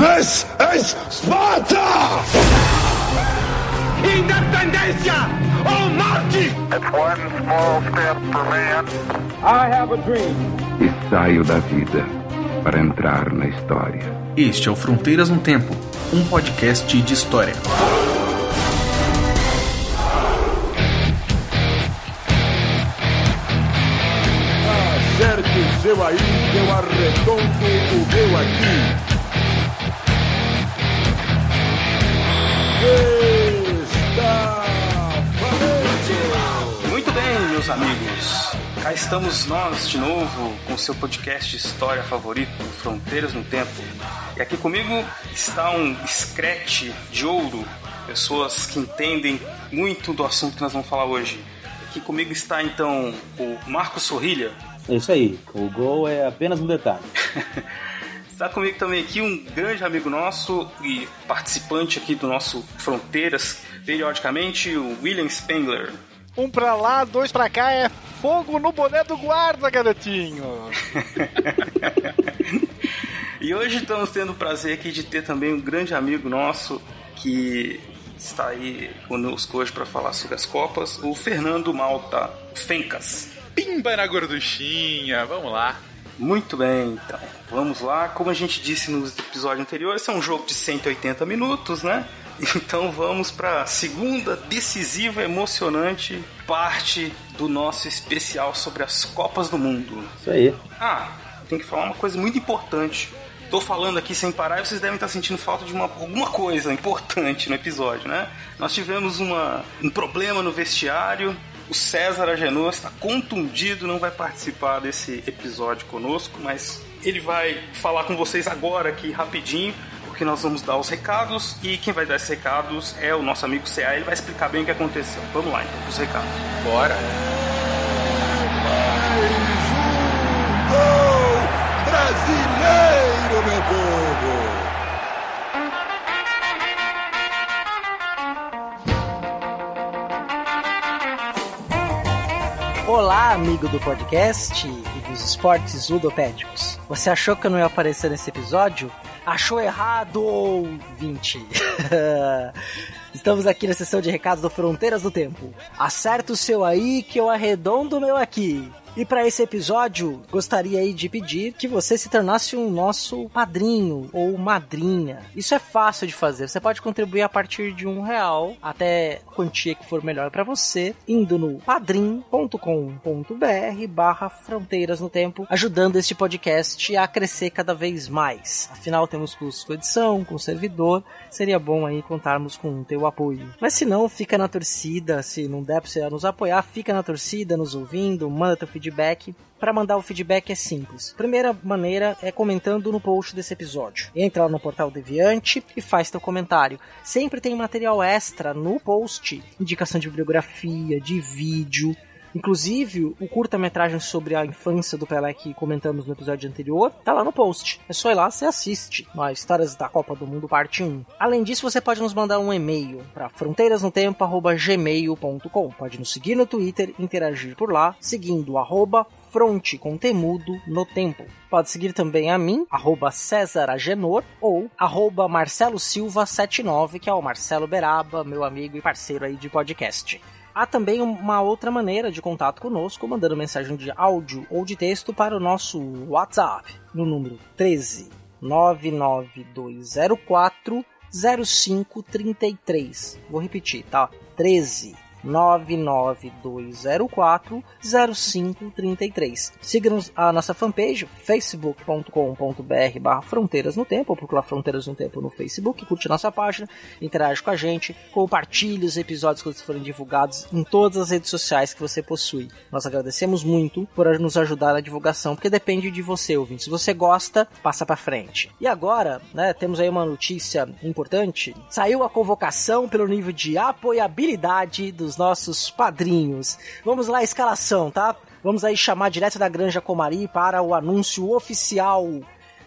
This is Sparta! Independência ou morte! It's one small step for man. I have a dream. E saio da vida para entrar na história. Este é o Fronteiras no Tempo, um podcast de história. Acerte o seu aí, eu arredondo o meu aqui. Está valente! Muito bem, meus amigos. Cá estamos nós de novo com seu podcast de história favorito, Fronteiras no Tempo. E aqui comigo está um scratch de ouro, pessoas que entendem muito do assunto que nós vamos falar hoje. Aqui comigo está então o Marcos Sorrilha. É isso aí, o gol é apenas um detalhe. Está comigo também aqui um grande amigo nosso e participante aqui do nosso Fronteiras, periodicamente, o William Spengler. Um pra lá, dois pra cá, é fogo no boné do guarda, garotinho. E hoje estamos tendo o prazer aqui de ter também um grande amigo nosso que está aí conosco hoje para falar sobre as Copas, o Fernando Malta Fencas. Pimba na gorduchinha, vamos lá. Muito bem, então. Vamos lá. Como a gente disse nos episódios anteriores, esse é um jogo de 180 minutos, né? Então vamos para a segunda decisiva, emocionante parte do nosso especial sobre as Copas do Mundo. Isso aí. Ah, tem que falar uma coisa muito importante. Tô falando aqui sem parar e vocês devem estar sentindo falta de uma, alguma coisa importante no episódio, né? Nós tivemos uma, um problema no vestiário. O César Agenor está contundido, não vai participar desse episódio conosco, mas ele vai falar com vocês agora aqui rapidinho, porque nós vamos dar os recados e quem vai dar esses recados é o nosso amigo CA, ele vai explicar bem o que aconteceu. Vamos lá então, os recados. Bora. Gol brasileiro, meu povo! Olá, amigo do podcast e dos esportes ludopédicos. Você achou que eu não ia aparecer nesse episódio? Achou errado, ouvinte! Estamos aqui na sessão de recados do Fronteiras do Tempo. Acerta o seu aí que eu arredondo o meu aqui. E para esse episódio, gostaria aí de pedir que você se tornasse um nosso padrinho ou madrinha. Isso é fácil de fazer. Você pode contribuir a partir de um real até a quantia que for melhor para você, indo no padrim.com.br barra Fronteiras no Tempo, ajudando este podcast a crescer cada vez mais. Afinal, temos custos com edição, com servidor. Seria bom aí contarmos com o teu apoio. Mas se não, fica na torcida. Se não der pra você nos apoiar, fica na torcida, nos ouvindo, manda teu feedback. Para mandar o feedback é simples. Primeira maneira é comentando no post desse episódio. Entra lá no portal Deviante e faz teu comentário. Sempre tem material extra no post, indicação de bibliografia, de vídeo. Inclusive, o curta-metragem sobre a infância do Pelé que comentamos no episódio anterior tá lá no post. É só ir lá, você assiste. As histórias da Copa do Mundo, parte 1. Além disso, você pode nos mandar um e-mail para fronteirasnotempo.gmail.com. Pode nos seguir no Twitter, interagir por lá, seguindo arroba fronte com temudo no tempo. Pode seguir também a mim, arroba César Agenor, ou arroba Marcelo Silva 79, que é o Marcelo Beraba, meu amigo e parceiro aí de podcast. Há também uma outra maneira de contato conosco, mandando mensagem de áudio ou de texto para o nosso WhatsApp, no número 13 99204 0533. Vou repetir, tá? 13 99204 0533. Siga-nos a nossa fanpage facebook.com.br barra Fronteiras no Tempo, procura Fronteiras no Tempo no Facebook, curte nossa página, interage com a gente, compartilhe os episódios quando forem divulgados em todas as redes sociais que você possui. Nós agradecemos muito por nos ajudar na divulgação, porque depende de você, ouvinte. Se você gosta, passa para frente. E agora, né, temos aí uma notícia importante. Saiu a convocação pelo nível de apoiabilidade dos nossos padrinhos. Vamos lá, escalação, tá? Vamos aí chamar direto da Granja Comari para o anúncio oficial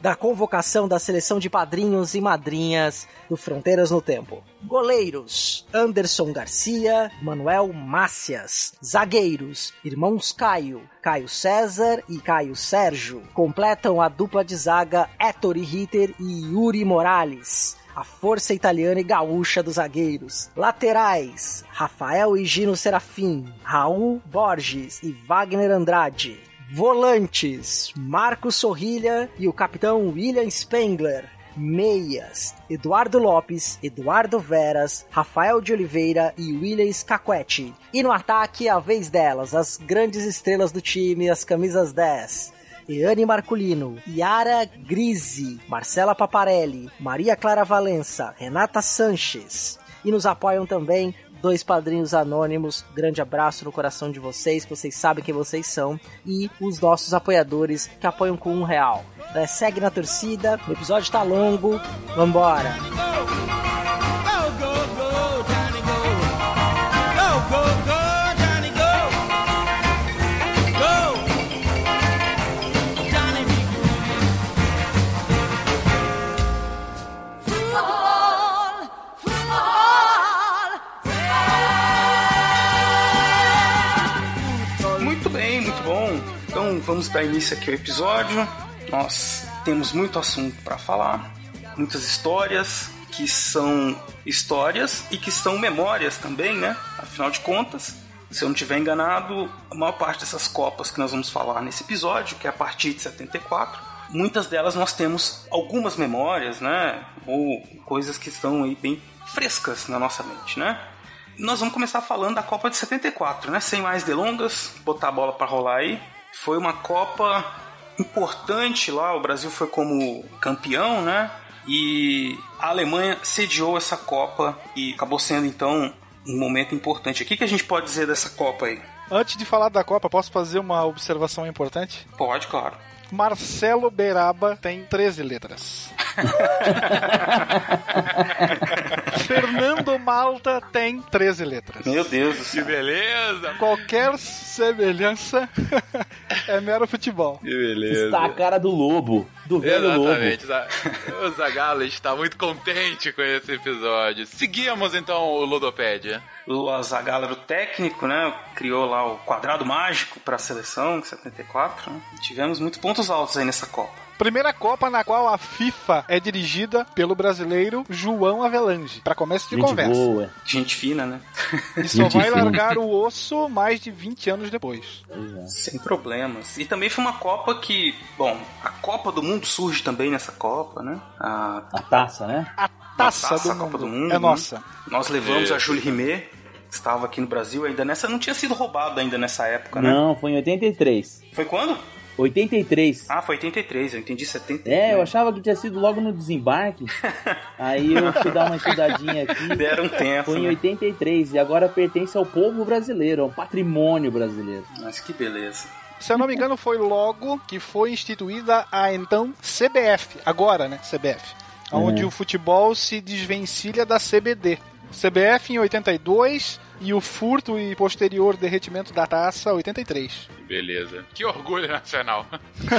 da convocação da seleção de padrinhos e madrinhas do Fronteiras no Tempo. Goleiros: Anderson Garcia, Manuel Mácias. Zagueiros: Irmãos Caio, Caio César e Caio Sérgio. Completam a dupla de zaga Ettore Ritter e Yuri Morales a força italiana e gaúcha dos zagueiros. Laterais: Rafael e Gino Serafim, Raul Borges e Wagner Andrade. Volantes: Marcos Sorrilha e o capitão William Spengler. Meias: Eduardo Lopes, Eduardo Veras, Rafael de Oliveira e William Scaquetti. E no ataque, a vez delas, as grandes estrelas do time, as camisas 10. Eane Marculino, Yara Grise, Marcela Paparelli, Maria Clara Valença, Renata Sanches. E nos apoiam também dois padrinhos anônimos. Grande abraço no coração de vocês, que vocês sabem quem vocês são. E os nossos apoiadores que apoiam com um real. É, segue na torcida, o episódio tá longo. Vambora! Vamos dar início aqui ao episódio. Nós temos muito assunto para falar, muitas histórias que são histórias e que são memórias também, né? Afinal de contas, se eu não estiver enganado, a maior parte dessas copas que nós vamos falar nesse episódio, que é a partir de 74, muitas delas nós temos algumas memórias, né? Ou coisas que estão aí bem frescas na nossa mente, né? Nós vamos começar falando da Copa de 74, né? Sem mais delongas, botar a bola para rolar aí. Foi uma Copa importante lá, o Brasil foi como campeão, né? E a Alemanha sediou essa Copa e acabou sendo então um momento importante. O que, que a gente pode dizer dessa Copa aí? Antes de falar da Copa, posso fazer uma observação importante? Pode, claro. Marcelo Beraba tem 13 letras. Fernando Malta tem 13 letras. Meu Deus do Que céu. beleza! Qualquer semelhança é mero futebol. Que beleza! Está a cara do lobo, do velho lobo. Exatamente. O Zagalo está muito contente com esse episódio. Seguimos então o Ludopédia. O Zagallo era o técnico, né? Criou lá o quadrado mágico para a seleção em 74. Né? Tivemos muitos pontos altos aí nessa Copa. Primeira Copa na qual a FIFA é dirigida pelo brasileiro João Avelange. Para começo de Gente conversa. boa. Gente fina, né? E só Gente vai fina. largar o osso mais de 20 anos depois. Pois é. Sem problemas. E também foi uma Copa que, bom, a Copa do Mundo surge também nessa Copa, né? A A taça, né? A taça, taça do, Copa mundo do Mundo, é né? nossa. Nós levamos Isso. a Julie Rimet, que estava aqui no Brasil ainda nessa. Não tinha sido roubada ainda nessa época, né? Não, foi em 83. Foi quando? 83. Ah, foi 83, eu entendi 70. É, eu achava que tinha sido logo no desembarque. Aí eu fui dar uma estudadinha aqui. Deram um tempo. Foi em né? 83 e agora pertence ao povo brasileiro, ao patrimônio brasileiro. Mas que beleza. Se eu não me engano, foi logo que foi instituída a então CBF, agora, né? CBF. Onde Uhum. o futebol se desvencilha da CBD. CBF em 82 e o furto e posterior derretimento da taça 83. Que beleza. Que orgulho nacional.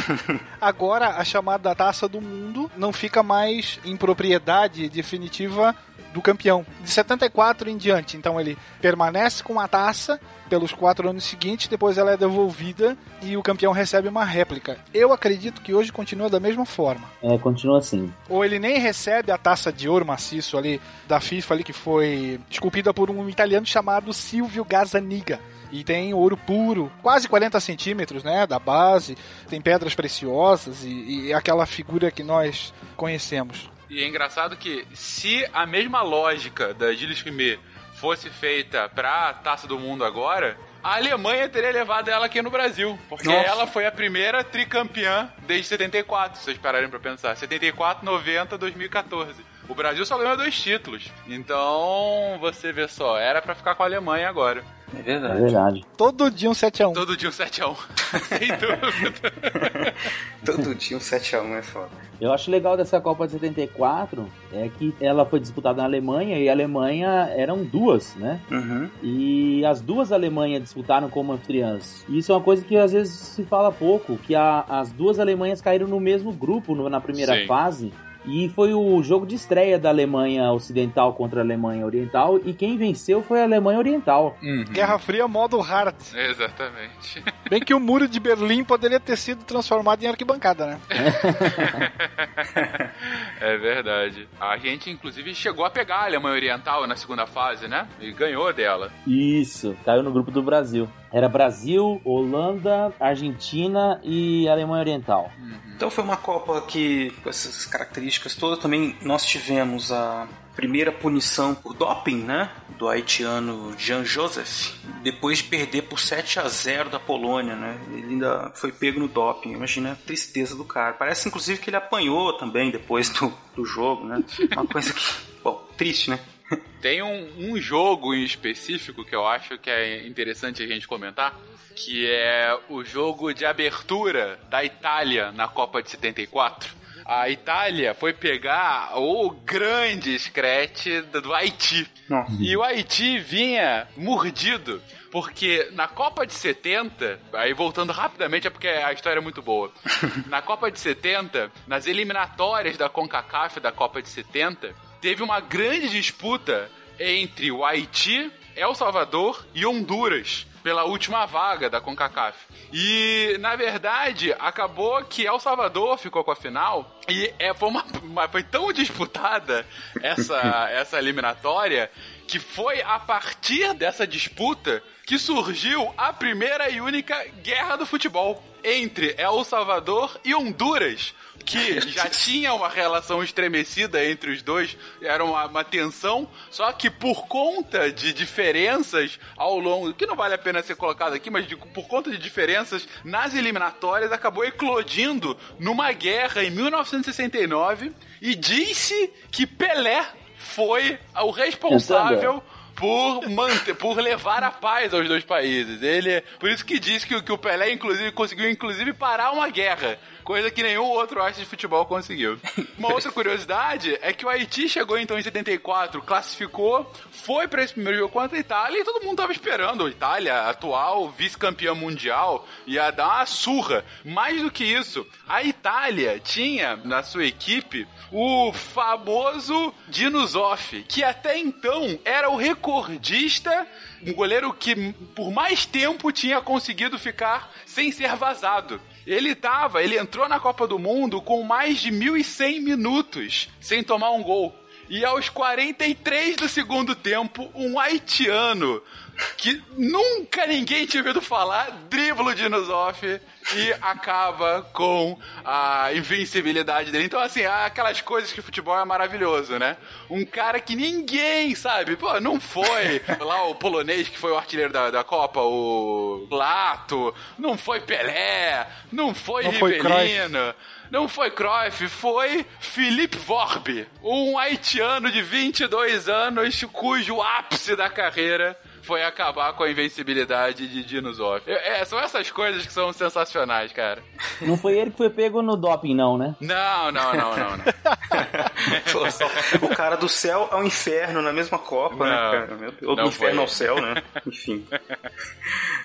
Agora a chamada taça do mundo não fica mais em propriedade definitiva do campeão. De 74 em diante, então ele permanece com a taça pelos quatro anos seguintes, depois ela é devolvida e o campeão recebe uma réplica. Eu acredito que hoje continua da mesma forma. É, continua assim. Ou ele nem recebe a taça de ouro maciço ali da FIFA ali que foi esculpida por um italiano chamado Silvio Gazzaniga. E tem ouro puro, quase 40 centímetros, né, da base. Tem pedras preciosas e, e aquela figura que nós conhecemos. E é engraçado que se a mesma lógica da Gilles Rimet fosse feita pra Taça do Mundo agora, a Alemanha teria levado ela aqui no Brasil. Porque Nossa. ela foi a primeira tricampeã desde 74, se vocês pararem pra pensar. 74, 90, 2014. O Brasil só ganhou dois títulos. Então, você vê só, era pra ficar com a Alemanha agora. É É verdade. verdade. Todo dia um 7x1. Todo dia um 7x1. Sem dúvida. Todo dia um 7x1 é foda. Eu acho legal dessa Copa de 74 é que ela foi disputada na Alemanha e a Alemanha eram duas, né? Uhum. E as duas Alemanhas disputaram como anfitriãs. E isso é uma coisa que às vezes se fala pouco, que a- as duas Alemanhas caíram no mesmo grupo no- na primeira Sim. fase. E foi o jogo de estreia da Alemanha Ocidental contra a Alemanha Oriental. E quem venceu foi a Alemanha Oriental. Uhum. Guerra Fria modo hard. Exatamente. Bem que o muro de Berlim poderia ter sido transformado em arquibancada, né? É verdade. A gente, inclusive, chegou a pegar a Alemanha Oriental na segunda fase, né? E ganhou dela. Isso, caiu no grupo do Brasil. Era Brasil, Holanda, Argentina e Alemanha Oriental. Então foi uma Copa que, com essas características todas, também nós tivemos a primeira punição por doping, né? Do haitiano Jean Joseph, depois de perder por 7 a 0 da Polônia, né? Ele ainda foi pego no doping. Imagina a tristeza do cara. Parece inclusive que ele apanhou também depois do, do jogo, né? Uma coisa que, bom, triste, né? Tem um, um jogo em específico que eu acho que é interessante a gente comentar, que é o jogo de abertura da Itália na Copa de 74. A Itália foi pegar o grande scratch do Haiti. Nossa. E o Haiti vinha mordido. Porque na Copa de 70, aí voltando rapidamente, é porque a história é muito boa. Na Copa de 70, nas eliminatórias da CONCACAF da Copa de 70, teve uma grande disputa entre o Haiti, El Salvador e Honduras pela última vaga da CONCACAF. E, na verdade, acabou que El Salvador ficou com a final e é, foi, uma, uma- foi tão disputada essa, essa eliminatória que foi a partir dessa disputa que surgiu a primeira e única guerra do futebol entre El Salvador e Honduras que já tinha uma relação estremecida entre os dois, era uma, uma tensão, só que por conta de diferenças ao longo, que não vale a pena ser colocado aqui, mas de- por conta de diferenças nas eliminatórias, acabou eclodindo numa guerra em 1969 e disse que Pelé foi o responsável por manter, por levar a paz aos dois países. Ele, por isso que diz que, que o Pelé inclusive conseguiu inclusive parar uma guerra, coisa que nenhum outro arte de futebol conseguiu. Uma outra curiosidade é que o Haiti chegou então em 74, classificou, foi para esse primeiro jogo contra a Itália e todo mundo tava esperando a Itália, atual vice-campeã mundial, ia dar uma surra. Mais do que isso, a Itália tinha na sua equipe o famoso Dino Zoff, que até então era o recordista, um goleiro que por mais tempo tinha conseguido ficar sem ser vazado. Ele tava, ele entrou na Copa do Mundo com mais de 1.100 minutos sem tomar um gol. E aos 43 do segundo tempo, um haitiano que nunca ninguém tinha ouvido falar, dribla o Dinosoff e acaba com a invencibilidade dele. Então, assim, há aquelas coisas que o futebol é maravilhoso, né? Um cara que ninguém sabe, pô, não foi lá o polonês que foi o artilheiro da, da Copa, o Lato, não foi Pelé, não foi Não foi Rivelino. Não foi Cruyff, foi Philippe Vorbe, um haitiano de 22 anos cujo ápice da carreira foi acabar com a invencibilidade de Dinosaur. É, são essas coisas que são sensacionais, cara. Não foi ele que foi pego no doping, não, né? Não, não, não, não, não. Pô, só- o cara do céu ao inferno na mesma Copa, né, Não, cara? Meu Deus. Ou do inferno foi. ao céu, né? Enfim.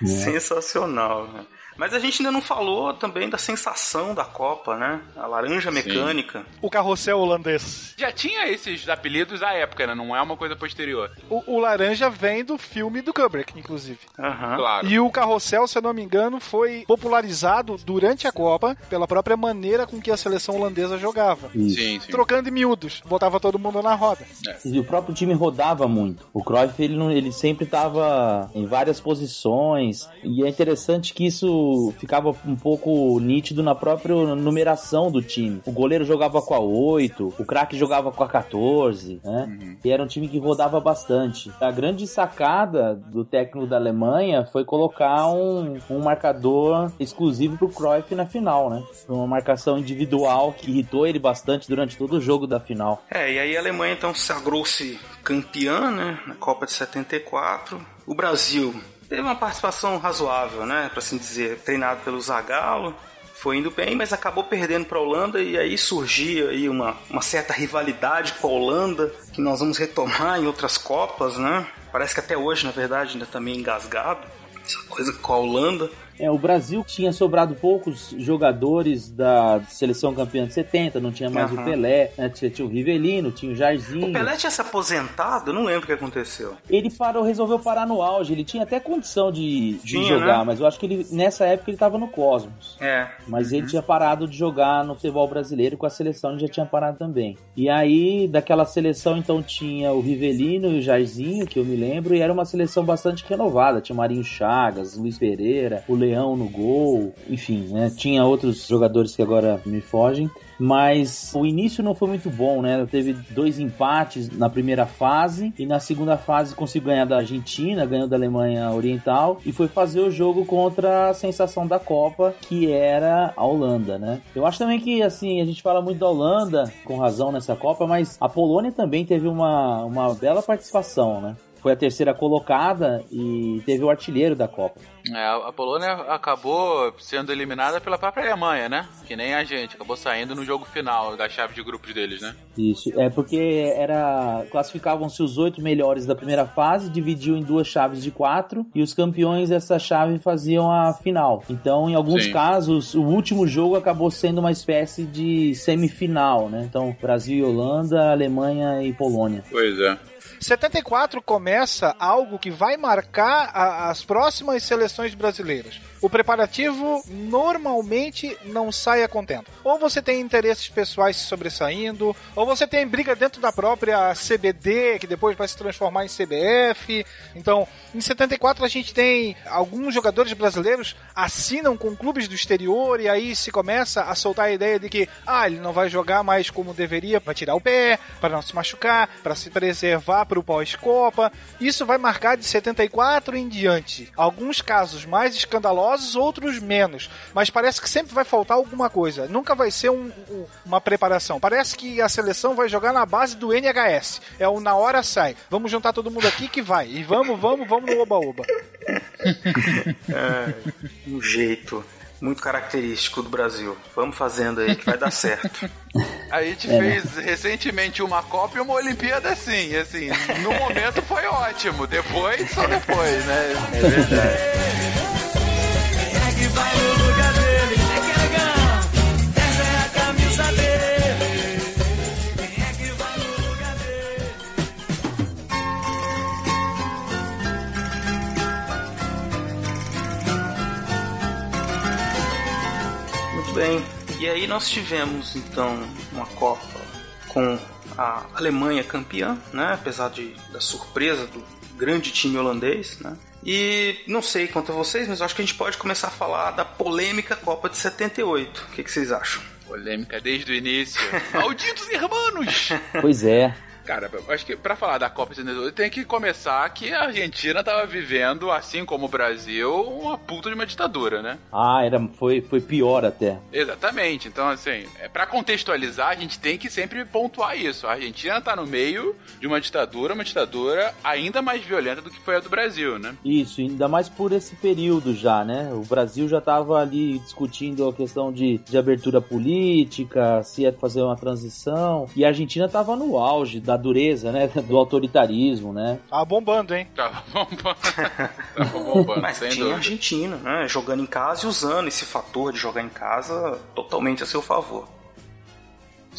Sensacional, né? Mas a gente ainda não falou também da sensação da Copa, né? A laranja mecânica. O carrossel holandês. Já tinha esses apelidos à época, né? Não é uma coisa posterior. O, o laranja vem do filme do Kubrick, inclusive. Aham. Claro. E o carrossel, se eu não me engano, foi popularizado durante a Copa pela própria maneira com que a seleção holandesa jogava. Sim, sim. Trocando em miúdos, botava todo mundo na roda. E o próprio time rodava muito. O Cruyff, ele, não- ele sempre estava em várias posições. E é interessante que isso isso ficava um pouco nítido na própria numeração do time. O goleiro jogava com a 8, o craque jogava com a 14, né? Uhum. E era um time que rodava bastante. A grande sacada do técnico da Alemanha foi colocar um, um marcador exclusivo pro Cruyff na final, né? Uma marcação individual que irritou ele bastante durante todo o jogo da final. É, e aí a Alemanha então sagrou-se campeã, né? Na Copa de 74. O Brasil teve uma participação razoável, né? Para assim dizer, treinado pelo Zagallo foi indo bem, mas acabou perdendo para a Holanda e aí surgia aí uma, uma certa rivalidade com a Holanda que nós vamos retomar em outras Copas, né? Parece que até hoje, na verdade, ainda tá meio engasgado essa coisa com a Holanda. É, o Brasil tinha sobrado poucos jogadores da seleção campeã de 70, não tinha mais uhum. o Pelé, né? tinha, o Rivelino, tinha o Jairzinho. O Pelé tinha se aposentado? Eu não lembro o que aconteceu. Ele parou, resolveu parar no auge, ele tinha até condição de, de tinha, jogar, né? mas eu acho que ele nessa época ele estava no Cosmos. É. Mas uhum. ele tinha parado de jogar no futebol brasileiro, com a seleção ele já tinha parado também. E aí, daquela seleção, então tinha o Rivelino e o Jairzinho, que eu me lembro, e era uma seleção bastante renovada. Tinha Marinho Chagas, Luiz Pereira, o Leão no gol, enfim, né? Tinha outros jogadores que agora me fogem mas o início não foi muito bom, né? Teve dois empates na primeira fase e na segunda fase conseguiu ganhar da Argentina, ganhou da Alemanha Oriental e foi fazer o jogo contra a sensação da Copa, que era a Holanda, né? Eu acho também que, assim, a gente fala muito da Holanda, com razão nessa Copa, mas a Polônia também teve uma, uma bela participação, né? Foi a terceira colocada e teve o artilheiro da Copa. É, a Polônia acabou sendo eliminada pela própria Alemanha, né? Que nem a gente, acabou saindo no jogo final da chave de grupos deles, né? Isso, é porque era classificavam-se os oito melhores da primeira fase, dividiu em duas chaves de quatro e os campeões dessa chave faziam a final. Então, em alguns Sim. casos, o último jogo acabou sendo uma espécie de semifinal, né? Então, Brasil e Holanda, Alemanha e Polônia. Pois é. 74 começa algo que vai marcar a, as próximas seleções brasileiras o preparativo normalmente não sai a contento. Ou você tem interesses pessoais se sobressaindo, ou você tem briga dentro da própria CBD, que depois vai se transformar em CBF. Então, em 74 a gente tem alguns jogadores brasileiros assinam com clubes do exterior e aí se começa a soltar a ideia de que, ah, ele não vai jogar mais como deveria para tirar o pé, para não se machucar, para se preservar para o pós-copa. Isso vai marcar de 74 em diante. Alguns casos mais escandalosos outros menos. Mas parece que sempre vai faltar alguma coisa. Nunca vai ser um, um, uma preparação. Parece que a seleção vai jogar na base do NHS. É o na hora sai. Vamos juntar todo mundo aqui que vai. E vamos, vamos, vamos no oba-oba. é, um jeito muito característico do Brasil. Vamos fazendo aí que vai dar certo. A gente é. fez recentemente uma Copa e uma Olimpíada assim, assim, no momento foi ótimo, depois só depois, né? É verdade Muito bem. E aí nós tivemos então uma Copa com a Alemanha campeã, né? Apesar de, da surpresa do grande time holandês, né? E não sei quanto a vocês, mas acho que a gente pode começar a falar da polêmica Copa de 78. O que, que vocês acham? Polêmica desde o início. Malditos irmãos! Pois é. Cara, acho que para falar da Copa de 78 tem que começar que a Argentina tava vivendo, assim como o Brasil, uma puta de uma ditadura, né? Ah, era, foi, foi pior até. Exatamente. Então, assim, é, para contextualizar, a gente tem que sempre pontuar isso. A Argentina tá no meio de uma ditadura, uma ditadura ainda mais violenta do que foi a do Brasil, né? Isso, ainda mais por esse período já, né? O Brasil já tava ali discutindo a questão de, de abertura política, se ia fazer uma transição, e a Argentina tava no auge da dureza, né? Do autoritarismo, né? Tava bombando, hein? Tava bombando. Tava bombando Mas tinha dúvida. Argentina, né? Jogando em casa e usando esse fator de jogar em casa totalmente a seu favor.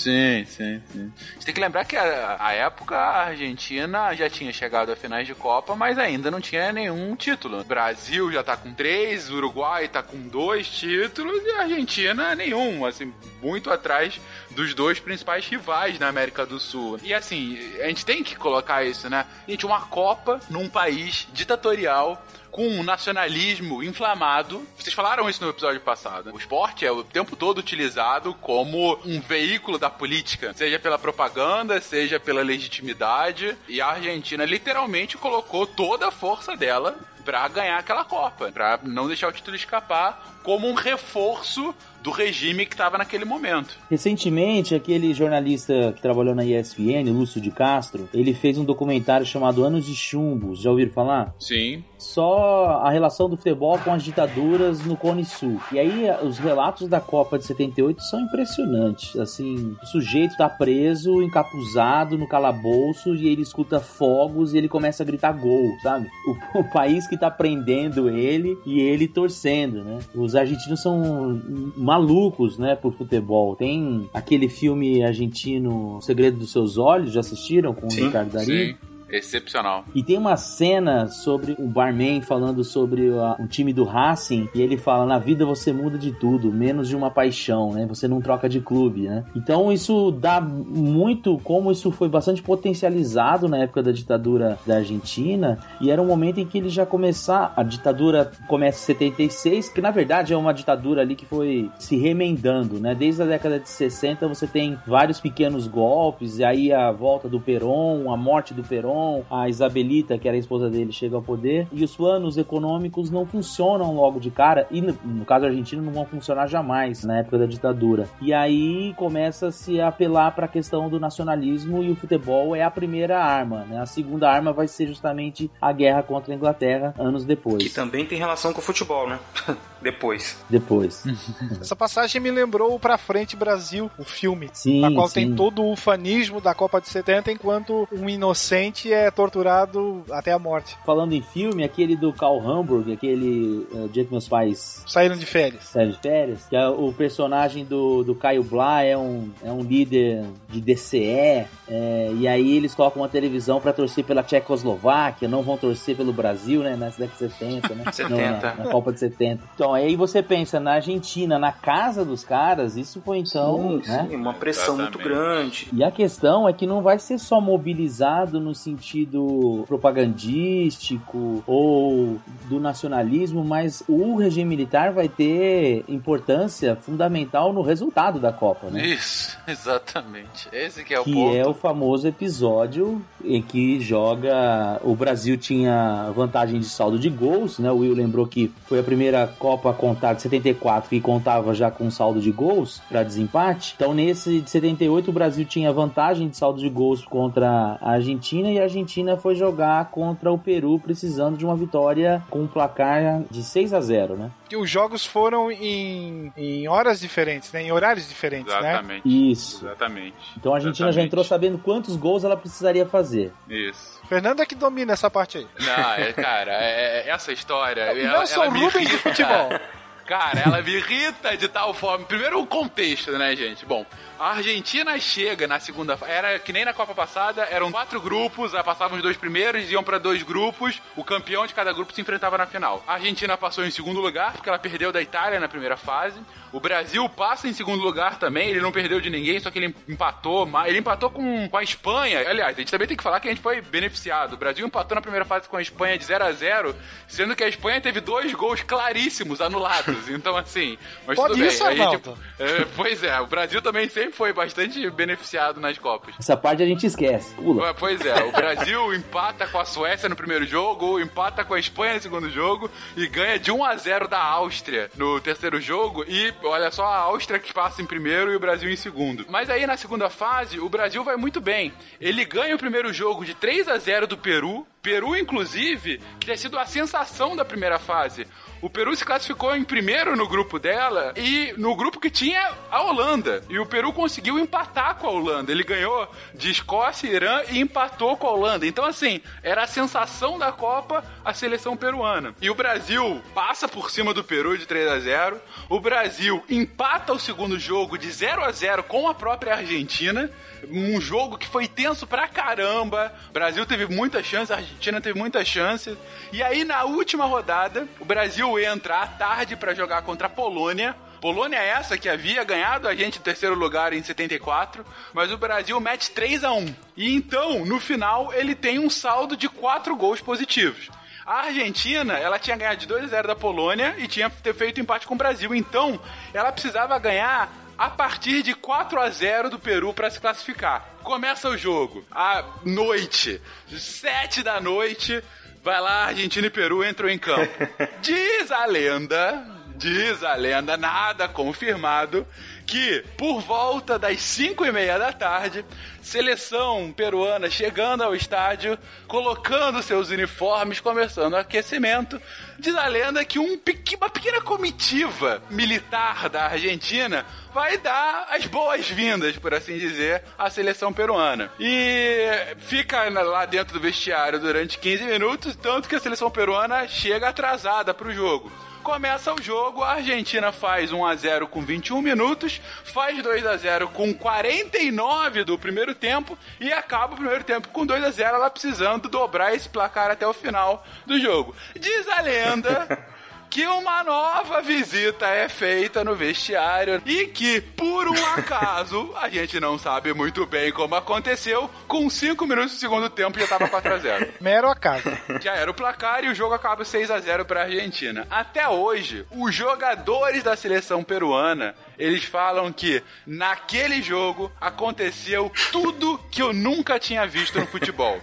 Sim, sim, sim. Você tem que lembrar que a, a época a Argentina já tinha chegado a finais de Copa, mas ainda não tinha nenhum título. O Brasil já tá com três, o Uruguai tá com dois títulos e a Argentina nenhum, assim, muito atrás dos dois principais rivais na América do Sul. E assim, a gente tem que colocar isso, né? Gente, uma Copa num país ditatorial com um nacionalismo inflamado. Vocês falaram isso no episódio passado. O esporte é o tempo todo utilizado como um veículo da política, seja pela propaganda, seja pela legitimidade. E a Argentina literalmente colocou toda a força dela para ganhar aquela Copa, para não deixar o título escapar como um reforço do regime que estava naquele momento. Recentemente, aquele jornalista que trabalhou na ESPN, Lúcio de Castro, ele fez um documentário chamado Anos de Chumbos. Já ouviram falar? Sim. Só a relação do futebol com as ditaduras no Cone Sul. E aí, os relatos da Copa de 78 são impressionantes. Assim, o sujeito tá preso, encapuzado no calabouço e ele escuta fogos e ele começa a gritar gol, sabe? O, o país que tá prendendo ele e ele torcendo, né? Os argentinos são malucos, né, por futebol. Tem aquele filme argentino O Segredo dos Seus Olhos, já assistiram com sim, o Ricardo Darín? Sim. Excepcional. E tem uma cena sobre um barman falando sobre a, um time do Racing e ele fala: na vida você muda de tudo, menos de uma paixão, né? Você não troca de clube, né? Então isso dá muito como isso foi bastante potencializado na época da ditadura da Argentina e era um momento em que ele já começar a ditadura começa em 76, que na verdade é uma ditadura ali que foi se remendando, né? Desde a década de 60 você tem vários pequenos golpes e aí a volta do Perón, a morte do Perón a Isabelita, que era a esposa dele, chega ao poder, e os planos econômicos não funcionam logo de cara, e no, no caso argentino não vão funcionar jamais na época da ditadura. E aí começa-se a apelar para a questão do nacionalismo e o futebol é a primeira arma, né? A segunda arma vai ser justamente a guerra contra a Inglaterra anos depois. Que também tem relação com o futebol, né? depois. Depois. Essa passagem me lembrou o Pra Frente Brasil, o filme, sim, na qual sim. tem todo o ufanismo da Copa de 70, enquanto um inocente é torturado até a morte. Falando em filme, aquele do Carl Hamburg, aquele uh, dia que meus pais saíram de férias. Saíram de férias. Que é o personagem do, do Caio Blá é um, é um líder de DCE. É, e aí eles colocam uma televisão para torcer pela Tchecoslováquia, não vão torcer pelo Brasil, né? Nessa década de 70, né? 70. Não, na, na, Copa de 70. Então, aí você pensa, na Argentina, na casa dos caras, isso foi então. Sim, né? sim, uma pressão Exatamente. muito grande. E a questão é que não vai ser só mobilizado no sentido propagandístico ou do nacionalismo, mas o regime militar vai ter importância fundamental no resultado da Copa, né? Isso, exatamente. Esse que é o que ponto. é o famoso episódio em que joga. O Brasil tinha vantagem de saldo de gols, né? O Will lembrou que foi a primeira Copa a contar de 74 que contava já com saldo de gols para desempate. Então, nesse de 78, o Brasil tinha vantagem de saldo de gols contra a Argentina e a Argentina foi jogar contra o Peru, precisando de uma vitória com um placar de 6 a 0 né? Que os jogos foram em, em horas diferentes, né? Em horários diferentes, né? Exatamente. Isso. Exatamente. Então a Argentina já Exatamente. entrou sabendo quantos gols ela precisaria fazer. Isso. Fernando é que domina essa parte aí. Não, é, cara, é, é- essa história. Não ela, sou ela Rubens de futebol. Cara, ela me irrita de tal forma. Primeiro o contexto, né, gente? Bom, a Argentina chega na segunda fase. Era que nem na Copa passada, eram quatro grupos, aí passavam os dois primeiros, iam pra dois grupos, o campeão de cada grupo se enfrentava na final. A Argentina passou em segundo lugar, porque ela perdeu da Itália na primeira fase. O Brasil passa em segundo lugar também, ele não perdeu de ninguém, só que ele empatou. Ele empatou com, com a Espanha. Aliás, a gente também tem que falar que a gente foi beneficiado. O Brasil empatou na primeira fase com a Espanha de 0 a 0 sendo que a Espanha teve dois gols claríssimos anulados. Então, assim, mas Pode tudo isso, bem. Gente- é, pois é, o Brasil também sempre foi bastante beneficiado nas Copas. Essa parte a gente esquece. Pula. Pois é, o Brasil empata com a Suécia no primeiro jogo, empata com a Espanha no segundo jogo e ganha de 1 a 0 da Áustria no terceiro jogo e olha só a Áustria que passa em primeiro e o Brasil em segundo. Mas aí na segunda fase o Brasil vai muito bem. Ele ganha o primeiro jogo de 3 a 0 do Peru, Peru inclusive, que tinha sido a sensação da primeira fase. O Peru se classificou em primeiro no grupo dela e no grupo que tinha a Holanda. E o Peru conseguiu empatar com a Holanda. Ele ganhou de Escócia e Irã e empatou com a Holanda. Então, assim, era a sensação da Copa a seleção peruana. E o Brasil passa por cima do Peru de 3 a 0 O Brasil empata o segundo jogo de 0 a 0 com a própria Argentina um jogo que foi tenso pra caramba. O Brasil teve muita chance, a Argentina teve muita chance. E aí, na última rodada, o Brasil entra à tarde para jogar contra a Polônia. Polônia é essa que havia ganhado a gente em terceiro lugar em 74, mas o Brasil mete 3 a 1 E então, no final, ele tem um saldo de 4 gols positivos. A Argentina, ela tinha ganhado de 2 a 0 da Polônia e tinha feito empate com o Brasil. Então, ela precisava ganhar a partir de 4 a 0 do Peru para se classificar. Começa o jogo à noite, 7 da noite. Vai lá, Argentina e Peru entram em campo. Diz a lenda, diz a lenda, nada confirmado, que por volta das 5 e meia da tarde, seleção peruana chegando ao estádio, colocando seus uniformes, começando o aquecimento. Diz a lenda que um, uma pequena comitiva militar da Argentina vai dar as boas-vindas, por assim dizer, à seleção peruana. E fica lá dentro do vestiário durante 15 minutos, tanto que a seleção peruana chega atrasada para o jogo. Começa o jogo, a Argentina faz 1 a 0 com 21 minutos, faz 2 a 0 com 49 do primeiro tempo e acaba o primeiro tempo com 2 a 0, ela precisando dobrar esse placar até o final do jogo. Diz a lenda que uma nova visita é feita no vestiário e que, por um acaso, a gente não sabe muito bem como aconteceu, com 5 minutos do segundo tempo já tava 4x0. Mero acaso. Já era o placar e o jogo acaba 6x0 pra Argentina. Até hoje, os jogadores da seleção peruana eles falam que naquele jogo aconteceu tudo que eu nunca tinha visto no futebol.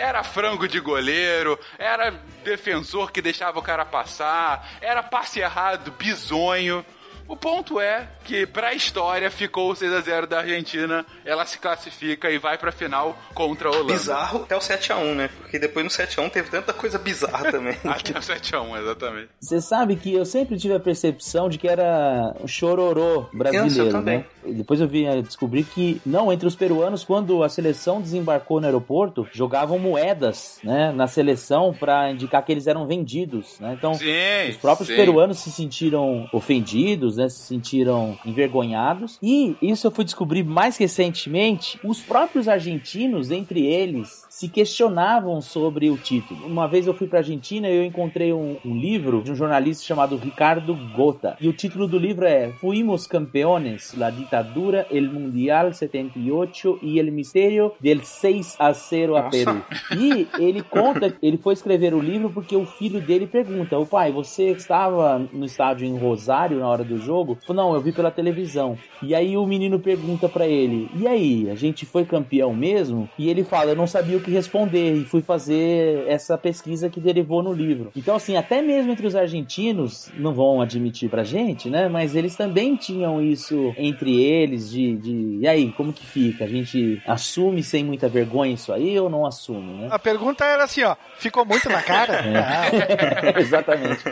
Era frango de goleiro, era defensor que deixava o cara passar, era passe errado, bizonho. O ponto é que, pra história, ficou o 6x0 da Argentina. Ela se classifica e vai pra final contra a Holanda. Bizarro até o 7x1, né? Porque depois no 7x1 teve tanta coisa bizarra também. Até o 7x1, exatamente. Você sabe que eu sempre tive a percepção de que era um chororô brasileiro, eu também. né? E Depois eu vim a descobrir que, não, entre os peruanos, quando a seleção desembarcou no aeroporto, jogavam moedas, né, na seleção pra indicar que eles eram vendidos, né? Então, Sim, os próprios sim. peruanos se sentiram ofendidos, né? Se sentiram envergonhados. E isso eu fui descobrir mais recentemente. Os próprios argentinos, entre eles, se questionavam sobre o título. Uma vez eu fui pra Argentina e eu encontrei um, um livro de um jornalista chamado Ricardo Gota. E o título do livro é Fuimos campeones, la ditadura, el mundial 78 y el misterio del 6 a 0 a Nossa. Peru. E ele conta, ele foi escrever o livro porque o filho dele pergunta: "O pai, você estava no estádio em Rosário na hora do jogo?" Falou: "Não, eu vi pela televisão." E aí o menino pergunta pra ele: "E aí, a gente foi campeão mesmo?" E ele fala: "Eu não sabia o que responder e fui fazer essa pesquisa que derivou no livro." Então assim, até mesmo entre os argentinos, não vão admitir pra gente, né? Mas eles também tinham isso entre eles de, de e aí, como que fica? A gente assume sem muita vergonha isso aí ou não assume, né? A pergunta era assim, ó, ficou muito na cara? É. Exatamente.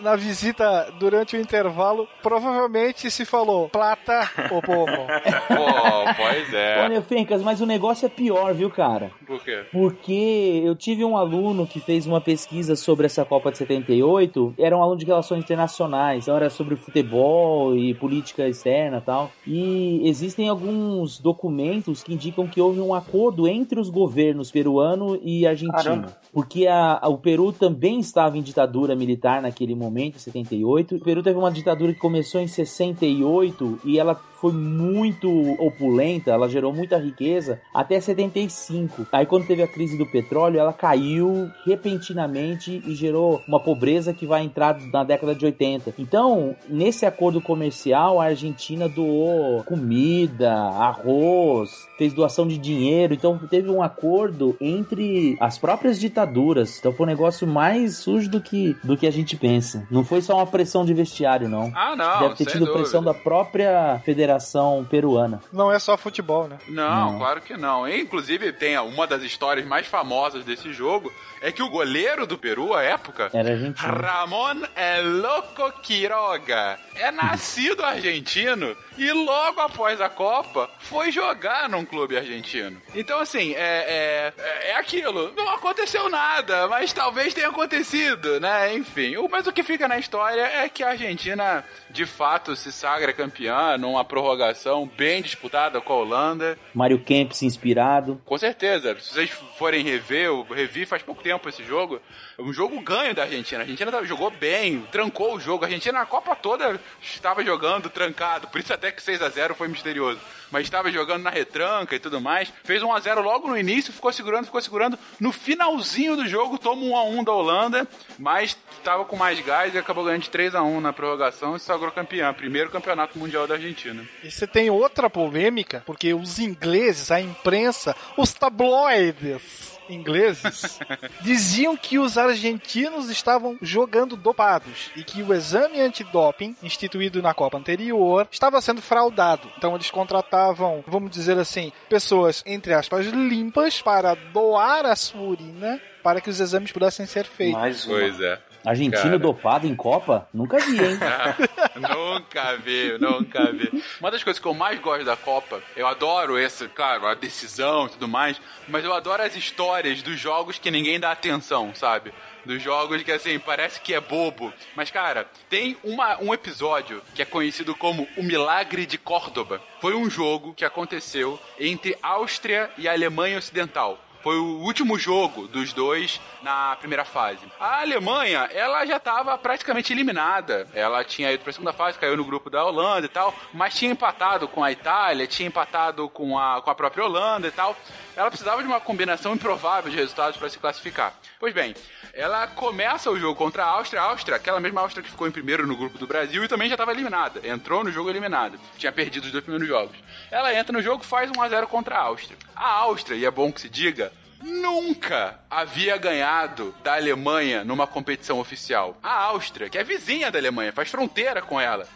Na visita, durante o intervalo, provavelmente se falou plata ou povo. Pô, pois é. Olha, Fencas, mas o negócio é pior, viu, cara? Por quê? Porque eu tive um aluno que fez uma pesquisa sobre essa Copa de 78, era um aluno de relações internacionais, então era sobre futebol e política externa e tal. E existem alguns documentos que indicam que houve um acordo entre os governos peruano e argentino. Caramba. Porque a- a- o Peru também estava em ditadura militar naquele momento, em 78. O Peru teve uma ditadura que começou em 68 e ela foi muito opulenta, ela gerou muita riqueza até 75. Aí quando teve a crise do petróleo, ela caiu repentinamente e gerou uma pobreza que vai entrar na década de 80. Então, nesse acordo comercial, a Argentina doou comida, arroz, fez doação de dinheiro. Então, teve um acordo entre as próprias ditaduras. Então, foi um negócio mais sujo do que, do que a gente pensa. Não foi só uma pressão de vestiário, não. Ah, não, Deve ter tido dúvida. pressão da própria federação Federação Peruana. Não é só futebol, né? Não, Não. claro que não. E, inclusive, tem uma das histórias mais famosas desse jogo é que o goleiro do Peru, à época, Era argentino. Ramon El Loco Quiroga, é nascido argentino e logo após a Copa foi jogar num clube argentino. Então, assim, é, é, é aquilo. Não aconteceu nada, mas talvez tenha acontecido, né? Enfim, mas o que fica na história é que a Argentina, de fato, se sagra campeã numa prorrogação bem disputada com a Holanda. Mário Kempis inspirado. Com certeza. Se vocês forem rever, eu revi faz pouco tempo esse jogo. É um jogo ganho da Argentina. A Argentina jogou bem, trancou o jogo. A Argentina na Copa toda estava jogando trancado. Por isso até que 6 a 0 foi misterioso. Mas estava jogando na retranca e tudo mais. Fez 1 a 0 logo no início, ficou segurando, ficou segurando. No finalzinho do jogo, toma 1 a 1 da Holanda, mas estava com mais gás e acabou ganhando de 3 a 1 na prorrogação se sagrou. Primeiro campeonato mundial da Argentina. E você tem outra polêmica, porque os ingleses, a imprensa, os tabloides ingleses, diziam que os argentinos estavam jogando dopados e que o exame antidoping instituído na Copa anterior estava sendo fraudado. Então eles contratavam, vamos dizer assim, pessoas, entre aspas, limpas para doar a sua urina para que os exames pudessem ser feitos. Mais uma. Pois é. Argentino Cara. dopado em Copa? Nunca vi, hein? nunca vi, nunca vi. Uma das coisas que eu mais gosto da Copa, eu adoro esse, claro, a decisão e tudo mais, mas eu adoro as histórias dos jogos que ninguém dá atenção, sabe? Dos jogos que, assim, parece que é bobo. Mas, cara, tem uma, um episódio que é conhecido como O Milagre de Córdoba. Foi um jogo que aconteceu entre Áustria e Alemanha Ocidental. Foi o último jogo dos dois na primeira fase. A Alemanha, ela já estava praticamente eliminada. Ela tinha ido para a segunda fase, caiu no grupo da Holanda e tal, mas tinha empatado com a Itália, tinha empatado com a, com a própria Holanda e tal. Ela precisava de uma combinação improvável de resultados para se classificar. Pois bem, ela começa o jogo contra a Áustria. A Áustria, aquela mesma Áustria que ficou em primeiro no grupo do Brasil e também já estava eliminada. Entrou no jogo eliminada. Tinha perdido os dois primeiros jogos. Ela entra no jogo, faz 1 a 0 contra a Áustria. A Áustria, e é bom que se diga, nunca havia ganhado da Alemanha numa competição oficial. A Áustria, que é vizinha da Alemanha, faz fronteira com ela.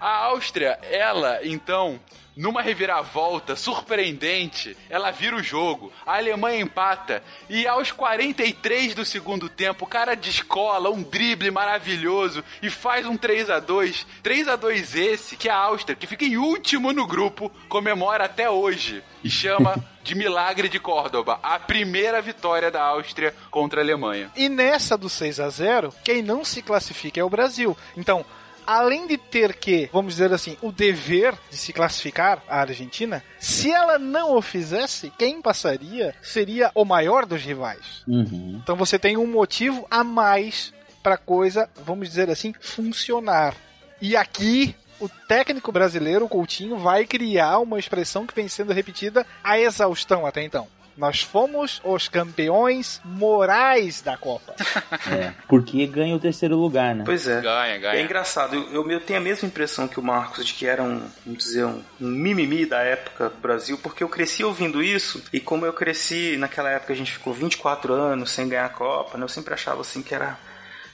A Áustria, ela, então, numa reviravolta surpreendente, ela vira o jogo. A Alemanha empata. E aos 43 do segundo tempo, o cara descola um drible maravilhoso e faz um 3 a 2 3 a 2 esse, que a Áustria, que fica em último no grupo, comemora até hoje. E chama de Milagre de Córdoba, a primeira vitória da Áustria contra a Alemanha. E nessa do 6 a 0 quem não se classifica é o Brasil. Então, além de ter que, vamos dizer assim, o dever de se classificar a Argentina, se ela não o fizesse, quem passaria seria o maior dos rivais. Uhum. Então você tem um motivo a mais para coisa, vamos dizer assim, funcionar. E aqui o técnico brasileiro, o Coutinho, vai criar uma expressão que vem sendo repetida a exaustão até então. Nós fomos os campeões morais da Copa. É, porque ganha o terceiro lugar, né? Pois é. Ganha, É ganha. engraçado, eu, eu tenho a mesma impressão que o Marcos de que era um, vamos dizer, um, um mimimi da época do Brasil, porque eu cresci ouvindo isso, e como eu cresci naquela época, a gente ficou 24 anos sem ganhar a Copa, né, eu sempre achava assim que era,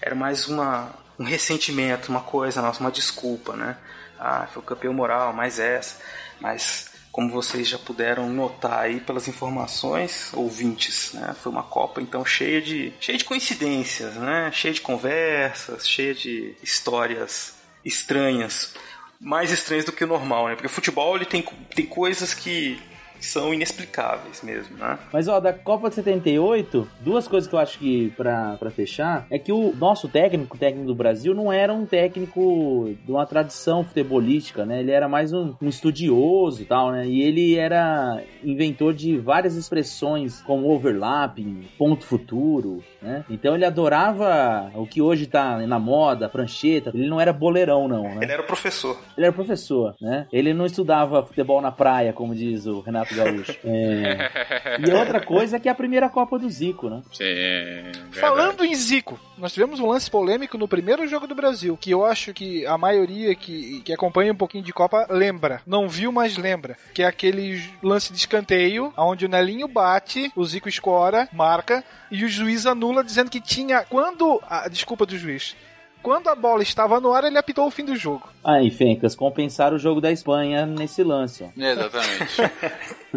era mais uma, um ressentimento, uma coisa nossa, uma desculpa, né? Ah, foi o campeão moral, mais essa. Mas como vocês já puderam notar aí pelas informações, ouvintes, né? Foi uma Copa então cheia de cheia de coincidências, né? Cheia de conversas, cheia de histórias estranhas, mais estranhas do que o normal, né? Porque o futebol ele tem, tem coisas que são inexplicáveis mesmo, né? Mas ó, da Copa de 78, duas coisas que eu acho que pra fechar é que o nosso técnico, o técnico do Brasil, não era um técnico de uma tradição futebolística, né? Ele era mais um, um estudioso e tal, né? E ele era inventor de várias expressões como overlapping, ponto futuro, né? Então ele adorava o que hoje tá na moda, prancheta. Ele não era boleirão, não, né? Ele era o professor. Ele era professor, né? Ele não estudava futebol na praia, como diz o Renato Gaúcho. É. E outra coisa é que é a primeira Copa do Zico, né? Sim. verdade. Falando em Zico, nós tivemos um lance polêmico no primeiro jogo do Brasil, que eu acho que a maioria que, que acompanha um pouquinho de Copa lembra. Não viu, mas lembra. Que é aquele lance de escanteio, onde o Nelinho bate, o Zico escora, marca, e o juiz anula, dizendo que tinha. Quando. A desculpa do juiz. Quando a bola estava no ar, ele apitou o fim do jogo. Aí, Fencas, compensaram o jogo da Espanha nesse lance. ó. Exatamente.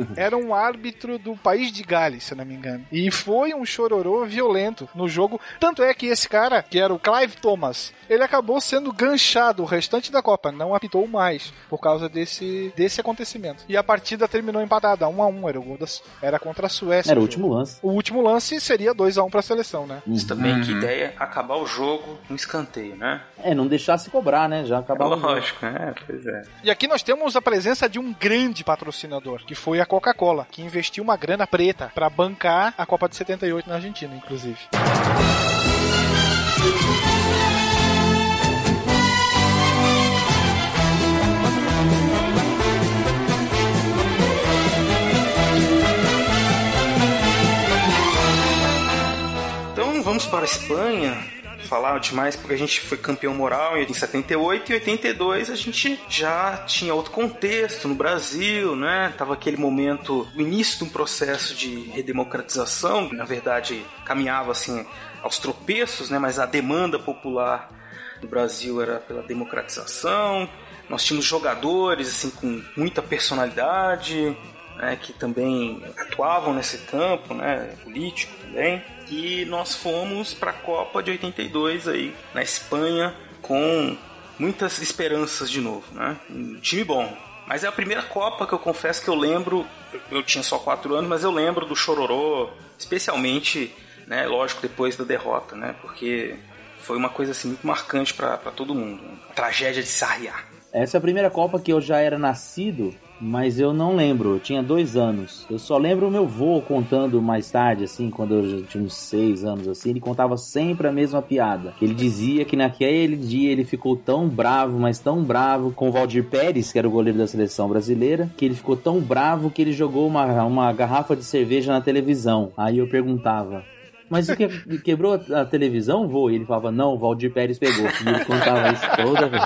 Era um árbitro do país de Gales, se não me engano. E foi um chororô violento no jogo. Tanto é que esse cara, que era o Clive Thomas, ele acabou sendo ganchado o restante da Copa. Não apitou mais por causa desse, desse acontecimento. E a partida terminou empatada, 1 a 1 Era, o da era contra a Suécia. Era o último lance. O último lance seria 2 a 1 para a seleção, né? Isso também, que Uhum. ideia acabar o jogo no escanteio, né? É, não deixasse cobrar, né? Já acabava o jogo. Lógico, né? Pois é. E aqui nós temos a presença de um grande patrocinador, que foi a Coca-Cola, que investiu uma grana preta para bancar a Copa de 78 na Argentina, inclusive. Então vamos para a Espanha. Falar demais porque a gente foi campeão moral em 78 e 82 a gente já tinha outro contexto no Brasil, né? Tava aquele momento, o início de um processo de redemocratização, na verdade caminhava assim aos tropeços, né? Mas a demanda popular do Brasil era pela democratização. Nós tínhamos jogadores assim com muita personalidade, né, que também atuavam nesse campo, né, político também. E nós fomos para a Copa de 82 aí na Espanha com muitas esperanças de novo, né? Um time bom. Mas é a primeira Copa que eu confesso que eu lembro. eu- tinha só quatro anos, mas eu lembro do chororô, especialmente, né? Lógico depois da derrota, né? Porque foi uma coisa assim muito marcante para todo mundo. né? A tragédia de Sarriá. Essa é a primeira Copa que eu já era nascido, mas eu não lembro. Eu tinha dois anos. Eu só lembro o meu vô contando mais tarde, assim, quando eu tinha uns seis anos, assim. Ele contava sempre a mesma piada. Ele dizia que naquele dia ele ficou tão bravo, mas tão bravo com o Valdir Pérez, que era o goleiro da seleção brasileira, que ele ficou tão bravo que ele jogou uma, uma garrafa de cerveja na televisão. Aí eu perguntava. Mas o que quebrou a, a televisão, vô? E ele falava, não, o Valdir Pérez pegou. E ele contava isso toda vez.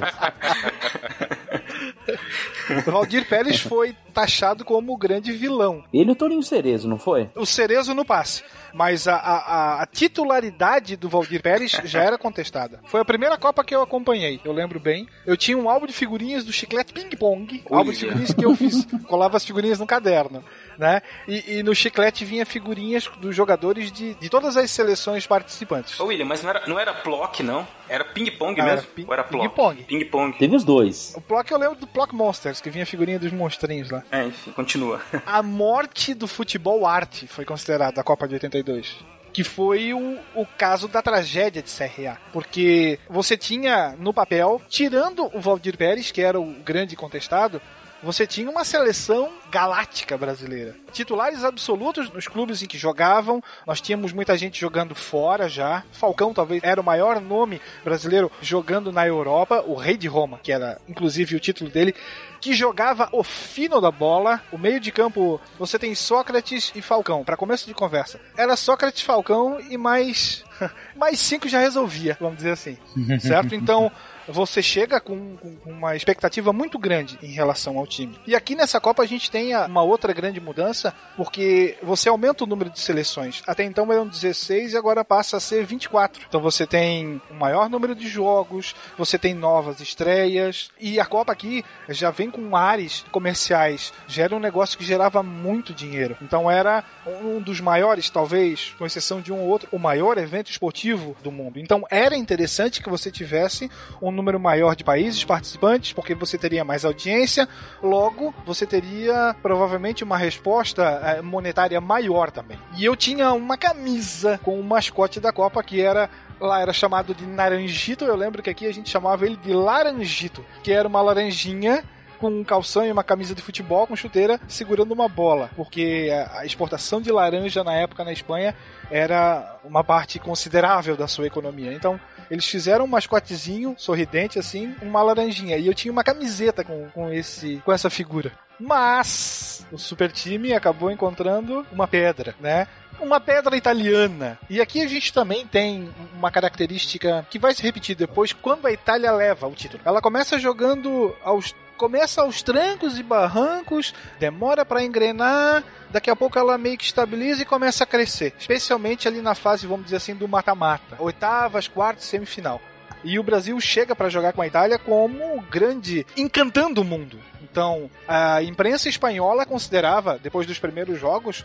O Valdir Pérez foi taxado como o grande vilão. Ele e o Toninho Cerezo, não foi? O Cerezo no passe. Mas a, a, a- titularidade do Valdir Pérez já era contestada. Foi a primeira Copa que eu acompanhei, eu lembro bem. Eu tinha um álbum de figurinhas do Chiclete Ping Pong. Álbum de figurinhas que eu fiz. Colava as figurinhas no caderno. Né? E, e no Chiclete vinha figurinhas dos jogadores de, de todas as seleções participantes. Ô William, mas não era, não era Plock, não? Era ping-pong Ah, era mesmo? ping- Ou era Plock? ping-pong. Ping-pong. Teve os dois. O Plock eu lembro do Plock Monsters, que vinha a figurinha dos monstrinhos lá. É, enfim, continua. A morte do futebol arte foi considerada a Copa de 82. Que foi o, o caso da tragédia de CRA. Porque você tinha no papel, tirando o Valdir Pérez, que era o grande contestado, você tinha uma seleção galáctica brasileira. Titulares absolutos nos clubes em que jogavam, nós tínhamos muita gente jogando fora já. Falcão talvez era o maior nome brasileiro jogando na Europa, o Rei de Roma, que era inclusive o título dele, que jogava o fino da bola. O meio de campo, você tem Sócrates e Falcão, para começo de conversa. Era Sócrates, Falcão e mais mais cinco já resolvia, vamos dizer assim. certo? Então, você chega com, com uma expectativa muito grande em relação ao time. E aqui nessa Copa a gente tem uma outra grande mudança, porque você aumenta o número de seleções. Até então eram 16 e agora passa a ser 24. Então você tem um maior número de jogos, você tem novas estreias, e a Copa aqui já vem com ares comerciais. Já era um negócio que gerava muito dinheiro. Então era um dos maiores, talvez, com exceção de um ou outro, o maior evento esportivo do mundo. Então era interessante que você tivesse um número maior de países participantes, porque você teria mais audiência, logo você teria provavelmente uma resposta eh, monetária maior também. E eu tinha uma camisa com o mascote da Copa que era lá era chamado de Naranjito, eu lembro que aqui a gente chamava ele de Laranjito, que era uma laranjinha com um calção e uma camisa de futebol com chuteira segurando uma bola, porque a a exportação de laranja na época na Espanha era uma parte considerável da sua economia. Então, eles fizeram um mascotezinho sorridente assim, uma laranjinha, e eu tinha uma camiseta com, com esse com essa figura. Mas o super time acabou encontrando uma pedra, né? Uma pedra italiana. E aqui a gente também tem uma característica que vai se repetir depois quando a Itália leva o título. Ela começa jogando aos começa aos trancos e barrancos, demora para engrenar, daqui a pouco ela meio que estabiliza e começa a crescer, especialmente ali na fase, vamos dizer assim, do mata-mata, oitavas, quartas, semifinal. E o Brasil chega para jogar com a Itália como grande, encantando o mundo. Então, a imprensa espanhola considerava, depois dos primeiros jogos,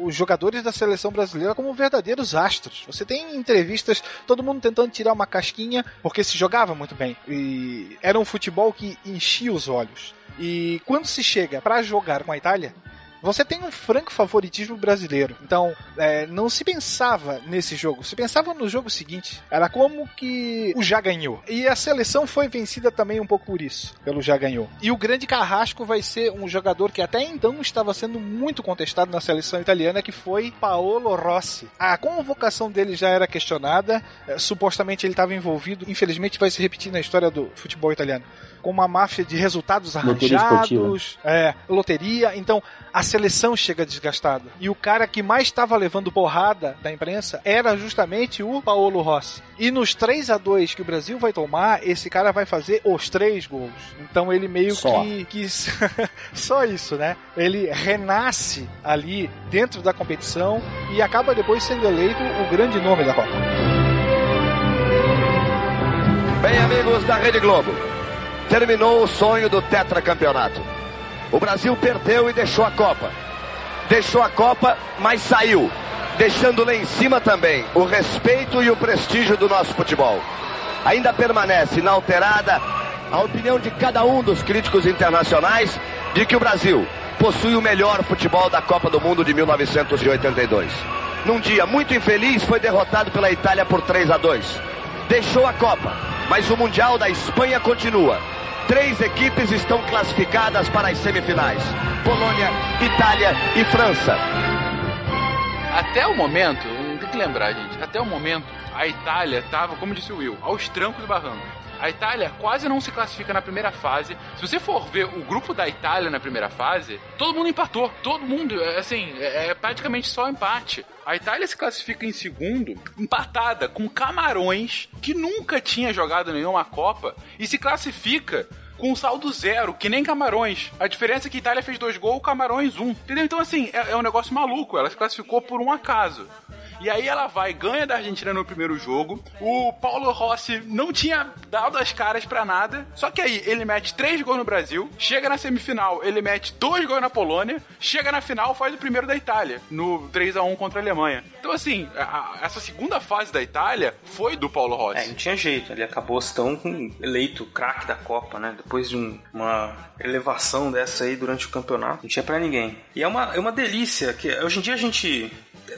os jogadores da seleção brasileira como verdadeiros astros. Você tem entrevistas, todo mundo tentando tirar uma casquinha, porque se jogava muito bem. E era um futebol que enchia os olhos. E quando se chega para jogar com a Itália, você tem um franco favoritismo brasileiro. Então, é, não se pensava nesse jogo, se pensava no jogo seguinte. Era como que o já ganhou. E a seleção foi vencida também um pouco por isso, pelo já ganhou. E o grande carrasco vai ser um jogador que até então estava sendo muito contestado na seleção italiana, que foi Paolo Rossi. A convocação dele já era questionada, é, supostamente ele estava envolvido, infelizmente vai se repetir na história do futebol italiano, com uma máfia de resultados Loteria arranjados, é, loteria. Então, a seleção chega desgastada. E o cara que mais estava levando porrada da imprensa era justamente o Paolo Rossi. E nos 3 a 2 que o Brasil vai tomar, esse cara vai fazer os três gols. Então ele meio Só. que, que só isso, né? Ele renasce ali dentro da competição e acaba depois sendo eleito o grande nome da Copa. Bem, amigos da Rede Globo, terminou o sonho do tetracampeonato. O Brasil perdeu e deixou a Copa. Deixou a Copa, mas saiu, deixando lá em cima também o respeito e o prestígio do nosso futebol. Ainda permanece inalterada a opinião de cada um dos críticos internacionais de que o Brasil possui o melhor futebol da Copa do Mundo de 1982. Num dia muito infeliz, foi derrotado pela Itália por 3 a 2. Deixou a Copa, mas o Mundial da Espanha continua. Três equipes estão classificadas para as semifinais: Polônia, Itália e França. Até o momento, tem que lembrar, gente, até o momento, a Itália estava, como disse o Will, aos trancos e barrancos. A Itália quase não se classifica na primeira fase. Se você for ver o grupo da Itália na primeira fase, todo mundo empatou. Todo mundo, é, assim, é, é praticamente só empate. A Itália se classifica em segundo, empatada com Camarões, que nunca tinha jogado nenhuma Copa, e se classifica com saldo zero, que nem Camarões. A diferença é que Itália fez dois gols, Camarões um. Entendeu? Então, assim, é, é um negócio maluco. Ela se classificou por um acaso. E aí ela vai, ganha da Argentina no primeiro jogo. O Paulo Rossi não tinha dado as caras pra nada. Só que aí ele mete três gols no Brasil, chega na semifinal, ele mete dois gols na Polônia, chega na final, faz o primeiro da Itália, no 3 a 1 contra a Alemanha. Então, assim, a- essa segunda fase da Itália foi do Paulo Rossi. É, não tinha jeito. Ele acabou tão eleito craque da Copa, né? Depois de um- uma elevação dessa aí durante o campeonato. Não tinha pra ninguém. E é uma, é uma delícia que hoje em dia a gente.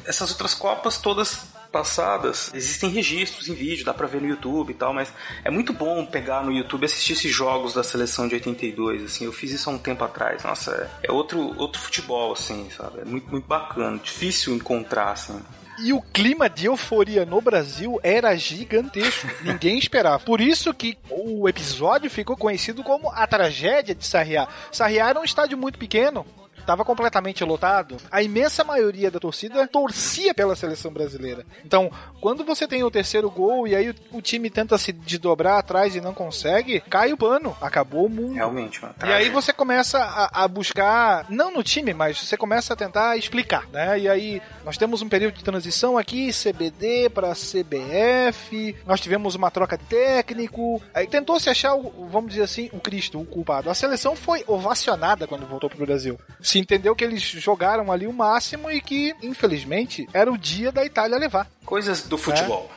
Essas outras Copas todas passadas, existem registros em vídeo, dá pra ver no YouTube e tal, mas é muito bom pegar no YouTube e assistir esses jogos da seleção de 82, assim, eu fiz isso há um tempo atrás, nossa, é, é outro, outro futebol, assim, sabe, é muito, muito bacana, difícil encontrar, assim. E o clima de euforia no Brasil era gigantesco. Ninguém esperava. Por isso que o episódio ficou conhecido como a tragédia de Sarriá. Sarriá era um estádio muito pequeno. Estava completamente lotado. A imensa maioria da torcida torcia pela seleção brasileira. Então, quando você tem o terceiro gol e aí o, o time tenta se desdobrar atrás e não consegue, cai o pano. Acabou o mundo. Realmente, uma E aí você começa a, a buscar, não no time, mas você começa a tentar explicar, né? E aí nós temos um período de transição aqui, CBD para CBF, nós tivemos uma troca de técnico, aí tentou-se achar, o, vamos dizer assim, o Cristo, o culpado. A seleção foi ovacionada quando voltou pro Brasil. Se entendeu que eles jogaram ali o máximo e que, infelizmente, era o dia da Itália levar. Coisas do futebol.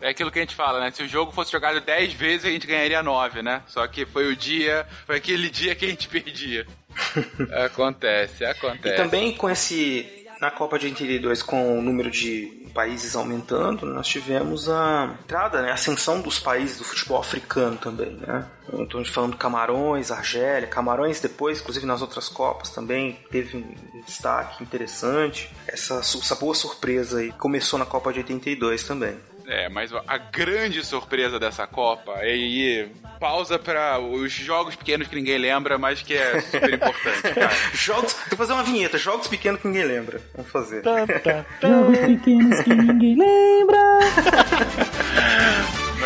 É aquilo que a gente fala, né? Se o jogo fosse jogado 10 vezes, a gente ganharia 9, né? Só que foi o dia, foi aquele dia que a gente perdia. acontece, acontece. E também com esse. Na Copa de 82, com o número de países aumentando, nós tivemos a entrada, né, a ascensão dos países do futebol africano também, né? Então, falando Camarões, Argélia, Camarões depois, inclusive nas outras Copas também teve um destaque interessante. Essa, essa boa surpresa aí começou na Copa de 82 também. É, mas a grande surpresa dessa Copa, e aí pausa para os jogos pequenos que ninguém lembra, mas que é super importante, cara. Jogos, vou fazer uma vinheta, jogos pequenos que ninguém lembra. Vamos fazer. Jogos pequenos que ninguém lembra.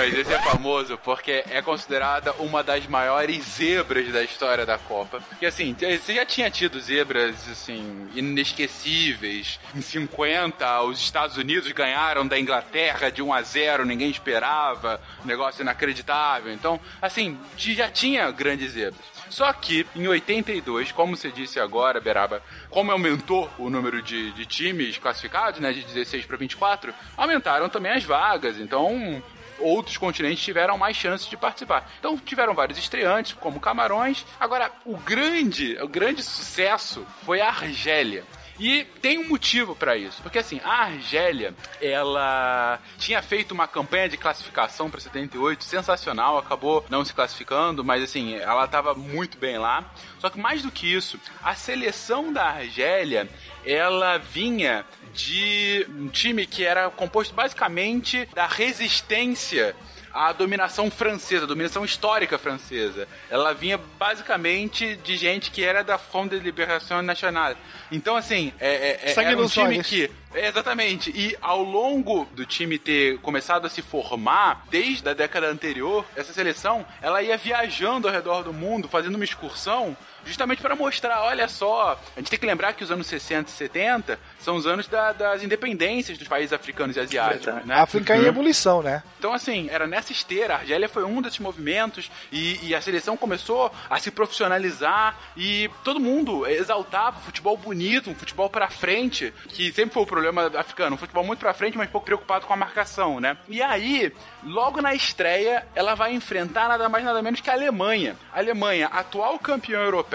Mas esse é famoso porque é considerada uma das maiores zebras da história da Copa. Porque assim, você já tinha tido zebras assim inesquecíveis. Em 50, os Estados Unidos ganharam da Inglaterra de 1 a 0, ninguém esperava, um negócio inacreditável. Então, assim, já tinha grandes zebras. Só que em 82, como você disse agora, Beraba, como aumentou o número de, de times classificados, né, de 16 para 24, aumentaram também as vagas. Então, outros continentes tiveram mais chances de participar. Então tiveram vários estreantes, como Camarões. Agora, o grande, o grande sucesso foi a Argélia. E tem um motivo para isso, porque assim, a Argélia, ela tinha feito uma campanha de classificação para 78 sensacional, acabou não se classificando, mas assim, ela estava muito bem lá. Só que mais do que isso, a seleção da Argélia, ela vinha de um time que era composto basicamente da resistência à dominação francesa, a dominação histórica francesa. Ela vinha basicamente de gente que era da Front de Libération Nationale. Então, assim, é, é, Sangue era um time olhos. que é, exatamente. E ao longo do time ter começado a se formar, desde a década anterior, essa seleção, ela ia viajando ao redor do mundo, fazendo uma excursão, justamente para mostrar, olha só, a gente tem que lembrar que os anos 60 e 70 são os anos da- das independências dos países africanos e asiáticos, né? África em ebulição, né? Então, assim, era nessa esteira. A Argélia foi um desses movimentos e, e a seleção começou a se profissionalizar e todo mundo exaltava o futebol bonito, um futebol pra frente, que sempre foi o problema africano. Um futebol muito pra frente, mas pouco preocupado com a marcação, né? E aí, logo na estreia, ela vai enfrentar nada mais nada menos que a Alemanha. A Alemanha, atual campeã europeia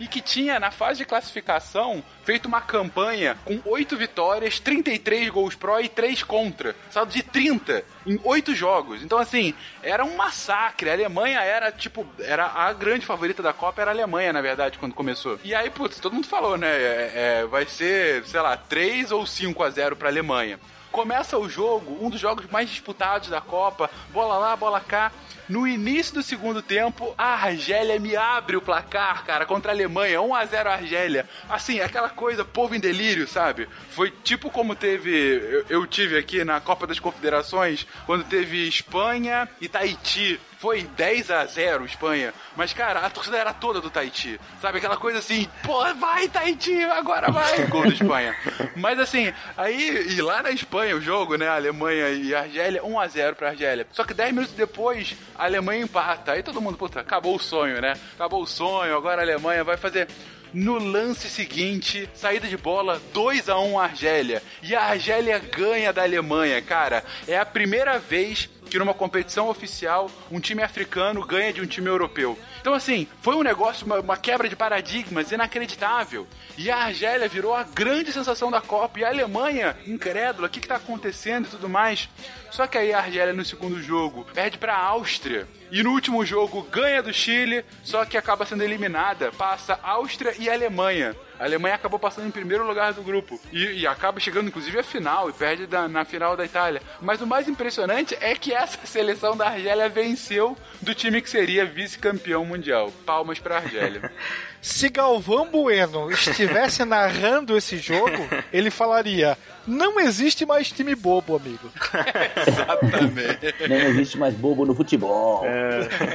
e que tinha na fase de classificação feito uma campanha com 8 vitórias, 33 gols pró e 3 contra. Saldo de 30 em 8 jogos. Então, assim, era um massacre. A Alemanha era, tipo, era a grande favorita da Copa, era a Alemanha, na verdade, quando começou. E aí, putz, todo mundo falou, né? é- é, vai ser, sei lá, 3 ou 5 a 0 pra Alemanha. Começa o jogo, um dos jogos mais disputados da Copa, bola lá, bola cá. No início do segundo tempo, a Argélia me abre o placar, cara, contra a Alemanha, 1 a 0 Argélia. Assim, aquela coisa, povo em delírio, sabe? Foi tipo como teve, eu, eu tive aqui na Copa das Confederações, quando teve Espanha e Tahiti. Foi 10 a 0 Espanha. Mas, cara, a torcida era toda do Tahiti. Sabe? Aquela coisa assim, pô, vai Tahiti, agora vai! Gol da Espanha. Mas assim, aí, e lá na Espanha o jogo, né? Alemanha e Argélia, 1 a 0 pra Argélia. Só que 10 minutos depois, a Alemanha empata. Aí todo mundo, puta, acabou o sonho, né? Acabou o sonho, agora a Alemanha vai fazer. No lance seguinte, saída de bola, 2 a 1 Argélia. E a Argélia ganha da Alemanha, cara. É a primeira vez que numa competição oficial um time africano ganha de um time europeu. Então, assim, foi um negócio, uma, uma quebra de paradigmas inacreditável. E a Argélia virou a grande sensação da Copa. E a Alemanha, incrédula, o que, que tá acontecendo e tudo mais. Só que aí a Argélia no segundo jogo perde pra Áustria. E no último jogo ganha do Chile, só que acaba sendo eliminada. Passa Áustria e Alemanha. A Alemanha acabou passando em primeiro lugar do grupo. E, e acaba chegando, inclusive, à final. E perde da- na final da Itália. Mas o mais impressionante é que essa seleção da Argélia venceu do time que seria vice-campeão mundial. Palmas pra Argélia. Se Galvão Bueno estivesse narrando esse jogo, ele falaria: Não existe mais time bobo, amigo. Exatamente. Não existe mais bobo no futebol.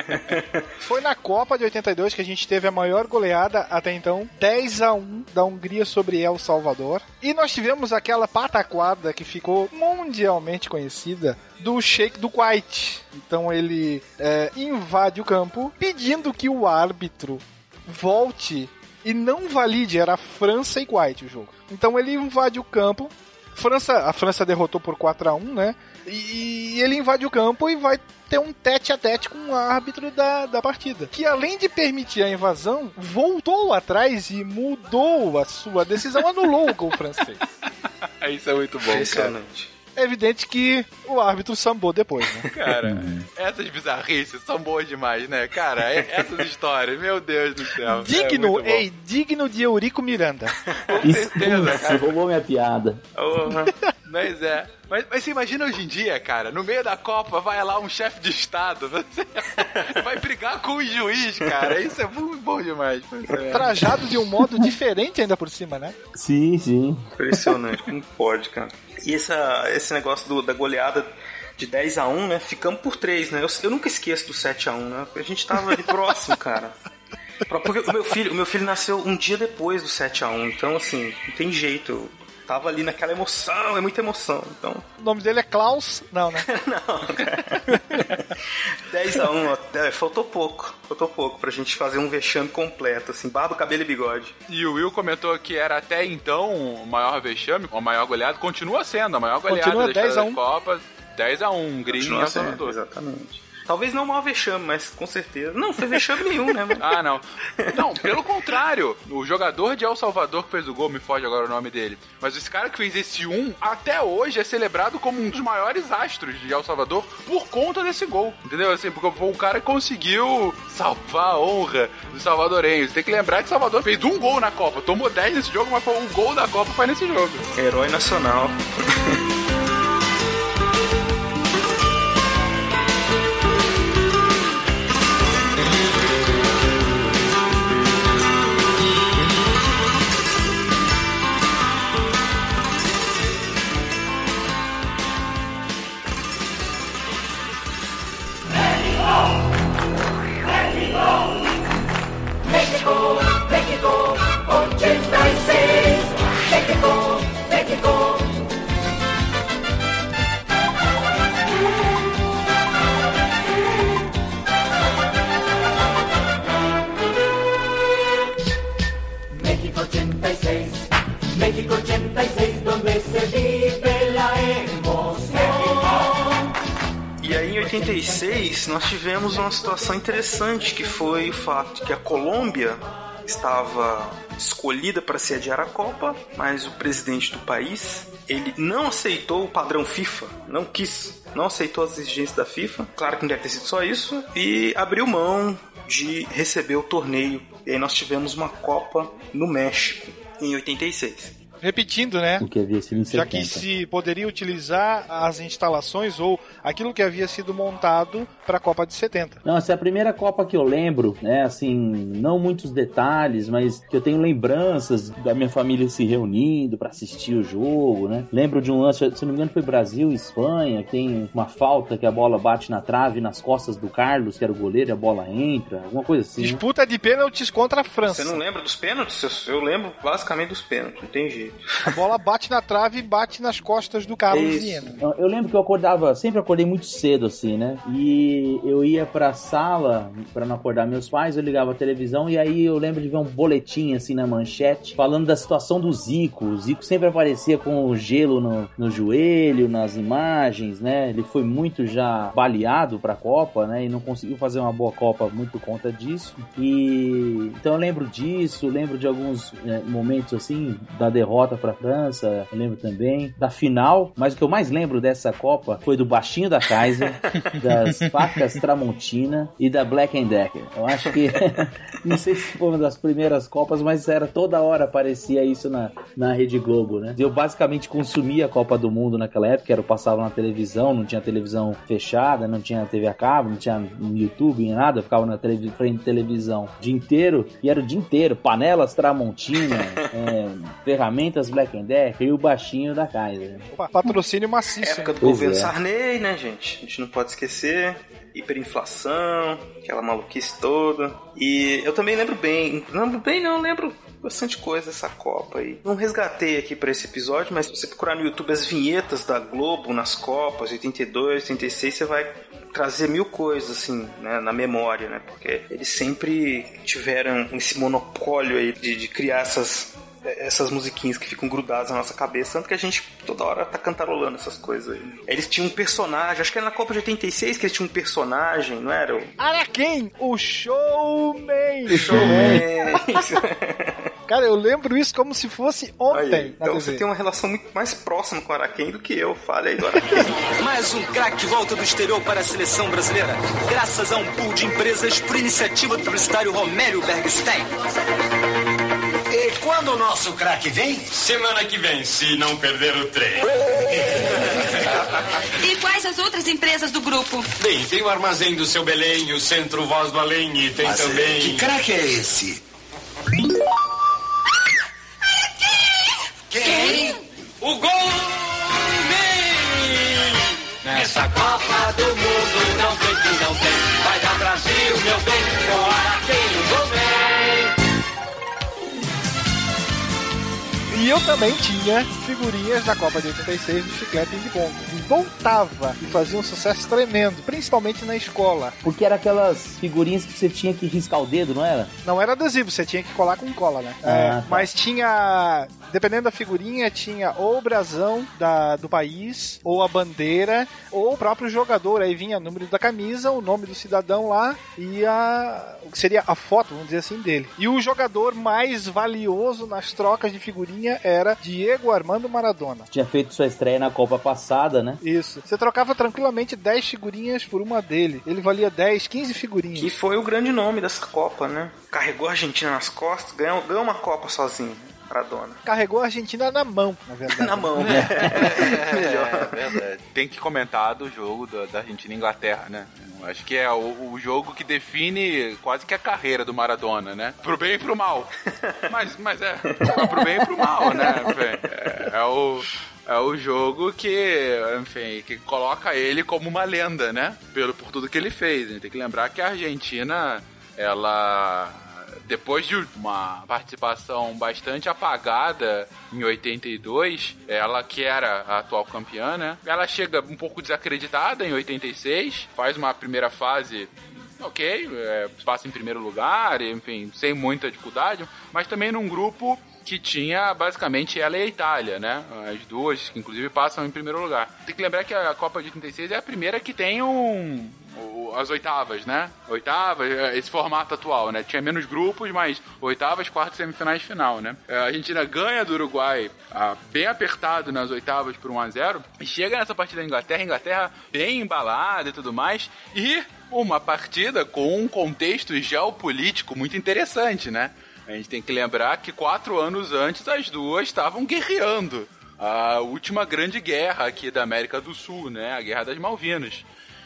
Foi na Copa de 82 que a gente teve a maior goleada até então, 10 a 1 da Hungria sobre El Salvador. E nós tivemos aquela pataquada que ficou mundialmente conhecida do Sheik do Kuwait. Então ele é, invade o campo pedindo que o árbitro volte e não valide, era França e Kuwait o jogo. Então ele invade o campo. França, a França derrotou por 4 a 1 né? E, e ele invade o campo e vai ter um tete a tete com o árbitro da, da partida. Que além de permitir a invasão, voltou atrás e mudou a sua decisão, anulou o gol francês. Isso é muito bom, cara. É evidente que o árbitro sambou depois, né? Cara, essas bizarrices são boas demais, né? Cara, é- essas histórias, meu Deus do céu. é Digno, bom. ei, digno de Eurico Miranda. Com certeza, Você cara. roubou minha piada. Mas é. Mas, mas você imagina hoje em dia, cara, no meio da Copa vai lá um chefe de Estado, você vai brigar com o juiz, cara. Isso é muito bom demais. É. Trajado de um modo diferente ainda por cima, né? Sim, sim. Impressionante, como pode, cara. E essa, esse negócio do- da goleada de 10 a 1 né? Ficamos por 3, né? Eu, eu nunca esqueço do 7 a 1 né? A gente tava ali próximo, cara. Porque o meu filho, o meu filho nasceu um dia depois do 7 a 1 então assim, não tem jeito. Tava ali naquela emoção, é muita emoção. Então, O nome dele é Klaus? Não, né? não, cara. 10 a 1 ó, é, faltou pouco. Faltou pouco pra gente fazer um vexame completo, assim, barba, cabelo e bigode. E o Will comentou que era até então o maior vexame, o maior goleado, continua sendo a maior goleada Continua da história 10 a da 1. Copa. 10 a 1 Hungria em Continua sendo. Exatamente. Talvez não o maior vexame, mas com certeza. Não, foi vexame nenhum, né? mano? Ah, não. Não, pelo contrário. O jogador de El Salvador que fez o gol, me foge agora o nome dele. Mas esse cara que fez esse 1, até hoje é celebrado como um dos maiores astros de El Salvador por conta desse gol. Entendeu? Assim, porque foi um cara que conseguiu salvar a honra dos salvadorenhos. Tem que lembrar que Salvador fez um gol na Copa. Tomou 10 nesse jogo, mas foi um gol da Copa foi nesse jogo. Herói nacional. nós tivemos uma situação interessante, que foi o fato que a Colômbia estava escolhida para sediar a Copa, mas o presidente do país, ele não aceitou o padrão FIFA, não quis, não aceitou as exigências da FIFA, claro que não deve ter sido só isso, e abriu mão de receber o torneio. E aí nós tivemos uma Copa no México, em 86. Repetindo, né? O que havia sido em Já 70. que se poderia utilizar as instalações ou aquilo que havia sido montado para a Copa de 70. Não, essa é a primeira Copa que eu lembro, né? Assim, não muitos detalhes, mas que eu tenho lembranças da minha família se reunindo pra assistir o jogo, né? Lembro de um lance, se não me engano, foi Brasil e Espanha, que tem uma falta que a bola bate na trave nas costas do Carlos, que era o goleiro, e a bola entra, alguma coisa assim. né? Disputa de pênaltis contra a França. Você não lembra dos pênaltis? Eu, eu lembro basicamente dos pênaltis, não tem jeito. A bola bate na trave e bate nas costas do. Eu eu lembro que eu acordava, sempre acordei muito cedo, assim, né? E eu ia pra sala pra não acordar meus pais, eu ligava a televisão e aí eu lembro de ver um boletim, assim, na manchete, falando da situação do Zico. O Zico sempre aparecia com o gelo no, no joelho, nas imagens, né? Ele foi muito já baleado pra Copa, né? E não conseguiu fazer uma boa Copa muito por conta disso. E então eu lembro disso, lembro de alguns é, momentos, assim, da derrota pra França, eu lembro também da final, mas o que eu mais lembro dessa Copa foi do baixinho da Kaiser, das facas Tramontina e da Black and Decker. Eu acho que não sei se foi uma das primeiras Copas, mas era toda hora aparecia isso na, na Rede Globo, né? Eu basicamente consumia a Copa do Mundo naquela época, era eu passava na televisão, não tinha televisão fechada, não tinha TV a cabo, não tinha YouTube, nem nada, eu ficava na televi- frente televisão o dia inteiro, e era o dia inteiro, panelas Tramontina, é, ferramentas Black and Decker e o baixinho da Kaiser. Patrocínio maciço. Época do Pois governo é. Sarney, né, gente? A gente não pode esquecer. Hiperinflação, aquela maluquice toda. E eu também lembro bem. Não lembro bem, não, lembro bastante coisa dessa Copa aí. Não resgatei aqui pra esse episódio, mas se você procurar no YouTube as vinhetas da Globo nas Copas, 82, 86, você vai trazer mil coisas, assim, né, na memória, né? Porque eles sempre tiveram esse monopólio aí de, de criar essas essas musiquinhas que ficam grudadas na nossa cabeça, tanto que a gente toda hora tá cantarolando essas coisas aí. Eles tinham um personagem, acho que era na Copa de 86 que eles tinham um personagem, não era? O Araquém, o showman. Showman. Cara, eu lembro isso como se fosse ontem Aí, então TV. você tem uma relação muito mais próxima com o Araquém do que eu. Fale aí do Araquém. Mais um craque volta do exterior para a seleção brasileira, graças a um pool de empresas por iniciativa do publicitário Romério Bergstein. E quando o nosso craque vem? Semana que vem, se não perder o trem. e quais as outras empresas do grupo? Bem, tem o Armazém do Seu Belém, o Centro Voz do Além e tem Mas, eh, também... Que craque é esse? Quem? Quem? O Gol. Nessa Copa do Mundo não tem que não tem. Vai dar Brasil, meu bem, com. E eu também tinha figurinhas da Copa de 86 do Chiclete Ping Pong. E voltava e fazia um sucesso tremendo, principalmente na escola. Porque era aquelas figurinhas que você tinha que riscar o dedo, não era? Não era adesivo, você tinha que colar com cola, né? Ah, É, tá. Mas tinha, dependendo da figurinha, tinha ou o brasão da, do país, ou a bandeira, ou o próprio jogador. Aí vinha o número da camisa, o nome do cidadão lá e a, o que seria a foto, vamos dizer assim, dele. E o jogador mais valioso nas trocas de figurinha era Diego Armando Maradona. Tinha feito sua estreia na Copa passada, né? Isso. Você trocava tranquilamente 10 figurinhas por uma dele. Ele valia 10, 15 figurinhas. Que foi o grande nome dessa Copa, né? Carregou a Argentina nas costas, ganhou, ganhou uma Copa sozinho. Maradona. Carregou a Argentina na mão, na verdade. Na mão. É, verdade. Tem que comentar do jogo da, da Argentina e Inglaterra, né? Acho que é o, o jogo que define quase que a carreira do Maradona, né? Pro bem e pro mal. Mas, mas é, pro bem e pro mal, né? É, é o. É o jogo que, enfim, que coloca ele como uma lenda, né? Pelo, por tudo que ele fez. A gente tem que lembrar que a Argentina, ela depois de uma participação bastante apagada em 82, ela que era a atual campeã, né? Ela chega um pouco desacreditada em 86, faz uma primeira fase ok, é, passa em primeiro lugar, enfim, sem muita dificuldade, mas também num grupo que tinha basicamente ela e a Itália, né? As duas, que inclusive passam em primeiro lugar. Tem que lembrar que a Copa de 86 é a primeira que tem um, as oitavas, né? Oitavas, é, esse formato atual, né? Tinha menos grupos, mas oitavas, quartas, semifinais, final, né? É, A Argentina ganha do Uruguai ah, bem apertado nas oitavas por 1 a 0 e chega nessa partida da Inglaterra, Inglaterra bem embalada e tudo mais, e uma partida com um contexto geopolítico muito interessante, né? A gente tem que lembrar que quatro anos antes as duas estavam guerreando. A última grande guerra aqui da América do Sul, né? A Guerra das Malvinas.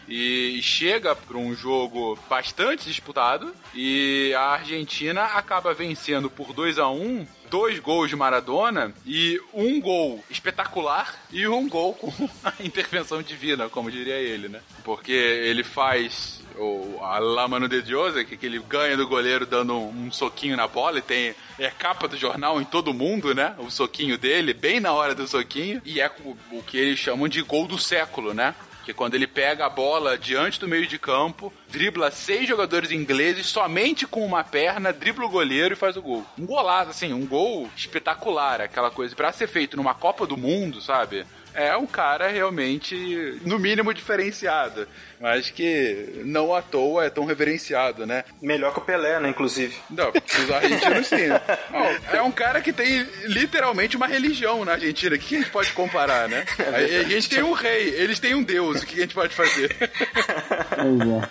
E chega para um jogo bastante disputado e a Argentina acaba vencendo por 2 a 1 dois gols de Maradona e um gol espetacular e um gol com a intervenção divina, como diria ele, né? Porque ele faz o, a de Dios, que, que ele ganha do goleiro dando um, um soquinho na bola e tem é capa do jornal em todo mundo, né? O soquinho dele, bem na hora do soquinho, e é o que eles chamam de gol do século, né? Que quando ele pega a bola diante do meio de campo, dribla seis jogadores ingleses somente com uma perna, dribla o goleiro e faz o gol. Um golaço, assim, um gol espetacular, aquela coisa. Pra ser feito numa Copa do Mundo, sabe? É um cara realmente, no mínimo, diferenciado. Mas que não à toa é tão reverenciado, né? Melhor que o Pelé, né, inclusive. Não, os argentinos sim. Não, é um cara que tem literalmente uma religião na Argentina. O que a gente pode comparar, né? A, a gente tem um rei, eles têm um deus. O que a gente pode fazer?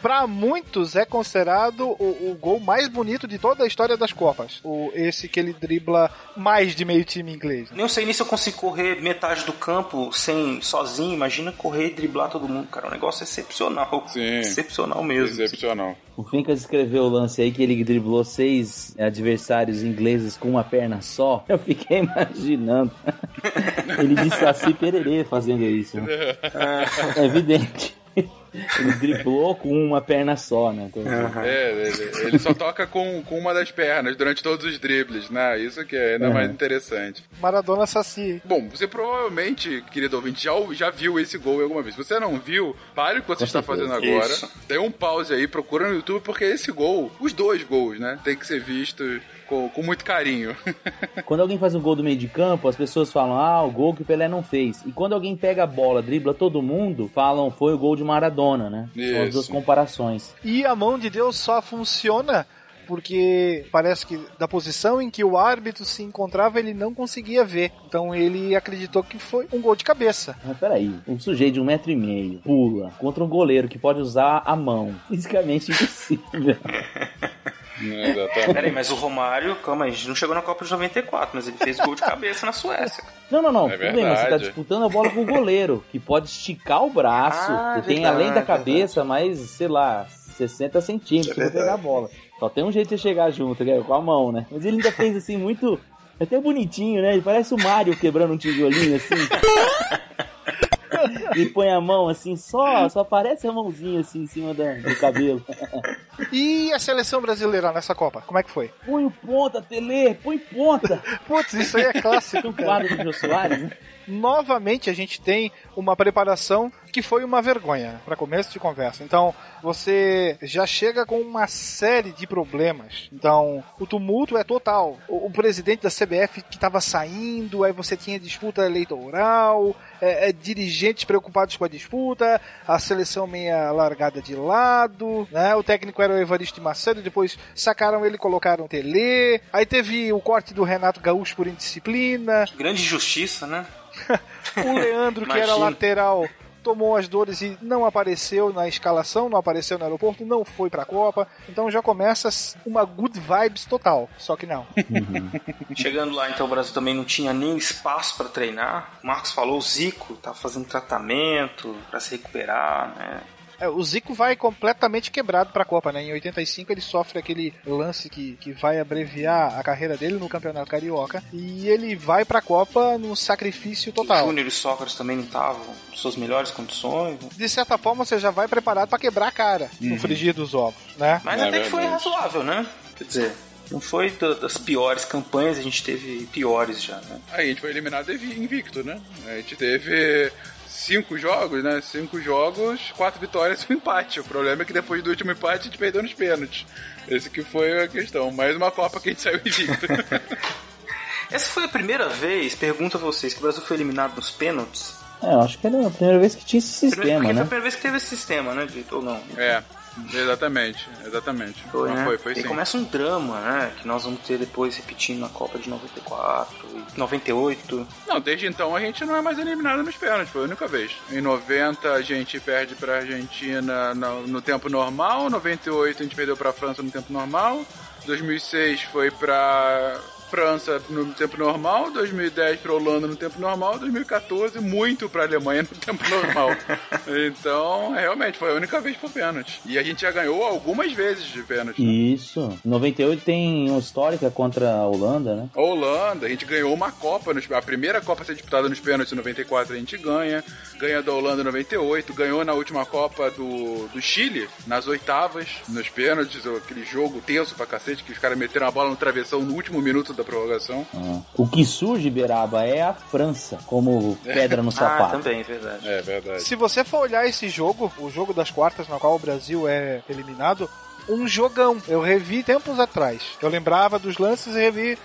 Pra muitos é considerado o, o gol mais bonito de toda a história das Copas. O, esse que ele dribla mais de meio time inglês. Nem sei nem se eu consigo correr metade do campo sem sozinho. Imagina correr e driblar todo mundo, cara. É um negócio excepcional. Sim. Excepcional mesmo. Excepcional. O Fincas escreveu o lance aí que ele driblou seis adversários ingleses com uma perna só. Eu fiquei imaginando. ele disse assim pererê fazendo isso. É evidente. Ele driblou com uma perna só, né? Então, É, ele, ele só toca com, com uma das pernas durante todos os dribles, né? Isso que é ainda Uhum. mais interessante. Maradona Saci. Bom, você provavelmente, querido ouvinte, já, já viu esse gol alguma vez. Se você não viu, pare o que você Com está certeza. fazendo agora. Isso. Dê um pause aí, procura no YouTube, porque esse gol, os dois gols, né? Tem que ser visto com, com muito carinho. Quando alguém faz um gol do meio de campo, as pessoas falam, ah, o gol que o Pelé não fez. E quando alguém pega a bola, dribla todo mundo, falam, foi o gol de Maradona, né? São as duas Isso. comparações. E a mão de Deus só funciona porque parece que da posição em que o árbitro se encontrava ele não conseguia ver. Então ele acreditou que foi um gol de cabeça. Mas peraí, um sujeito de um metro e meio pula contra um goleiro que pode usar a mão. Fisicamente impossível. Exatamente. Peraí, mas o Romário, calma aí, a gente não chegou na Copa de 94, mas ele fez gol de cabeça na Suécia. Não, não, não. É Tudo bem, mas você tá verdade. disputando a bola com o goleiro, que pode esticar o braço, Ah, que tem verdade, além da cabeça, mais, sei lá, 60 centímetros pra pegar a bola. Só tem um jeito de chegar junto, que é com a mão, né? Mas ele ainda fez assim, muito. Até bonitinho, né? Ele parece o Mario quebrando um tijolinho assim. e põe a mão assim, só, só aparece a mãozinha assim em cima da- do cabelo. E a seleção brasileira nessa Copa, como é que foi? Põe o ponta, Tele, põe ponta. Putz, isso aí é clássico. Um quadro do Jô Soares, né? novamente a gente tem uma preparação que foi uma vergonha para começo de conversa. Então, você já chega com uma série de problemas. Então, o tumulto é total. O, o presidente da CBF que estava saindo, aí você tinha disputa eleitoral, é, é, dirigentes preocupados com a disputa, a seleção meia largada de lado, né? O técnico era o Evaristo Macedo, depois sacaram ele e colocaram o Tele. Aí teve o corte do Renato Gaúcho por indisciplina. Grande justiça, né? o Leandro, que era lateral, tomou as dores e não apareceu na escalação, não apareceu no aeroporto, não foi pra Copa. Então já começa uma good vibes total. Só que não. Uhum. Chegando lá, então o Brasil também não tinha nem espaço para treinar. O Marcos falou, o Zico tá fazendo tratamento para se recuperar, né? É, o Zico vai completamente quebrado para a Copa, né? Em 85 ele sofre aquele lance que, que vai abreviar a carreira dele no Campeonato Carioca e ele vai para a Copa no sacrifício total. O Júnior e Sócrates também não estavam em suas melhores condições. Né? De certa forma você já vai preparado para quebrar a cara uhum. no frigir dos ovos, né? Mas é até que foi razoável, né? Quer dizer, não foi das piores campanhas, a gente teve piores já, né? Aí a gente foi eliminado invicto, né? A gente teve cinco jogos, né? Cinco jogos, quatro vitórias e um empate. O problema é que depois do último empate a gente perdeu nos pênaltis. Esse que foi a questão. Mais uma Copa que a gente saiu invicto. Essa foi a primeira vez, pergunto a vocês, que o Brasil foi eliminado nos pênaltis? É, eu acho que era a primeira vez que tinha esse sistema, primeira, né? Foi a primeira vez que teve esse sistema, né, Dito? Ou não? É. Exatamente, exatamente. Foi, Não né? foi, foi e sim. começa um drama, né? Que nós vamos ter depois repetindo na Copa de 94 e 98. Não, desde então a gente não é mais eliminado nos pênaltis, foi a única vez. Em 90 a gente perde pra Argentina no, no tempo normal, 98 a gente perdeu pra França no tempo normal, 2006 foi pra França no tempo normal, 2010 para Holanda no tempo normal, 2014 muito para Alemanha no tempo normal. então, realmente, foi a única vez por pênalti. E a gente já ganhou algumas vezes de pênalti. Né? Isso. 98 tem uma histórica contra a Holanda, né? A Holanda, a gente ganhou uma Copa, nos, a primeira Copa a ser disputada nos pênaltis em 94 a gente ganha, ganha da Holanda em 98, ganhou na última Copa do, do Chile, nas oitavas, nos pênaltis, aquele jogo tenso pra cacete, que os caras meteram a bola no travessão no último minuto da prorrogação. Ah. O que surge, Beraba, é a França, como pedra no sapato. Ah, também, verdade. É verdade. Se você for olhar esse jogo, o jogo das quartas, na qual o Brasil é eliminado, um jogão. Eu revi tempos atrás. Eu lembrava dos lances e revi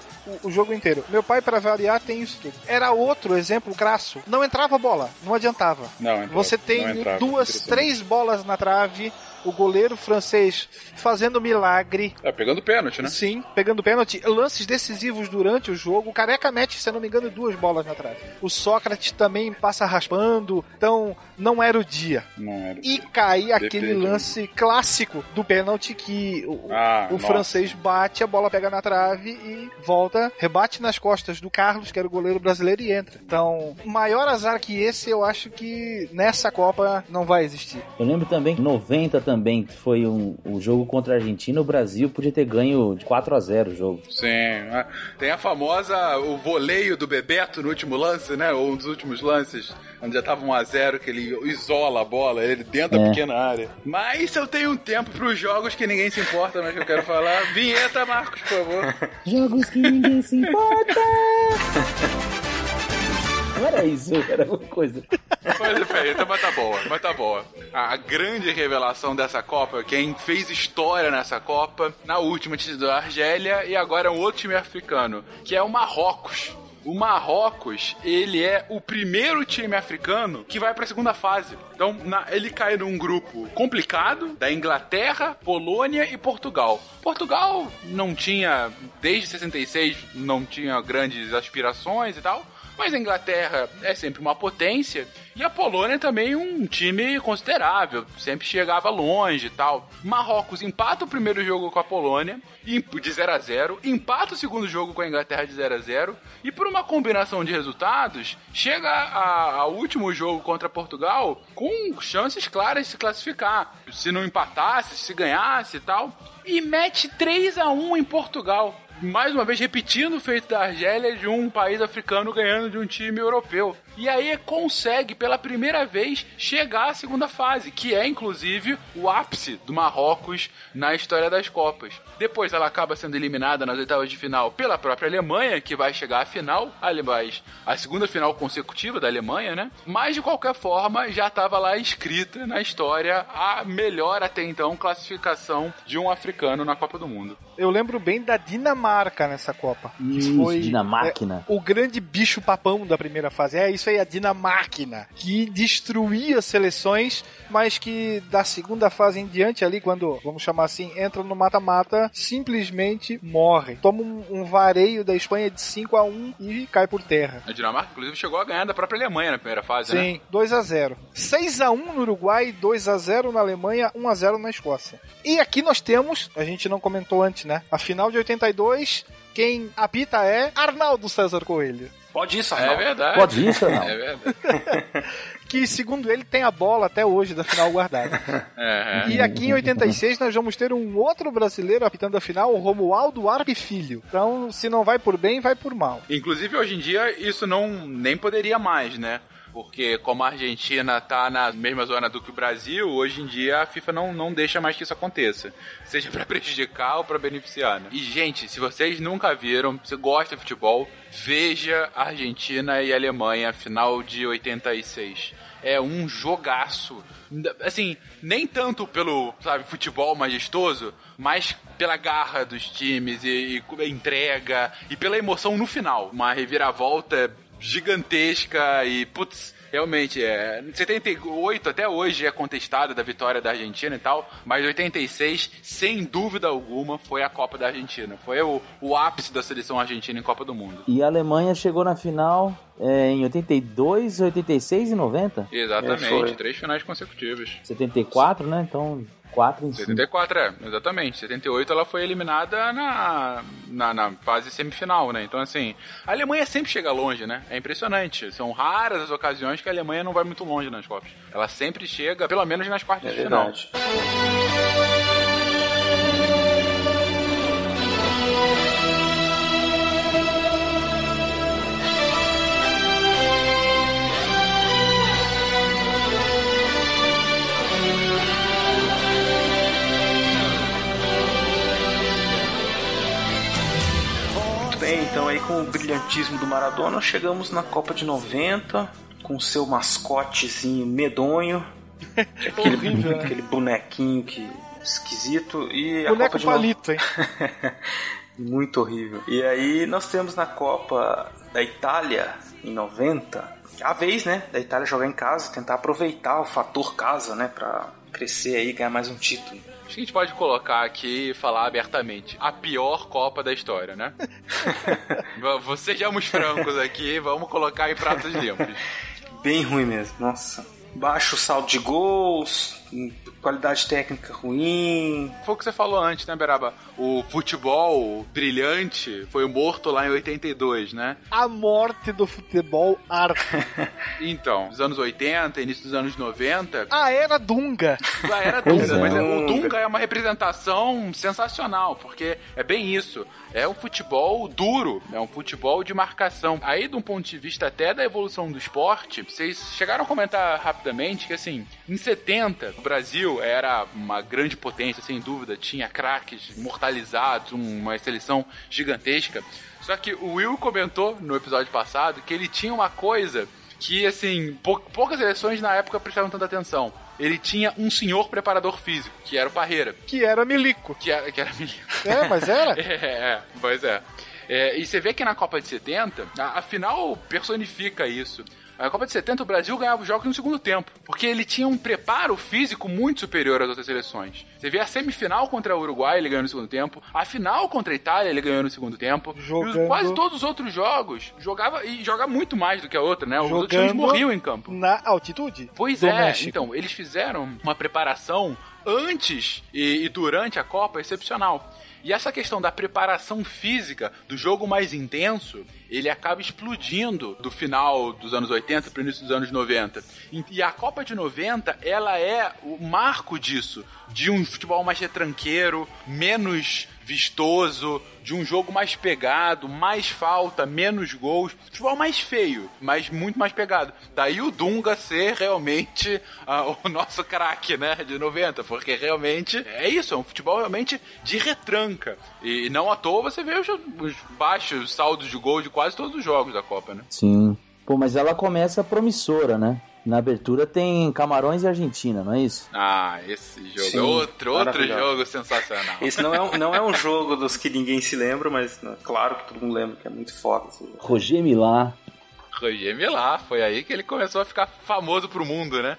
o, o jogo inteiro. Meu pai, para variar, tem isso tudo. Era outro exemplo crasso. Não entrava bola, não adiantava. Não, entrava, Você tem não entrava, duas, três bolas na trave o goleiro francês fazendo milagre. É, pegando pênalti, né? Sim, pegando pênalti. Lances decisivos durante o jogo. O Careca mete, se eu não me engano, duas bolas na trave. O Sócrates também passa raspando. Então, não era o dia. Não era. E cai aquele lance clássico do pênalti que o, ah, o francês bate, a bola pega na trave e volta, rebate nas costas do Carlos, que era o goleiro brasileiro, e entra. Então, maior azar que esse, eu acho que nessa Copa não vai existir. Eu lembro também que 90 também foi um, um jogo contra a Argentina, o Brasil podia ter ganho de 4 a 0 o jogo. Sim. Tem a famosa, o voleio do Bebeto no último lance, né? Ou um dos últimos lances, onde já tava 1 a 0 que ele isola a bola, ele dentro é. da pequena área. Mas eu tenho um tempo pros jogos que ninguém se importa, mas que eu quero falar. Vinheta, Marcos, por favor. Jogos que ninguém se importa! Não era isso, era uma coisa. Mas, peraí, então, mas tá boa, mas tá boa. A grande revelação dessa Copa, quem fez história nessa Copa, na última tinha sido a Argélia e agora é um outro time africano, que é o Marrocos. O Marrocos, ele é o primeiro time africano que vai para a segunda fase. Então, na, ele cai num grupo complicado da Inglaterra, Polônia e Portugal. Portugal não tinha, desde 66, não tinha grandes aspirações e tal. Mas a Inglaterra é sempre uma potência e a Polônia também um time considerável, sempre chegava longe e tal. Marrocos empata o primeiro jogo com a Polônia de 0 a 0, empata o segundo jogo com a Inglaterra de 0 a 0 e por uma combinação de resultados chega ao último jogo contra Portugal com chances claras de se classificar. Se não empatasse, se ganhasse e tal, e mete 3 a 1 em Portugal mais uma vez repetindo o feito da Argélia de um país africano ganhando de um time europeu. E aí consegue pela primeira vez chegar à segunda fase, que é inclusive o ápice do Marrocos na história das Copas. Depois ela acaba sendo eliminada nas oitavas de final pela própria Alemanha, que vai chegar à final, aliás, a segunda final consecutiva da Alemanha, né? Mas de qualquer forma, já estava lá escrita na história a melhor até então classificação de um africano na Copa do Mundo. Eu lembro bem da Dinamarca nessa Copa. Isso, foi Dinamáquina. É, o grande bicho papão da primeira fase. É isso aí, a Dinamáquina. Que destruía seleções, mas que da segunda fase em diante ali, quando, vamos chamar assim, entra no mata-mata, simplesmente morre. Toma um, um, vareio da Espanha de 5 a 1 e cai por terra. A Dinamarca, inclusive, chegou a ganhar da própria Alemanha na primeira fase, Sim, né? 2 a 0 6 a 1 no Uruguai, 2 a 0 na Alemanha, 1 a 0 na Escócia. E aqui nós temos, a gente não comentou antes, né? A final de 82, quem apita é Arnaldo César Coelho. Pode isso, Arnaldo. É verdade. Pode isso, Arnaldo. É verdade. que, segundo ele, tem a bola até hoje da final guardada. É, é. E aqui em 86 nós vamos ter um outro brasileiro apitando a final, o Romualdo Arpe Filho. Então, se não vai por bem, vai por mal. Inclusive, hoje em dia, isso não nem poderia mais, né? Porque como a Argentina tá na mesma zona do que o Brasil, hoje em dia a FIFA não, não deixa mais que isso aconteça. Seja para prejudicar ou para beneficiar. Né? E, gente, se vocês nunca viram, se gosta de futebol, veja Argentina e Alemanha, final de 86. É um jogaço. Assim, nem tanto pelo, sabe, futebol majestoso, mas pela garra dos times e, e entrega e pela emoção no final. Uma reviravolta gigantesca e, putz, realmente, é. 78 até hoje é contestada da vitória da Argentina e tal, mas 86, sem dúvida alguma, foi a Copa da Argentina. Foi o, o ápice da seleção argentina em Copa do Mundo. E a Alemanha chegou na final é, em 82, 86 e 90? Exatamente, é, três finais consecutivas. 74, né? Então 74 em 74, é, exatamente. 78 ela foi eliminada na, na, na, fase semifinal, né? Então, assim, a Alemanha sempre chega longe, né? É impressionante. São raras as ocasiões que a Alemanha não vai muito longe nas Copas. Ela sempre chega, pelo menos nas quartas é de final. Verdade. Bem, então aí com o brilhantismo do Maradona, chegamos na Copa de 90, com seu mascotezinho medonho, aquele, Horrível, né? aquele bonequinho que esquisito e a Boneco Copa de palito, hein? Muito horrível. E aí nós temos na Copa da Itália em 90, a vez, né, da Itália jogar em casa, tentar aproveitar o fator casa, né, para crescer aí, ganhar mais um título. Acho que a gente pode colocar aqui e falar abertamente. A pior Copa da história, né? Sejamos francos aqui, vamos colocar em pratos limpos. Bem ruim mesmo, nossa. Baixo saldo de gols, qualidade técnica ruim. Foi o que você falou antes, né, Beraba? O futebol brilhante foi morto lá em 82, né? A morte do futebol arte. Então, nos anos 80, início dos anos 90, A era Dunga. a era Dunga, é. mas é- o Dunga é uma representação sensacional, porque é bem isso. É um futebol duro, é um futebol de marcação. Aí, de um ponto de vista até da evolução do esporte, vocês chegaram a comentar rapidamente que, assim, em 70, o Brasil era uma grande potência, sem dúvida, tinha craques imortalizados, uma seleção gigantesca. Só que o Will comentou no episódio passado que ele tinha uma coisa que, assim, pou- poucas seleções na época prestaram tanta atenção. Ele tinha um senhor preparador físico, que era o Parreira. Que era Milico. Que era, que era milico. É, mas era? É, é, pois é. É, E você vê que na Copa de 70, a, a final personifica isso. Na Copa de 70, o Brasil ganhava os jogos no segundo tempo, porque ele tinha um preparo físico muito superior às outras seleções. Você vê a semifinal contra o Uruguai, ele ganhou no segundo tempo. A final contra a Itália, ele ganhou no segundo tempo. E os- Jogando- quase todos os outros jogos jogava e joga muito mais do que a outra, né? Os outros times Jogando morriam em campo. Na altitude? Pois é, México. então, eles fizeram uma preparação antes e, e durante a Copa excepcional. E essa questão da preparação física, do jogo mais intenso, ele acaba explodindo do final dos anos 80 para o início dos anos 90. E- a Copa de 90, ela é o marco disso, de um futebol mais retranqueiro, menos vistoso, de um jogo mais pegado, mais falta, menos gols. Futebol mais feio, mas muito mais pegado. Daí o Dunga ser realmente uh, o nosso craque, né, de 90, porque realmente é isso, é um futebol realmente de retranca. E não à toa você vê os, os baixos saldos de gol de quase todos os jogos da Copa, né? Sim. Pô, mas ela começa promissora, né? Na abertura tem Camarões e Argentina, não é isso? Ah, esse jogo Sim, é outro, outro jogo sensacional. Esse não é, um, não é um jogo dos que ninguém se lembra, mas né, claro que todo mundo lembra que é muito foda. Assim. Roger Milá. Roger Milá, foi aí que ele começou a ficar famoso pro mundo, né?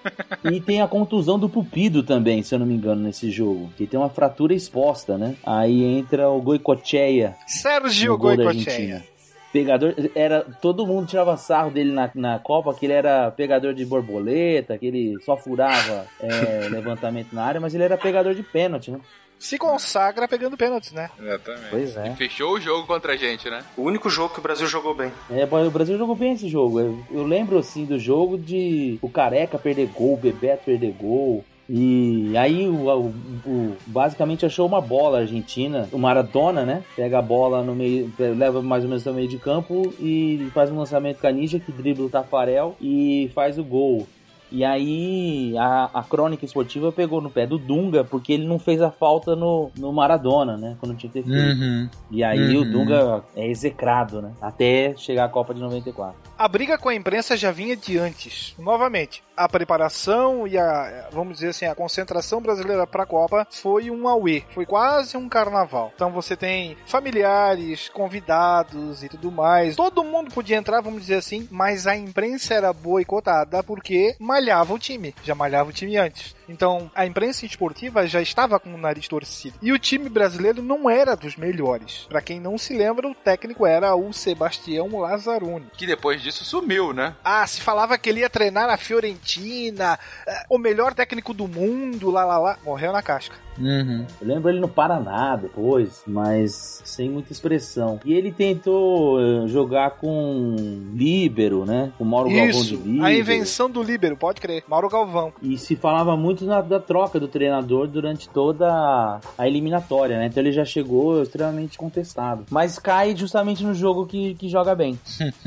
e tem a contusão do Pupido também, se eu não me engano, nesse jogo. Que tem uma fratura exposta, né? Aí entra o Goicocheia. Sérgio Goicocheia pegador. Era, todo mundo tirava sarro dele na, na Copa, que ele era pegador de borboleta, que ele só furava é, levantamento na área, mas ele era pegador de pênalti, né? Se consagra pegando pênaltis, né? Exatamente. Pois é. E fechou o jogo contra a gente, né? O único jogo que o Brasil jogou bem. É, o Brasil jogou bem esse jogo. Eu, eu lembro, assim, do jogo de o Careca perder gol, o Bebeto perder gol, e aí, o, o, o, basicamente, achou uma bola argentina, o Maradona, né? Pega a bola no meio, leva mais ou menos no meio de campo e faz um lançamento canija que dribla o Tafarel e faz o gol. E aí a, a crônica esportiva pegou no pé do Dunga, porque ele não fez a falta no, no Maradona, né? Quando tinha que ter feito. Uhum. E aí uhum. o Dunga é execrado, né? Até chegar à Copa de 94. A briga com a imprensa já vinha de antes. Novamente, a preparação e a, vamos dizer assim, a concentração brasileira para a Copa foi um auê, foi quase um carnaval. Então você tem familiares, convidados e tudo mais. Todo mundo podia entrar, vamos dizer assim, mas a imprensa era boicotada porque malhava o time, já malhava o time antes. Então, a imprensa esportiva já estava com o nariz torcido. E o time brasileiro não era dos melhores. Para quem não se lembra, o técnico era o Sebastião Lazzaroni. Que depois disso sumiu, né? Ah, se falava que ele ia treinar a Fiorentina, eh, o melhor técnico do mundo, lá lá lá. Morreu na casca. Uhum. Eu lembro ele no Paraná depois, mas sem muita expressão. E ele tentou eh, jogar com Líbero, né? Com Mauro Isso, Galvão de Líbero. A invenção do Líbero, pode crer. Mauro Galvão. E se falava muito na, da troca do treinador durante toda a eliminatória, né? Então ele já chegou extremamente contestado. Mas cai justamente no jogo que, que joga bem.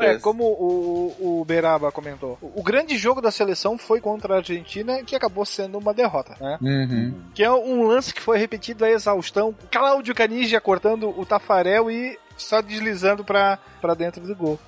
É, como o, o Beraba comentou. O, o grande jogo da seleção foi contra a Argentina, que acabou sendo uma derrota, né? Uhum. Que é um lance que foi repetido a exaustão. Cláudio Canija cortando o Tafarel e só deslizando pra, pra dentro do gol.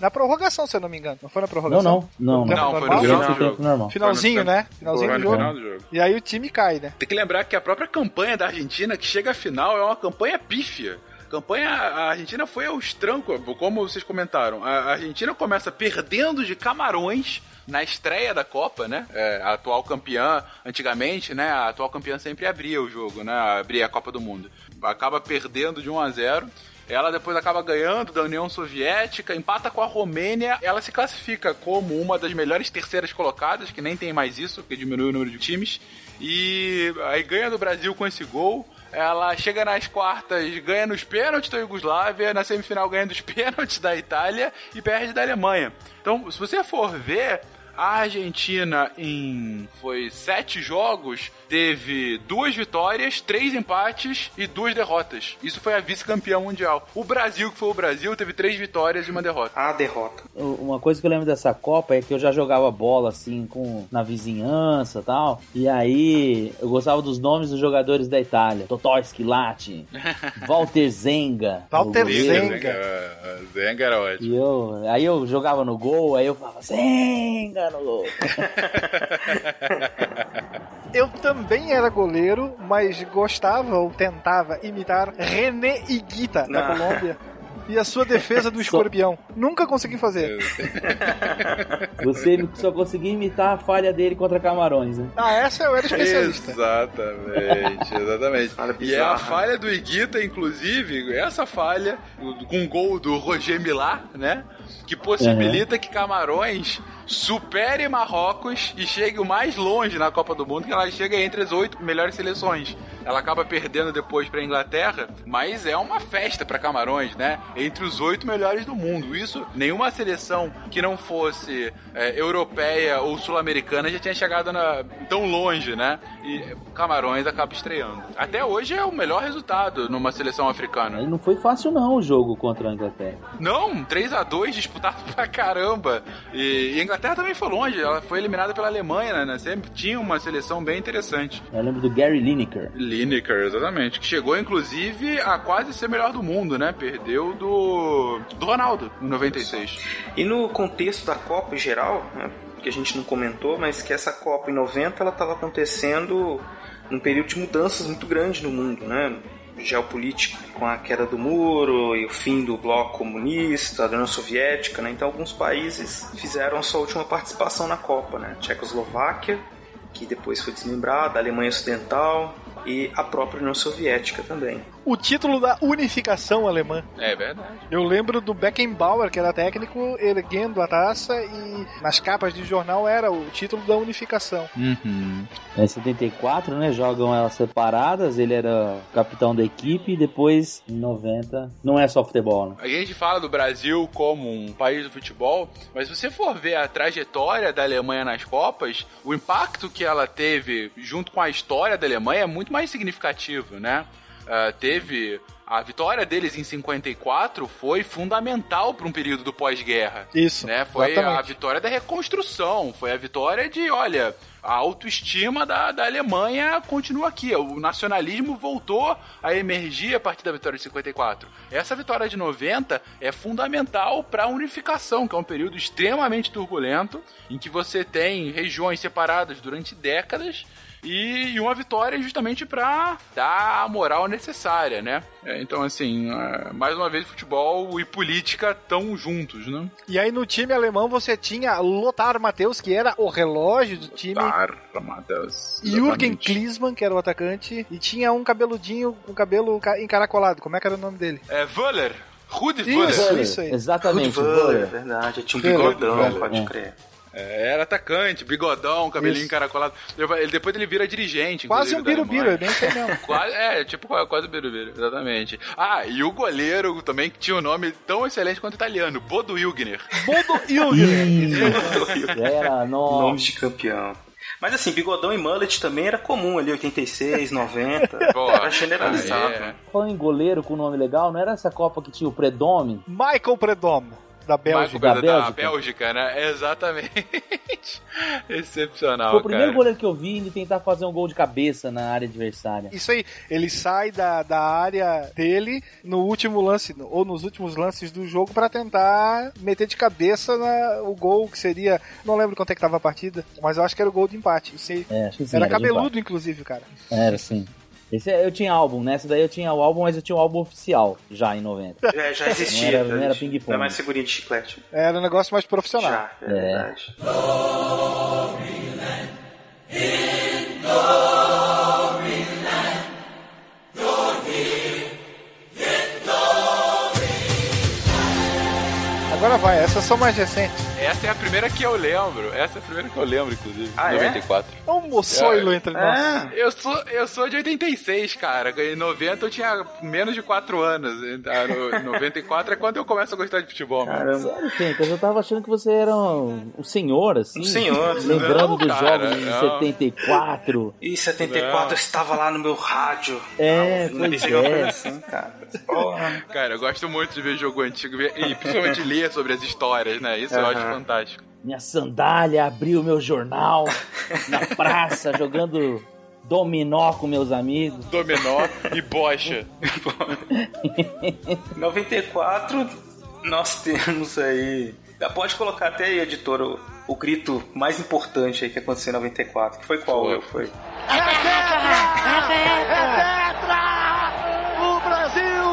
Na prorrogação, se eu não me engano. Não foi na prorrogação? Não, não. Não, não foi no final do jogo. Normal. Finalzinho, né? Finalzinho do jogo. Final do jogo. E aí o time cai, né? Tem que lembrar que a própria campanha da Argentina, que chega à final, é uma campanha pífia campanha, a Argentina foi aos trancos, como vocês comentaram. A Argentina começa perdendo de Camarões na estreia da Copa, né? É, a atual campeã, antigamente, né? A atual campeã sempre abria o jogo, né? Abria a Copa do Mundo. Acaba perdendo de 1 a 0 ela depois acaba ganhando da União Soviética, empata com a Romênia. Ela se classifica como uma das melhores terceiras colocadas, que nem tem mais isso, porque diminui o número de times. E aí ganha do Brasil com esse gol. Ela chega nas quartas, ganha nos pênaltis da Iugoslávia, na semifinal ganha dos pênaltis da Itália e perde da Alemanha. Então, se você for ver, a Argentina, em foi sete jogos, teve duas vitórias, três empates e duas derrotas. Isso foi a vice-campeã mundial. O Brasil, que foi o Brasil, teve três vitórias e uma derrota. A derrota. Uma coisa que eu lembro dessa Copa é que eu já jogava bola assim com na vizinhança e tal. E aí eu gostava dos nomes dos jogadores da Itália: Totò Schilati, Walter Zenga. Walter Zenga. Zenga. Zenga era ótimo. E eu, aí eu jogava no gol, aí eu falava Zenga no eu também era goleiro, mas gostava ou tentava imitar René Iguita, da Colômbia e a sua defesa do escorpião. Nunca consegui fazer. Você só conseguia imitar a falha dele contra Camarões, né? Ah, essa eu era especialista. Exatamente, exatamente. e é a falha do Iguita, inclusive, essa falha, com o gol do Roger Milá, né? Que possibilita uhum. que Camarões supere Marrocos e chegue o mais longe na Copa do Mundo, que ela chega entre as oito melhores seleções. Ela acaba perdendo depois para Inglaterra, mas é uma festa para Camarões, né? Entre os oito melhores do mundo. Isso, nenhuma seleção que não fosse é, europeia ou sul-americana já tinha chegado na, tão longe, né? E Camarões acaba estreando. Até hoje é o melhor resultado numa seleção africana. E não foi fácil não o jogo contra a Inglaterra. Não, 3 a 2 disputado pra caramba. E, e a Inglaterra também foi longe, ela foi eliminada pela Alemanha, né? Sempre tinha uma seleção bem interessante. Eu lembro do Gary Lineker. Lineker, exatamente. Que chegou, inclusive, a quase ser melhor do mundo, né? Perdeu do, do Ronaldo, em 96. E no contexto da Copa em geral, né? que a gente não comentou, mas que essa Copa em 90 ela estava acontecendo num período de mudanças muito grande no mundo, né? Geopolítico com a queda do muro e o fim do bloco comunista, da União Soviética, né? Então alguns países fizeram sua última participação na Copa, né? Tchecoslováquia, que depois foi desmembrada, Alemanha Ocidental e a própria União Soviética também o título da unificação alemã. É verdade. Eu lembro do Beckenbauer, que era técnico, erguendo a taça e nas capas de jornal era o título da unificação. Uhum. Em 74, né, jogam elas separadas, ele era capitão da equipe e depois, em 90, não é só futebol, né? A gente fala do Brasil como um país do futebol, mas se você for ver a trajetória da Alemanha nas Copas, o impacto que ela teve junto com a história da Alemanha é muito mais significativo, né? uh, teve a vitória deles em 54 foi fundamental para um período do pós-guerra. Isso. Né? Foi exatamente. a vitória da reconstrução, foi a vitória de, olha, a autoestima da, da Alemanha continua aqui. O nacionalismo voltou a emergir a partir da vitória de 54. Essa vitória de 90 é fundamental para a unificação, que é um período extremamente turbulento, em que você tem regiões separadas durante décadas e, uma vitória justamente para dar a moral necessária, né? É, então, assim, é, mais uma vez, futebol e política estão juntos, né? E aí no time alemão você tinha Lothar Matheus, que era o relógio do time. Lothar Matheus. Jürgen Klinsmann, que era o atacante. E tinha um cabeludinho com cabelo encaracolado. Como é que era o nome dele? É Wöller. Rudi Wöller. Isso, aí. Exatamente. Rudi Wöller, verdade. Tinha um bigodão, pode é. crer. É, era atacante, bigodão, cabelinho Isso. encaracolado. Ele, depois ele vira dirigente. Quase um birubiru, é bem sei mesmo. Quase, é, tipo quase um birubiru, exatamente. Ah, e o goleiro também que tinha um nome tão excelente quanto italiano, Bodo Ilgner. Bodo Ilgner. era, Nome de campeão. Mas assim, bigodão e mullet também era comum ali, 86, 90. Pô, era generalizado. Ah, é. Falando em goleiro com nome legal, não era essa Copa que tinha o Predome? Michael Predome da Bélgica. Da, da Bélgica. né? Exatamente. Excepcional, Foi o primeiro cara. goleiro que eu vi ele tentar fazer um gol de cabeça na área adversária. Isso aí, ele sai da, da área dele no último lance, ou nos últimos lances do jogo para tentar meter de cabeça na, o gol que seria, não lembro quanto é que tava a partida, mas eu acho que era o gol de empate. Sei, é, sim, era, era cabeludo, inclusive, cara. Era, sim. Esse, é, eu tinha álbum, nessa daí eu tinha o álbum, mas eu tinha o álbum oficial já em 90. É, já existia. Não era, não era ping-pong. Não é mais segurinha de chiclete. Era um negócio mais profissional. Já, é, é. verdade. Agora vai, essas são mais recentes. Essa é a primeira que eu lembro. Essa é a primeira que eu lembro, inclusive. Ah, 94. É um moçoilo é. entre nós. É. Eu, sou, eu sou de 86, cara. Em 90 eu tinha menos de 4 anos. Em 94 é quando eu começo a gostar de futebol. Caramba. Sério, Penta, eu tava achando que você era um, um senhor, assim. Um senhor. Lembrando não, dos cara, jogos de não. 74. E 74 não. eu estava lá no meu rádio. É, pois é. Assim, cara. Cara, eu gosto muito de ver jogo antigo e principalmente ler sobre as histórias, né? Isso uhum. eu acho fantástico. Minha sandália abriu meu jornal na praça, jogando dominó com meus amigos. Dominó e bocha. 94, nós temos aí. Pode colocar até aí, editor, o, o grito mais importante aí que aconteceu em 94. Que foi qual? Foi. foi. É tetra! É tetra! O Brasil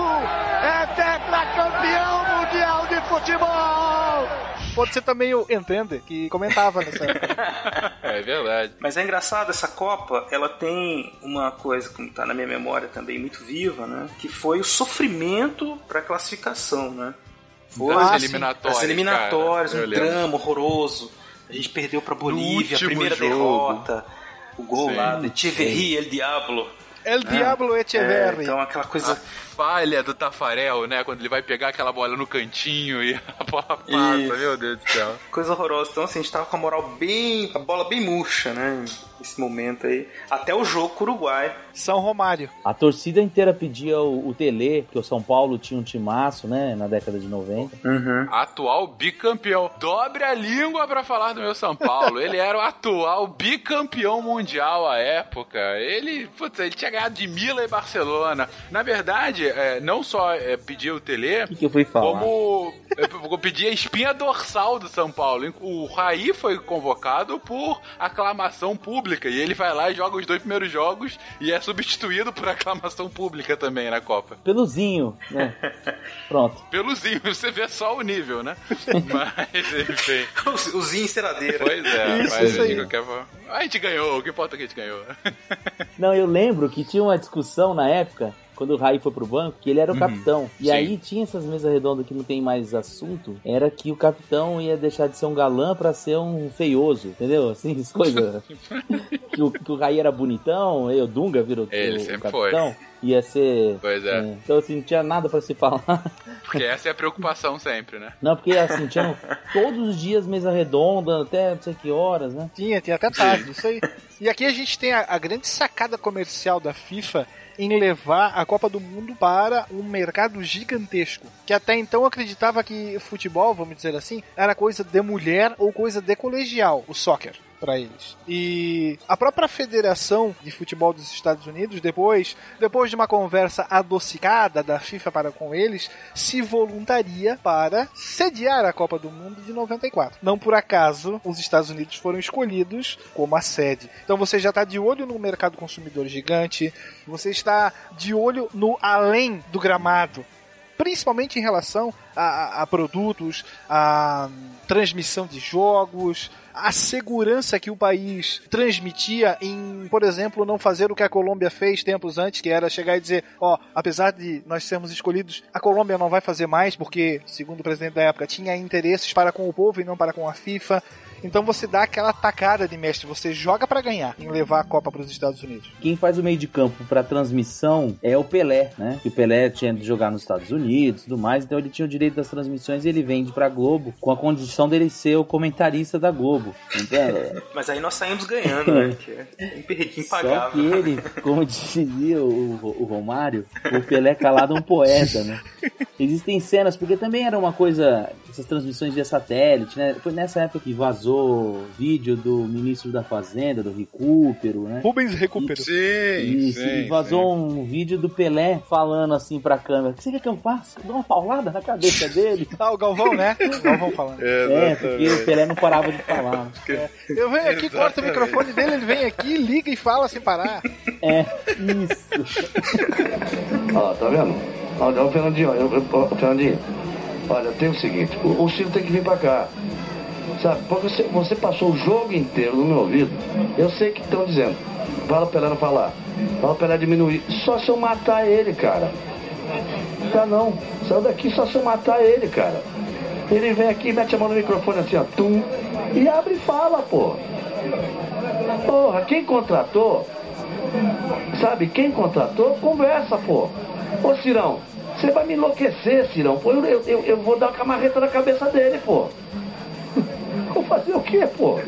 é tetracampeão mundial de futebol! Pode ser também o Entender, que comentava nessa época. É verdade. Mas é engraçado, essa Copa, ela tem uma coisa que está na minha memória também muito viva, né? Que foi o sofrimento para classificação, né? Foi Das Ah, eliminatórias, As eliminatórias, cara, um drama horroroso. A gente perdeu pra Bolívia, a primeira jogo. derrota. O gol Sim, lá de Echeverri, El Diablo. El Diablo É, Echeverri. então aquela coisa. Falha do Tafarel, né? Quando ele vai pegar aquela bola no cantinho e a bola passa, Isso. meu Deus do céu. Coisa horrorosa. Então, assim, a gente tava com a moral bem. a bola bem murcha, né? Nesse momento aí. Até o jogo com o Uruguai. São Romário. A torcida inteira pedia o, o Tele, que o São Paulo tinha um timaço, né, na década de 90. Atual bicampeão. Dobre a língua pra falar do meu São Paulo. Ele era o atual bicampeão mundial à época. Ele, putz, ele tinha ganhado de Mila e Barcelona. Na verdade, é, não só é, pedia o Tele, que, que eu fui falar? como é, eu pedi a espinha dorsal do São Paulo. O Raí foi convocado por aclamação pública e ele vai lá e joga os dois primeiros jogos e é substituído por aclamação pública também na Copa. Peluzinho, né? Pronto. Peluzinho, você vê só o nível, né? Mas, enfim. O, o Zinho enceradeira. Pois é, Isso, mas isso aí. de qualquer forma. A gente ganhou, o que importa é que a gente ganhou. Não, eu lembro que tinha uma discussão na época, quando o Raí foi pro banco, que ele era o Uhum, capitão. E sim. aí tinha essas mesas redondas que não tem mais assunto, era que o capitão ia deixar de ser um galã pra ser um feioso, entendeu? Assim, as coisas. que, o, que o Raí era bonitão, aí o Dunga virou Ele o, sempre o capitão. foi. Ia ser. Pois é. Então, assim, não tinha nada pra se falar. Porque essa é a preocupação sempre, né? Não, porque assim, tinha todos os dias mesa redonda, até não sei que horas, né? Tinha, tinha até tarde, isso aí. E aqui a gente tem a, a grande sacada comercial da FIFA em levar a Copa do Mundo para um mercado gigantesco. Que até então acreditava que futebol, vamos dizer assim, era coisa de mulher ou coisa de colegial, o soccer. Para eles. E a própria Federação de Futebol dos Estados Unidos, depois, depois de uma conversa adocicada da FIFA para com eles, se voluntaria para sediar a Copa do Mundo de 94. Não por acaso os Estados Unidos foram escolhidos como a sede. Então você já está de olho no mercado consumidor gigante, você está de olho no além do gramado principalmente em relação a, a- a produtos, a transmissão de jogos, a segurança que o país transmitia em, por exemplo, não fazer o que a Colômbia fez tempos antes, que era chegar e dizer, ó, apesar de nós sermos escolhidos, a Colômbia não vai fazer mais porque, segundo o presidente da época, tinha interesses para com o povo e não para com a FIFA. Então você dá aquela tacada de mestre, você joga para ganhar em levar a Copa para os Estados Unidos. Quem faz o meio de campo pra transmissão é o Pelé, né? Que o Pelé tinha de jogar nos Estados Unidos e tudo mais, então ele tinha o direito das transmissões e ele vende pra Globo com a condição dele ser o comentarista da Globo. Então, Mas aí nós saímos ganhando, né? Que é só que ele, como dizia o, o Romário, o Pelé calado é um poeta, né? Existem cenas, porque também era uma coisa, essas transmissões via satélite, né? Foi nessa época que vazou vídeo do ministro da Fazenda, do Recupero, né? Rubens Recupero. Sim, Isso, sim, e vazou um vídeo do Pelé falando assim pra câmera: O que você quer que eu faça? Dou uma paulada na cabeça dele. Ah, o Galvão, né? O Galvão falando. É, porque o Pelé não parava de falar. Eu venho aqui, corto o microfone dele, ele vem aqui, liga e fala sem parar. É, isso. Ó, tá vendo? Olha, ô Fernandinho, ó, eu, eu, Fernandinho, olha, tem o seguinte, o, o Ciro tem que vir pra cá. Sabe, porque você, você passou o jogo inteiro no meu ouvido. Eu sei que estão dizendo. Fala o Pelé não falar. Fala o Pelé diminuir. Só se eu matar ele, cara. Tá não. Saiu daqui só se eu matar ele, cara. Ele vem aqui, mete a mão no microfone assim, ó, tum, e abre e fala, pô. Porra, quem contratou, sabe, quem contratou, conversa, pô. Ô, Cirão, você vai me enlouquecer, Cirão. Pô, eu, eu- eu vou dar uma camarreta na cabeça dele, pô. Vou fazer o quê, pô?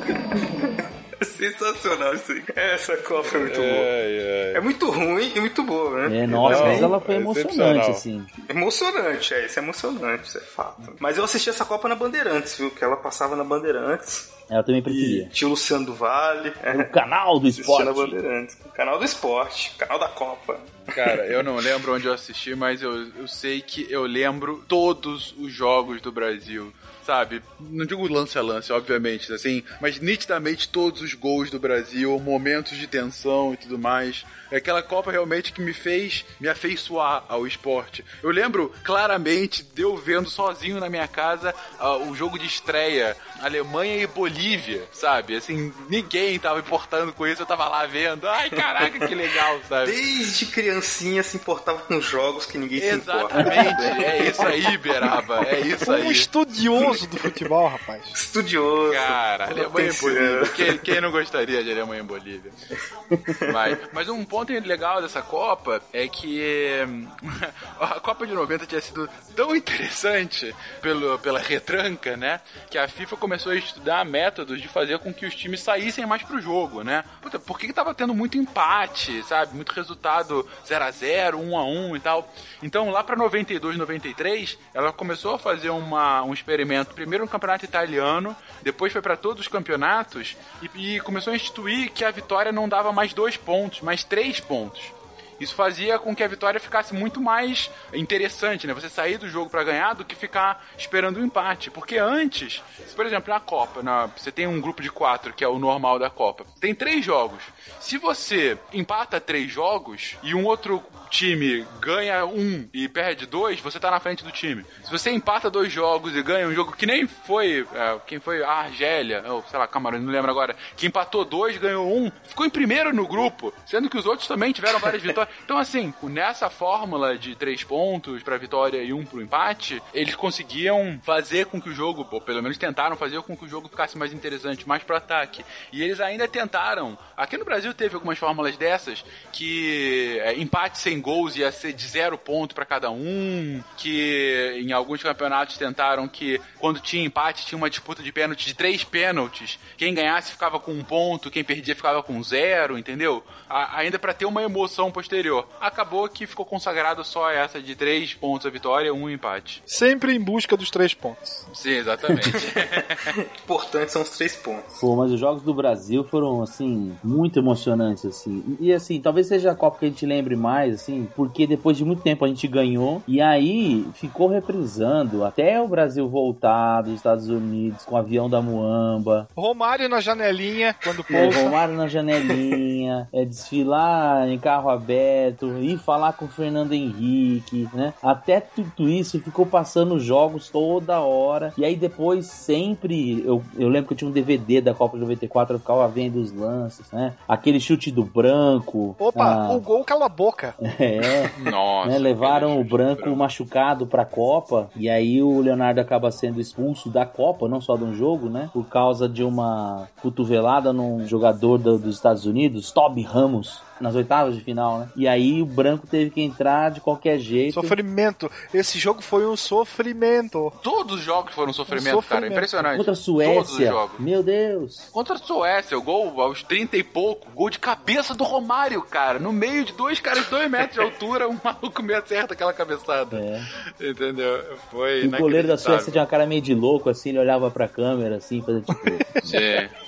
Sensacional isso aí. Essa Copa é muito boa. É muito ruim e muito boa, né? É, nossa, Não, mas ela foi é emocionante, assim. Emocionante, é, isso é emocionante, isso é fato. Mas eu assisti essa Copa na Bandeirantes, viu? Que ela passava na Bandeirantes. Ela também preferia. E tinha o Luciano do Vale. O canal do esporte. na Bandeirantes. O canal do esporte, canal da Copa. Cara, eu não lembro onde eu assisti, mas eu, eu sei que eu lembro todos os jogos do Brasil. Sabe? Não digo lance a lance, obviamente, assim, mas nitidamente todos os gols do Brasil, momentos de tensão e tudo mais. É aquela Copa realmente que me fez me afeiçoar ao esporte. Eu lembro claramente de eu vendo sozinho na minha casa uh, o jogo de estreia Alemanha e Bolívia, sabe? Assim, ninguém tava importando com isso, eu tava lá vendo. Ai, caraca, que legal, sabe? Desde criancinha se importava com jogos que ninguém Exatamente, se importa. é isso aí, Beraba, é isso aí. Um estudioso do futebol, rapaz. Estudioso. Cara, Alemanha e Bolívia. Quem, quem não gostaria de Alemanha e Bolívia? Mas, mas um ponto legal dessa Copa é que hum, a Copa de 90 tinha sido tão interessante pelo, pela retranca, né? Que a FIFA começou a estudar métodos de fazer com que os times saíssem mais pro jogo, né? Puta, por que, que tava tendo muito empate, sabe? Muito resultado 0 a 0 1 a 1 e tal. Então, lá pra 92, 93, ela começou a fazer uma, um experimento, primeiro no campeonato italiano, depois foi para todos os campeonatos e, e começou a instituir que a vitória não dava mais dois pontos, mas três pontos. Isso fazia com que a vitória ficasse muito mais interessante, né? Você sair do jogo para ganhar do que ficar esperando o um empate. Porque antes, se, por exemplo, na Copa, na, você tem um grupo de quatro, que é o normal da Copa, tem três jogos. Se você empata três jogos e um outro time ganha um e perde dois, você tá na frente do time. Se você empata dois jogos e ganha um jogo que nem foi, é, quem foi a Argélia, ou sei lá, Camarões, não lembro agora, que empatou dois, ganhou um, ficou em primeiro no grupo, sendo que os outros também tiveram várias vitórias. Então, assim, nessa fórmula de três pontos pra vitória e um pro empate, eles conseguiam fazer com que o jogo, ou pelo menos tentaram fazer com que o jogo ficasse mais interessante, mais pro ataque. E eles ainda tentaram. Aqui no Brasil teve algumas fórmulas dessas que é, empate sem gols ia ser de zero ponto para cada um, que em alguns campeonatos tentaram que quando tinha empate tinha uma disputa de pênalti de três pênaltis, quem ganhasse ficava com um ponto, quem perdia ficava com zero, entendeu? A, ainda para ter uma emoção posterior. Acabou que ficou consagrado só essa de três pontos a vitória, um empate. Sempre em busca dos três pontos. Sim, exatamente. Importante são os três pontos. Pô, mas os jogos do Brasil foram, assim, muito emocionantes, assim. E, assim, talvez seja a Copa que a gente lembre mais, assim, porque depois de muito tempo a gente ganhou e aí ficou reprisando até o Brasil voltar dos Estados Unidos com o avião da Muamba. Romário na janelinha, quando É, pousa. Romário na janelinha, é, desfilar em carro aberto, ir falar com o Fernando Henrique, né? Até tudo isso ficou passando jogos toda hora. E aí depois sempre, eu, eu lembro que eu tinha um DVD da Copa de 94, eu ficava vendo os lances, né? Aquele chute do branco. Opa, ah, o gol cala a boca. É. Nossa. né, levaram o branco. machucado pra Copa e aí o Leonardo acaba sendo expulso da Copa, não só de um jogo, né? Por causa de uma cotovelada num jogador do- dos Estados Unidos, Toby Ramos, nas oitavas de final, né? E aí o branco teve que entrar de qualquer jeito. Sofrimento. Esse jogo foi um sofrimento. Todos os jogos foram um sofrimento, Um sofrimento. cara. Impressionante. Contra a Todos os Suécia. jogos. Meu Deus. Contra a Suécia, o gol aos 30 e pouco, gol de cabeça do Romário, cara. No meio de dois caras de dois metros de altura, um maluco me acerta aquela cabeçada. É. Entendeu? Foi O goleiro da Suécia tinha uma cara meio de louco, assim, ele olhava pra câmera, assim, fazia tipo... Sim.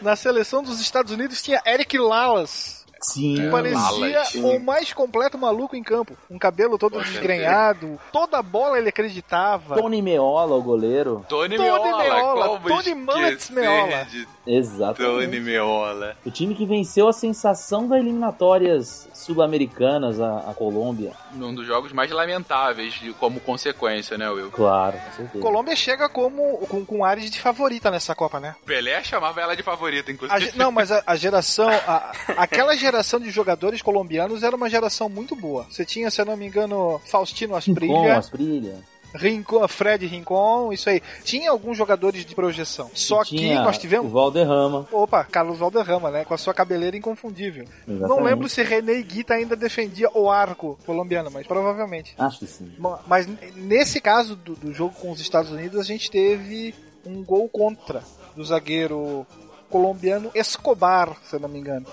Na seleção dos Estados Unidos tinha Eric Lalas. Sim. Parecia Lalas. o mais completo maluco em campo. Um cabelo todo Com desgrenhado. Toda bola ele acreditava. Tony Meola, o goleiro. Tony, Tony Meola, Meola, Tony Mullets Meola. Exatamente. Tony Meola. O time que venceu a sensação das eliminatórias sul-americanas, a, a Colômbia. Um dos jogos mais lamentáveis de- como consequência, né, Will? Claro, com certeza. Colômbia chega como com, com ares de favorita nessa Copa, né? Pelé chamava ela de favorita, A inclusive. ge- não, mas a, a geração, a- aquela geração de jogadores colombianos era uma geração muito boa. Você tinha, se eu não me engano, Faustino Asprilha, Asprilha. Rincon, Fred Rincon, isso aí. Tinha alguns jogadores de projeção. Só que nós O tivemos. Valderrama. Opa, Carlos Valderrama, né? Com a sua cabeleira inconfundível. Não Exatamente. lembro se René Guita ainda defendia o arco colombiano, mas provavelmente. Acho que sim. Ma- Mas nesse caso do, do jogo com os Estados Unidos, a gente teve um gol contra do zagueiro colombiano Escobar, se eu não me engano.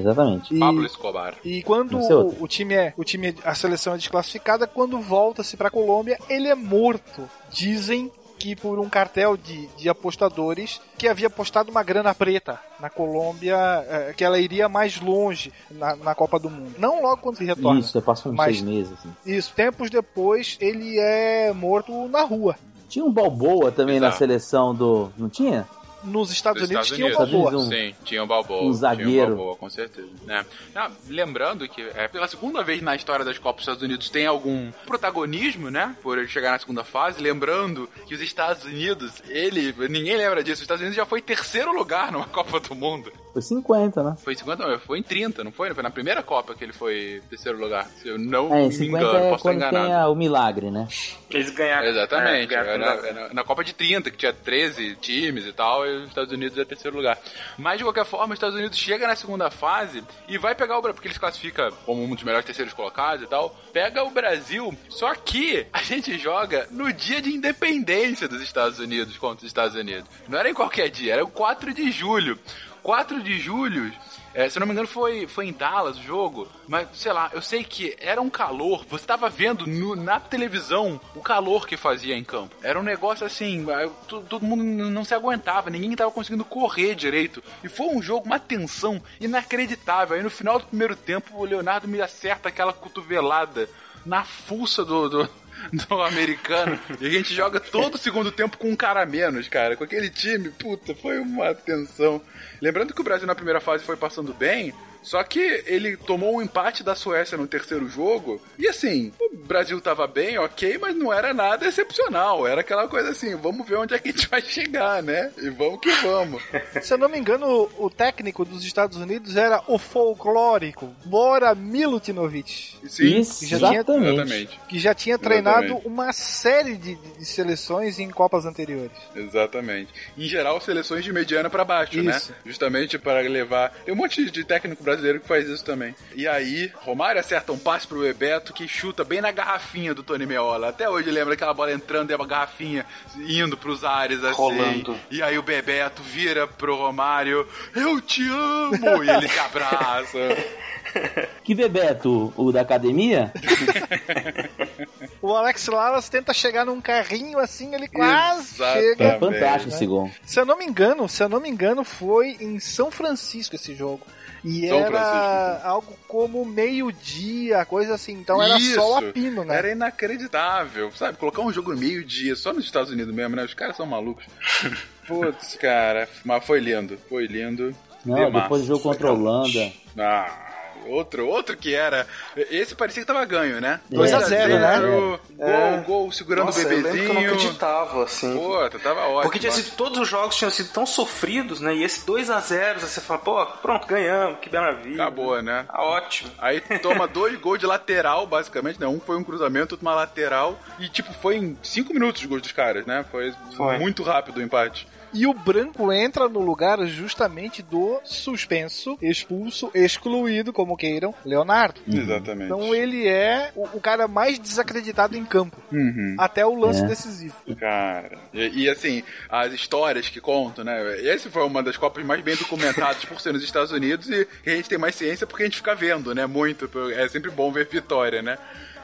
Exatamente. E, Pablo Escobar. e quando o, o time é, o time, a seleção é desclassificada, quando volta-se pra Colômbia, ele é morto. Dizem que por um cartel de, de apostadores que havia apostado uma grana preta na Colômbia, eh, que ela iria mais longe na, na Copa do Mundo. Não logo quando ele retorna. Isso, passam uns Mas- seis meses. Assim. Isso, tempos depois ele é morto na rua. Tinha um Balboa também na Exato. seleção do. Não tinha? Nos Estados Dos Unidos Estados tinha o. Balboa. Um- Sim, tinha o Balboa. um zagueiro. Tinha o Balboa, com certeza. né? Ah, lembrando que é pela segunda vez na história das Copas dos Estados Unidos tem algum protagonismo, né? Por ele chegar na segunda fase. Lembrando que os Estados Unidos, ele. Ninguém lembra disso. Os Estados Unidos já foi terceiro lugar numa Copa do Mundo. Foi 50, né? Foi em 50, não, foi em 30, não foi? Foi na primeira Copa que ele foi terceiro lugar. Se eu não É, me 50 engano, é posso estar quando tem enganado. a- o milagre, né? Eles ganharam. Exatamente. É, ganharam tudo. era na, Copa de 30, que tinha 13 times e tal, e os Estados Unidos é terceiro lugar. Mas, de qualquer forma, os Estados Unidos chega na segunda fase e vai pegar o Brasil, porque eles classificam como um dos melhores terceiros colocados e tal. Pega o Brasil, só que a gente joga no dia de independência dos Estados Unidos contra os Estados Unidos. Não era em qualquer dia, era o 4 de julho. 4 de julho, é, se eu não me engano, foi, foi em Dallas o jogo. Mas, sei lá, eu sei que era um calor. Você tava vendo no- na televisão o calor que fazia em campo. Era um negócio assim, ah, to- todo mundo não se aguentava, ninguém tava conseguindo correr direito. E foi um jogo, uma tensão inacreditável. Aí no final do primeiro tempo, o Leonardo me acerta aquela cotovelada na fuça do- do, do americano. E a gente joga todo o segundo tempo com um cara a menos, cara. Com aquele time, puta, foi uma tensão. Lembrando que o Brasil na primeira fase foi passando bem, só que ele tomou um empate da Suécia no terceiro jogo. E assim, o Brasil tava bem, ok, mas não era nada excepcional. Era aquela coisa assim, vamos ver onde é que a gente vai chegar, né? E vamos que vamos. Se eu não me engano, o, técnico dos Estados Unidos era o folclórico Bora Milutinovic. Sim, Isso, que já tinha, exatamente. exatamente. que já tinha treinado Exatamente. uma série de, de seleções em Copas anteriores. Exatamente. Em geral, seleções de mediana pra baixo, Isso. né? Justamente para levar. Tem um monte de técnico brasileiro que faz isso também. E aí, Romário acerta um passe pro Bebeto que chuta bem na garrafinha do Tony Meola. Até hoje lembra aquela bola entrando e a garrafinha indo pros ares assim. Rolando. E aí o Bebeto vira pro Romário: Eu te amo! e ele se abraça. Que Bebeto, o da academia? O Alex Lalas tenta chegar num carrinho assim, ele quase Exatamente. chega. É fantástico esse gol. Se eu não me engano, se eu não me engano, foi em São Francisco esse jogo. E São era Francisco. algo como meio-dia, coisa assim. Então era Isso. só o apino, né? Era inacreditável, sabe? Colocar um jogo no meio-dia, só nos Estados Unidos mesmo, né? Os caras são malucos. Putz, cara, mas foi lindo, foi lindo. Não, depois do jogo contra a Holanda. Ah, outro, outro que era. Esse parecia que tava ganho, né? 2 a 0, né? Gol, É. gol, segurando Nossa, o eu lembro que eu não bebezinho. acreditava, assim. Pô, tava ótimo. Porque tinha sido, todos os jogos tinham sido tão sofridos, né? E esse 2x0, você fala, pô, pronto, ganhamos, que maravilha. Acabou, né? Tá ótimo. Aí toma dois gols de lateral, basicamente, né? Um foi um cruzamento, outro uma lateral. E, tipo, foi em cinco minutos os gols dos caras, né? Foi, Foi. muito rápido o empate. E o branco entra no lugar justamente do suspenso, expulso, excluído, como queiram, Leonardo. Exatamente. Então ele é o, o cara mais desacreditado em campo. Uhum. Até o lance É. decisivo. Cara, e, e, assim, as histórias que contam, né? Esse foi uma das Copas mais bem documentadas por ser nos Estados Unidos e que a gente tem mais ciência porque a gente fica vendo, né? Muito. É sempre bom ver vitória, né?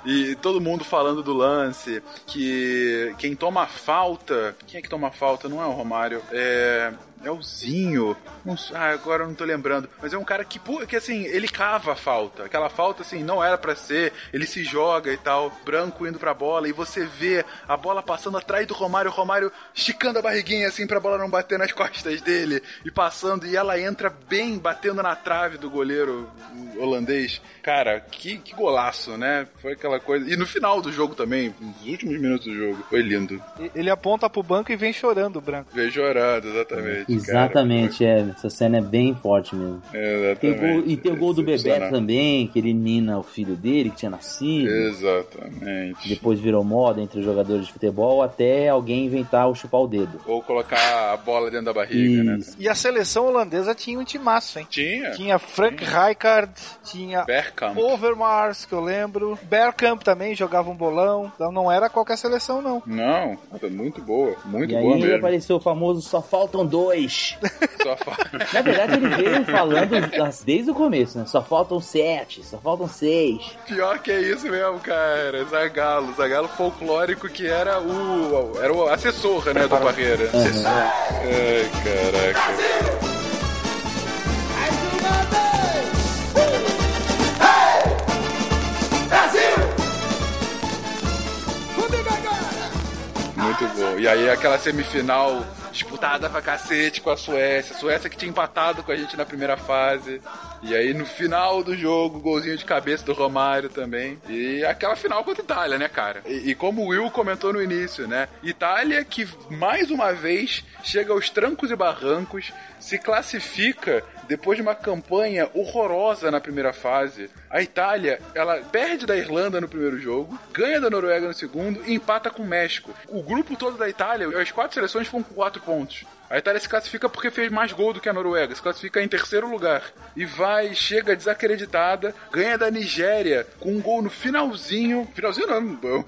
E todo mundo falando do lance, que quem toma falta. Quem é que toma falta? Não é o Romário. É. É o Zinho. Não ah, agora eu não tô lembrando. Mas é um cara que, que assim, ele cava a falta. Aquela falta, assim, não era pra ser. Ele se joga e tal. Branco indo pra bola. E você vê a bola passando atrás do Romário. O Romário esticando a barriguinha, assim, pra bola não bater nas costas dele. E passando. E ela entra bem, batendo na trave do goleiro holandês. Cara, que, que golaço, né? Foi aquela coisa. E no final do jogo também, nos últimos minutos do jogo. Foi lindo. Ele aponta pro banco e vem chorando o branco. Veio chorando, exatamente. Exatamente, é. Essa cena é bem forte mesmo. Cara, Tem exatamente. gol- e tem o gol do Bebeto também, que elimina o filho dele, que tinha nascido. Exatamente. Depois virou moda entre os jogadores de futebol, até alguém inventar o chupar o dedo. Ou colocar a bola dentro da barriga, né? Isso. E a seleção holandesa tinha um timaço, hein? Tinha. Tinha Frank Rijkaard, tinha Bergkamp. Overmars, que eu lembro. Bergkamp também jogava um bolão. Então não era qualquer seleção, não. Não, muito boa. Muito e boa aí mesmo. apareceu o famoso só faltam dois. Na verdade, ele veio falando desde o começo, né? Só faltam sete, só faltam seis. Pior que é isso mesmo, cara. Zagalo. Zagalo folclórico que era o. Era o assessor, né, do Barreira. Uhum. Ai, caraca. Muito bom. E aí aquela semifinal disputada pra cacete com a Suécia. A Suécia que tinha empatado com a gente na primeira fase. E aí no final do jogo, golzinho de cabeça do Romário também. E aquela final contra a Itália, né, cara? E, e como o Will comentou no início, né? Itália que mais uma vez chega aos trancos e barrancos, se classifica depois de uma campanha horrorosa na primeira fase. A Itália, ela perde da Irlanda no primeiro jogo, ganha da Noruega no segundo e empata com o México. O grupo todo da Itália, as quatro seleções foram com quatro pontos. A Itália se classifica porque fez mais gol do que a Noruega, se classifica em terceiro lugar. E vai, chega desacreditada, ganha da Nigéria com um gol no finalzinho. Finalzinho não,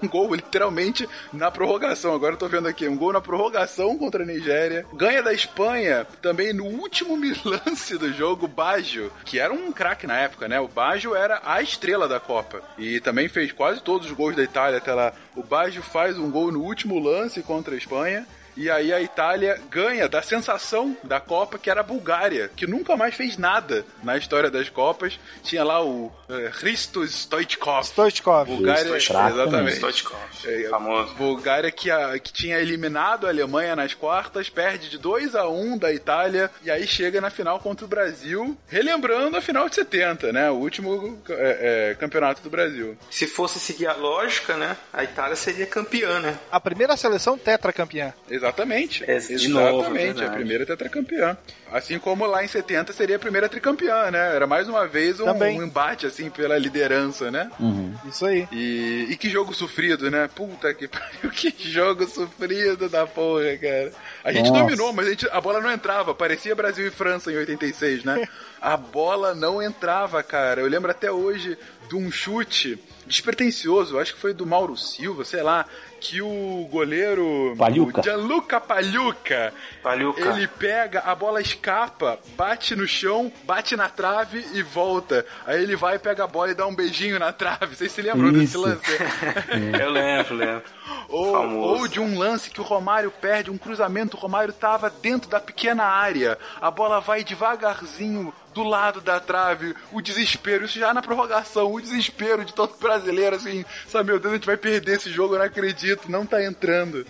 um gol literalmente na prorrogação. Agora eu tô vendo aqui, um gol na prorrogação contra a Nigéria. Ganha da Espanha também no último lance do jogo, Baggio, que era um craque na época, né? O Baggio era a estrela da Copa. E também fez quase todos os gols da Itália até lá. O Baggio faz um gol no último lance contra a Espanha. E aí a Itália ganha da sensação da Copa, que era a Bulgária, que nunca mais fez nada na história das Copas. Tinha lá o uh, Hristo Stoichkov. Stoichkov. Bulgária, Stoichkov. exatamente. Stoichkov, É, famoso. Bulgária que, a- que tinha eliminado a Alemanha nas quartas, perde de 2 a 1 da Itália e aí chega na final contra o Brasil, relembrando a final de 70, né? O último é, é, campeonato do Brasil. Se fosse seguir a lógica, né? A Itália seria campeã, né? A primeira seleção tetracampeã. Exatamente. É, de novo, Exatamente, verdade. a primeira tetracampeã. Assim como lá em 70 seria a primeira tricampeã, né? Era mais uma vez um, um embate, assim, pela liderança, né? Isso aí. E, e que jogo sofrido, né? Puta que pariu, que jogo sofrido da porra, cara. A gente Nossa. dominou, mas a, gente- a bola não entrava. Parecia Brasil e França em 86, né? A bola não entrava, cara. Eu lembro até hoje de um chute despretensioso, acho que foi do Mauro Silva, sei lá, que o goleiro Pagliuca. o Gianluca Pagliuca, Pagliuca. ele pega, a bola escapa, bate no chão, bate na trave e volta. Aí ele vai, pega a bola e dá um beijinho na trave. Vocês se lembram desse Isso. lance? Eu lembro, lembro. Ou, ou de um lance que o Romário perde, um cruzamento, o Romário tava dentro da pequena área, a bola vai devagarzinho do lado da trave, o desespero, isso já na prorrogação, o desespero de todo brasileiro, assim, sabe, meu Deus, a gente vai perder esse jogo, eu não acredito, não tá entrando.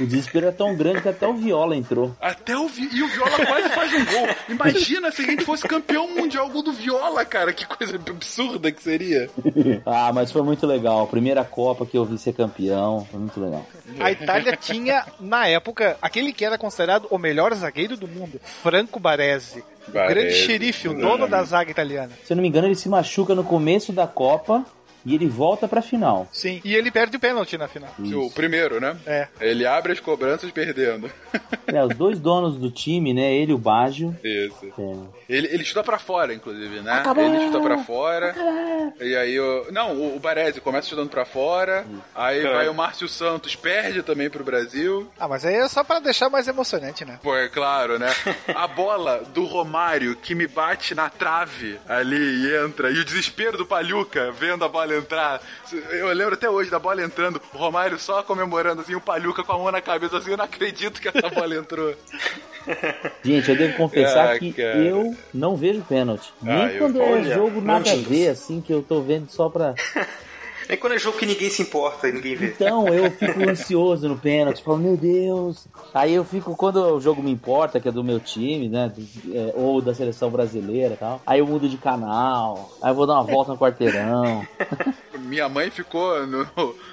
O desespero é tão grande que até o Viola entrou. Até o Vi... E o Viola quase faz um gol. Imagina se a gente fosse campeão mundial gol do Viola, cara, que coisa absurda que seria. ah, mas foi muito legal. Primeira Copa que eu vi ser campeão. Foi muito legal. A Itália tinha, na época, aquele que era considerado o melhor zagueiro do mundo, Franco Baresi. O Baresi, grande xerife, o dono da zaga italiana. Se eu não me engano, ele se machuca no começo da Copa e ele volta pra final. Sim, e ele perde o pênalti na final. O primeiro, né? É. Ele abre as cobranças perdendo. É, os dois donos do time, né? Ele e o Baggio. Isso. É. Ele, ele chuta pra fora, inclusive, né? Acabou. Ele chuta pra fora. E aí o. Não, o, o Baresi começa chutando pra fora. Aí É. vai o Márcio Santos, perde também pro Brasil. Ah, mas aí é só pra deixar mais emocionante, né? Pô, é claro, né? A bola do Romário que me bate na trave ali e entra. E o desespero do Palhuca vendo a bola entrar. Eu lembro até hoje da bola entrando, o Romário só comemorando assim, o Palhuca com a mão na cabeça assim, eu não acredito que essa bola entrou. Gente, eu devo confessar Ah, que cara. eu não vejo pênalti. Nem Ah, eu- quando é jogo nada a ver, assim, que eu tô vendo só pra. Nem quando é jogo que ninguém se importa e ninguém vê. Então eu fico ansioso no pênalti, falo, meu Deus. Aí eu fico, quando o jogo me importa, que é do meu time, né? é, ou da seleção brasileira e tal. Aí eu mudo de canal, aí eu vou dar uma volta no quarteirão. Minha mãe ficou no,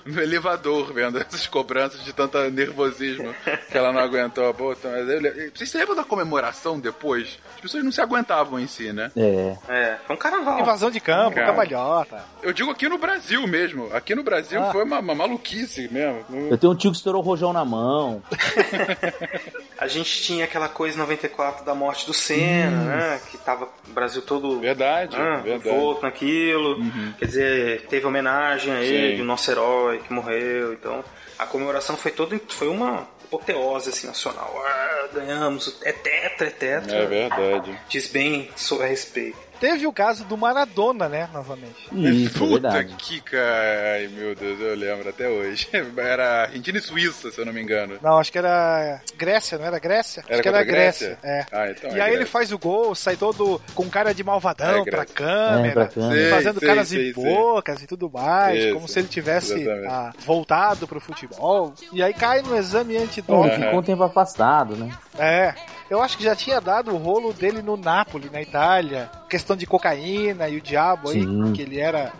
no elevador vendo essas cobranças de tanto nervosismo que ela não aguentou. Pô, le- Vocês se lembram da comemoração depois? As pessoas não se aguentavam em si, né? É. É, foi um carnaval. Invasão de campo, Cara. cambalhota. Eu digo aqui no Brasil mesmo. Aqui no Brasil Ah. foi uma, uma maluquice mesmo. Eu tenho um tio que estourou o rojão na mão. A gente tinha aquela coisa em 94 da morte do Senna, né? Que tava o Brasil todo Verdade, ah, verdade. envolto naquilo. Quer dizer, teve homenagem a ele, Sim. o nosso herói que morreu. Então, a comemoração foi toda foi uma apoteose assim, nacional. Ah, ganhamos, é tetra, é tetra. É verdade. Diz bem sobre a respeito. Teve o caso do Maradona, né, novamente. Isso, é Puta verdade. que cara. Ai, meu Deus, eu lembro até hoje. Era Argentina e Suíça, se eu não me engano. Não, acho que era Grécia, não era Grécia? Era acho que era Grécia. Grécia? É. Ah, então e é aí ele Grécia. faz o gol, sai todo com cara de malvadão É, pra Grécia. câmera, É, pra câmera. Sei, fazendo sei, caras sei, e bocas e tudo mais, Isso, como se ele tivesse ah, voltado pro futebol. E aí cai no exame antidoping. É, ficou um tempo afastado, né? É. Eu acho que já tinha dado o rolo dele no Napoli, na Itália. Questão de cocaína e o diabo aí, Sim. que ele era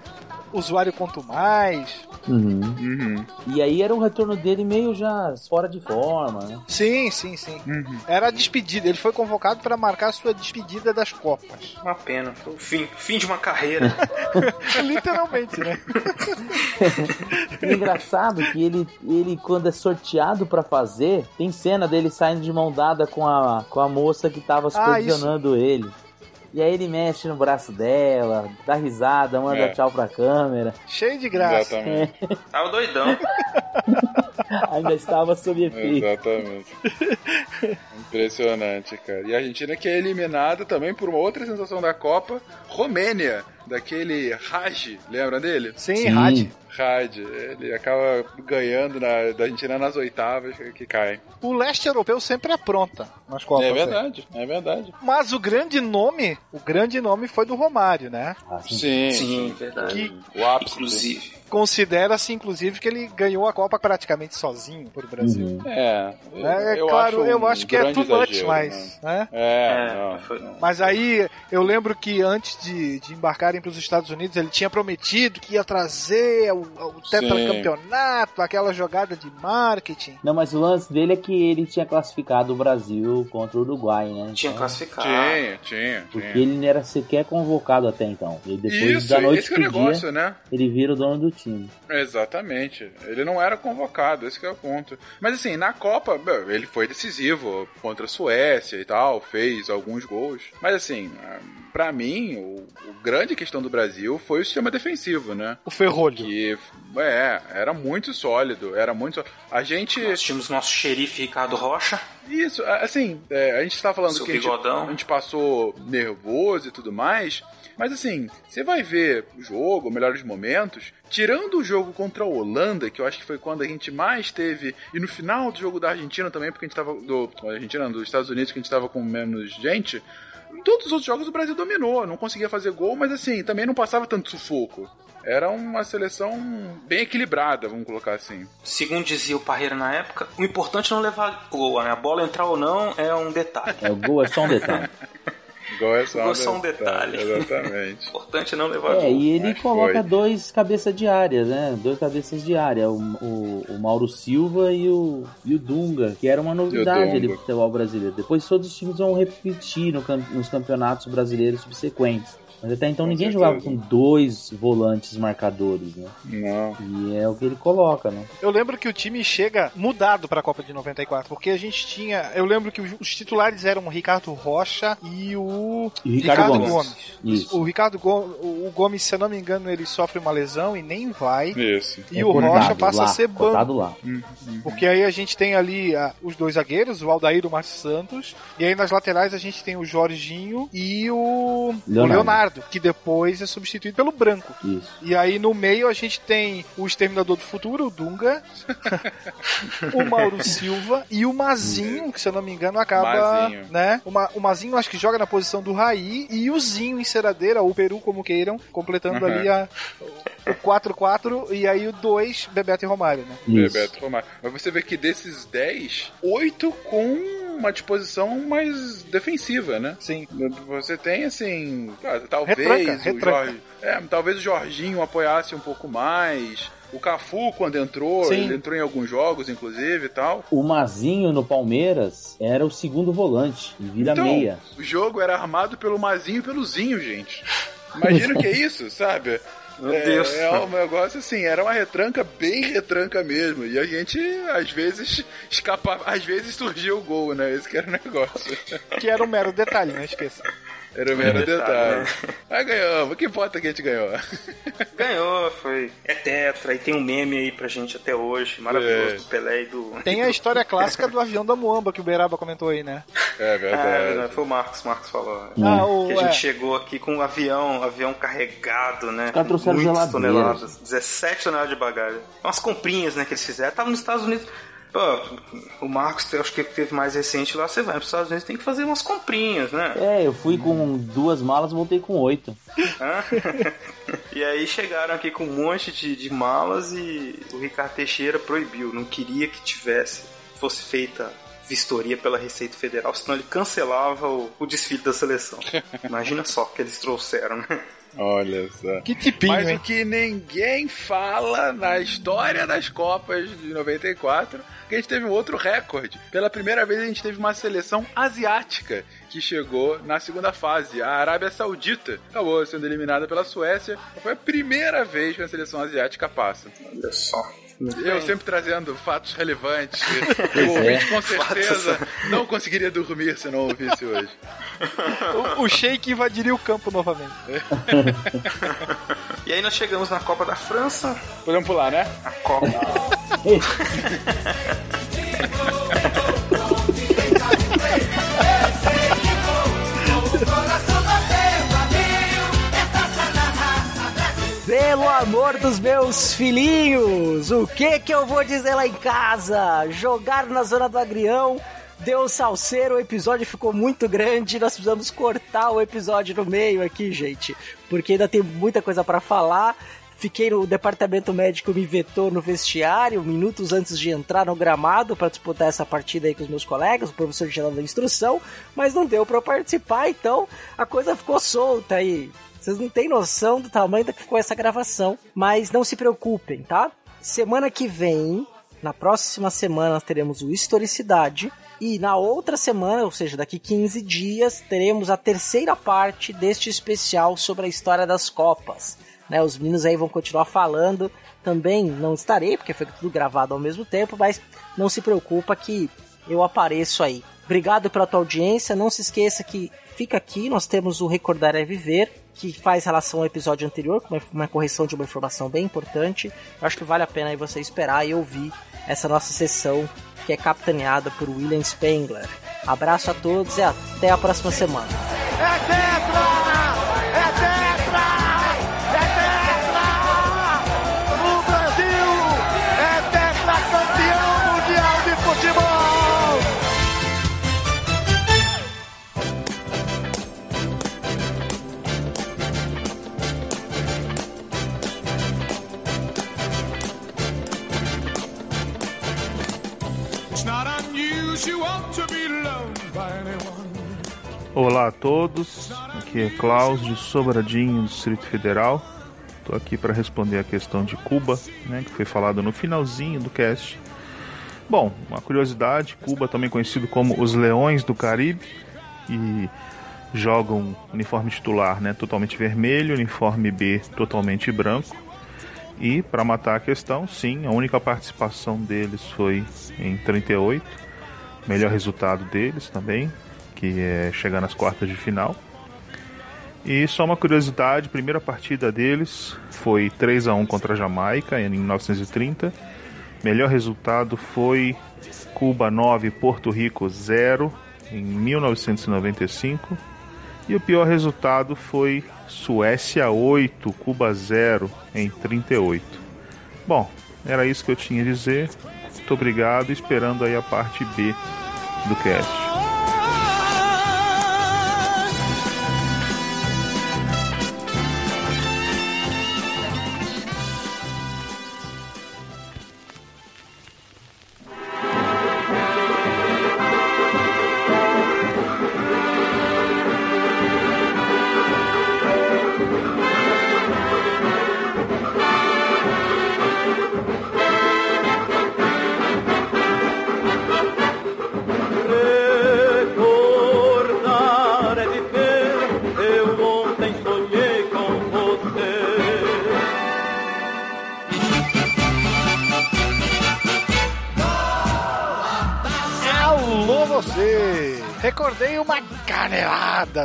usuário quanto mais. Uhum. Uhum. E aí era um retorno dele meio já fora de forma, né? Sim, sim, sim. Uhum. Era a despedida. Ele foi convocado para marcar a sua despedida das Copas. Uma pena. Foi o fim, fim de uma carreira. Literalmente, né? É engraçado que ele, ele, quando é sorteado pra fazer, tem cena dele saindo de mão dada com a, com a moça que tava supervisionando ele. E aí ele mexe no braço dela, dá risada, manda É. tchau pra câmera. Cheio de graça. Exatamente. Tava doidão. Ainda estava sob efeito. Exatamente. Impressionante, cara. E a Argentina que é eliminada também por uma outra sensação da Copa, Romênia, daquele Raj, lembra dele? Sim, Sim. Rad. Raj, ele acaba ganhando na, da Argentina nas oitavas que cai. O leste europeu sempre apronta nas Copas. É verdade, é verdade. Mas o grande nome, o grande nome foi do Romário, né? Ah, sim. Sim, Sim, verdade. o ápice. Inclusive. Considera-se, inclusive, que ele ganhou a Copa praticamente sozinho por Brasil. Uhum. É, É, eu claro, acho eu um acho que é too much, mas. Né? É, É, não, foi- não. Mas aí eu lembro que antes de, de embarcarem para os Estados Unidos, ele tinha prometido que ia trazer o, o tetracampeonato, aquela jogada de marketing. Não, mas o lance dele é que ele tinha classificado o Brasil contra o Uruguai, né? Tinha Então, classificado. Tinha, tinha, Porque tinha. ele não era sequer convocado até então. E depois Isso, da noite esse que é o negócio, dia, né? ele vira o dono do time. Exatamente. Ele não era convocado, esse que é o ponto. Mas assim, na Copa, ele foi decisivo contra a Suécia e tal, fez alguns gols. Mas assim, pra mim, o, o grande questão do Brasil foi o sistema defensivo, né? O ferrolho. Que, é, era muito sólido, era muito sólido. A gente... Nós tínhamos nosso xerife Ricardo Rocha. Isso, assim, é, a gente tá falando Seu que a gente, a gente passou nervoso e tudo mais, mas assim, você vai ver o jogo, melhores momentos, tirando o jogo contra a Holanda, que eu acho que foi quando a gente mais teve, e no final do jogo da Argentina também, porque a gente tava, do, Argentina, dos Estados Unidos, que a gente tava com menos gente, em todos os outros jogos o Brasil dominou, não conseguia fazer gol, mas assim, também não passava tanto sufoco. Era uma seleção bem equilibrada, vamos colocar assim. Segundo dizia o Parreira na época, o importante é não levar gol. né? A bola entrar ou não é um detalhe. É, o gol é só um detalhe. Gol é só, é só um detalhe. Exatamente. Importante não levar É, gol. e ele coloca foi. dois cabeças de área, né? Dois cabeças de área, o, o, o Mauro Silva e o, e o Dunga, que era uma novidade ali pro futebol brasileiro. Depois todos os times vão repetir no nos campeonatos brasileiros subsequentes. Mas até então Com ninguém certeza. jogava com dois volantes marcadores, né? Não. E é o que ele coloca, né? Eu lembro que o time chega mudado para a Copa de 94, porque a gente tinha. Eu lembro que os titulares eram o Ricardo Rocha e o E o Ricardo Gomes. Gomes. Isso. O Ricardo Gomes, o Gomes, se eu não me engano, ele sofre uma lesão e nem vai. Isso. E É o cortado Rocha passa lá, a ser banco. lá. Porque aí a gente tem ali ah, os dois zagueiros, o Aldair e o Márcio Santos. E aí nas laterais a gente tem o Jorginho e o Leonardo. o Leonardo, que depois é substituído pelo Branco. Isso. E aí no meio a gente tem o Exterminador do Futuro, o Dunga, o Mauro Silva e o Mazinho, que se eu não me engano acaba, Mazinho. né? O, Ma- o Mazinho acho que joga na posição do Raí e o Zinho enceradeira, ou o Peru como queiram, completando Uhum. ali a, o 4-4 e aí o 2, Bebeto e Romário, né? Isso. Bebeto Romário. Mas você vê que desses 10, 8 com uma disposição mais defensiva, né? Sim. Você tem, assim, ah, talvez Retranca, o retranca. Jorge, é, talvez o Jorginho apoiasse um pouco mais. O Cafu, quando entrou, Sim. ele entrou em alguns jogos, inclusive, e tal. O Mazinho no Palmeiras era o segundo volante e vira Então, meia. o jogo era armado pelo Mazinho e pelo Zinho, gente. Imagina o que é isso, sabe? Meu é, Deus. É um negócio assim, era uma retranca bem retranca mesmo. E a gente, às vezes, escapava, às vezes surgia o gol, né? Esse que era o negócio. Que era um mero detalhe, não esqueça. Era o mero Detalhe, detalhe. né? Mas ganhamos. Que importa que a gente ganhou? Ganhou, foi. É tetra, e tem um meme aí pra gente até hoje, maravilhoso, É. do Pelé e do. Tem a história clássica do avião da Moamba que o Beraba comentou aí, né? É verdade, foi o Marcos, Marcos falou. Ah, o- que a gente é. chegou aqui com um avião, avião carregado, né? Trouxeram Muitas geladeiras. toneladas, 17 toneladas de bagagem. Umas comprinhas, né, que eles fizeram. Tava nos Estados Unidos. Pô, o Marcos, eu acho que teve mais recente lá, você vai para os Estados Unidos, tem que fazer umas comprinhas, né? É, eu fui com duas malas, voltei com oito. E aí chegaram aqui com um monte de, de malas e o Ricardo Teixeira proibiu, não queria que tivesse, fosse feita vistoria pela Receita Federal, senão ele cancelava o, o desfile da seleção. Imagina só o que eles trouxeram, né? Olha só. Que tipinho, Mas hein? o que ninguém fala na história das Copas de 94, que a gente teve um outro recorde. Pela primeira vez a gente teve uma seleção asiática que chegou na segunda fase. A Arábia Saudita acabou sendo eliminada pela Suécia. Foi a primeira vez que a seleção asiática passa. Olha só. Eu sempre trazendo fatos relevantes. O ouvinte é. com certeza não conseguiria dormir se não ouvisse hoje. O, o Sheik invadiria o campo novamente. E aí nós chegamos na Copa da França. Podemos pular, né? A Copa. Pelo amor dos meus filhinhos, o que que eu vou dizer lá em casa? Jogar na zona do agrião, deu salseiro, o episódio ficou muito grande, nós precisamos cortar o episódio no meio aqui, gente, porque ainda tem muita coisa pra falar. Fiquei no departamento médico, me vetou no vestiário, minutos antes de entrar no gramado para disputar essa partida aí com os meus colegas, o professor geral da instrução, mas não deu para participar, então a coisa ficou solta aí. Vocês não têm noção do tamanho da que ficou essa gravação, mas não se preocupem, tá? Semana que vem, na próxima semana, nós teremos o Historicidade. E na outra semana, ou seja, daqui 15 dias, teremos a terceira parte deste especial sobre a história das Copas. Né, os meninos aí vão continuar falando. Também não estarei, porque foi tudo gravado ao mesmo tempo, mas não se preocupa que eu apareço aí. Obrigado pela tua audiência. Não se esqueça que fica aqui, nós temos o Recordar é Viver, que faz relação ao episódio anterior, com uma, uma correção de uma informação bem importante. Eu acho que vale a pena aí você esperar e ouvir essa nossa sessão, que é capitaneada por William Spengler. Abraço a todos e até a próxima semana. É tetra! É tetra! Olá a todos, aqui é Klaus de Sobradinho, Distrito Federal. Estou aqui para responder a questão de Cuba, né, que foi falado no finalzinho do cast. Bom, uma curiosidade: Cuba, também conhecido como os Leões do Caribe, e jogam uniforme titular né, totalmente vermelho, uniforme B totalmente branco. E para matar a questão, sim, a única participação deles foi em 38, melhor resultado deles também, que é chegar nas quartas de final. E só uma curiosidade, a primeira partida deles foi 3 a 1 contra a Jamaica em 1930. Melhor resultado foi Cuba 9, Porto Rico 0 em 1995. E o pior resultado foi Suécia 8, Cuba 0 em 38. Bom, era isso que eu tinha a dizer. Muito obrigado, esperando aí a parte B do cast.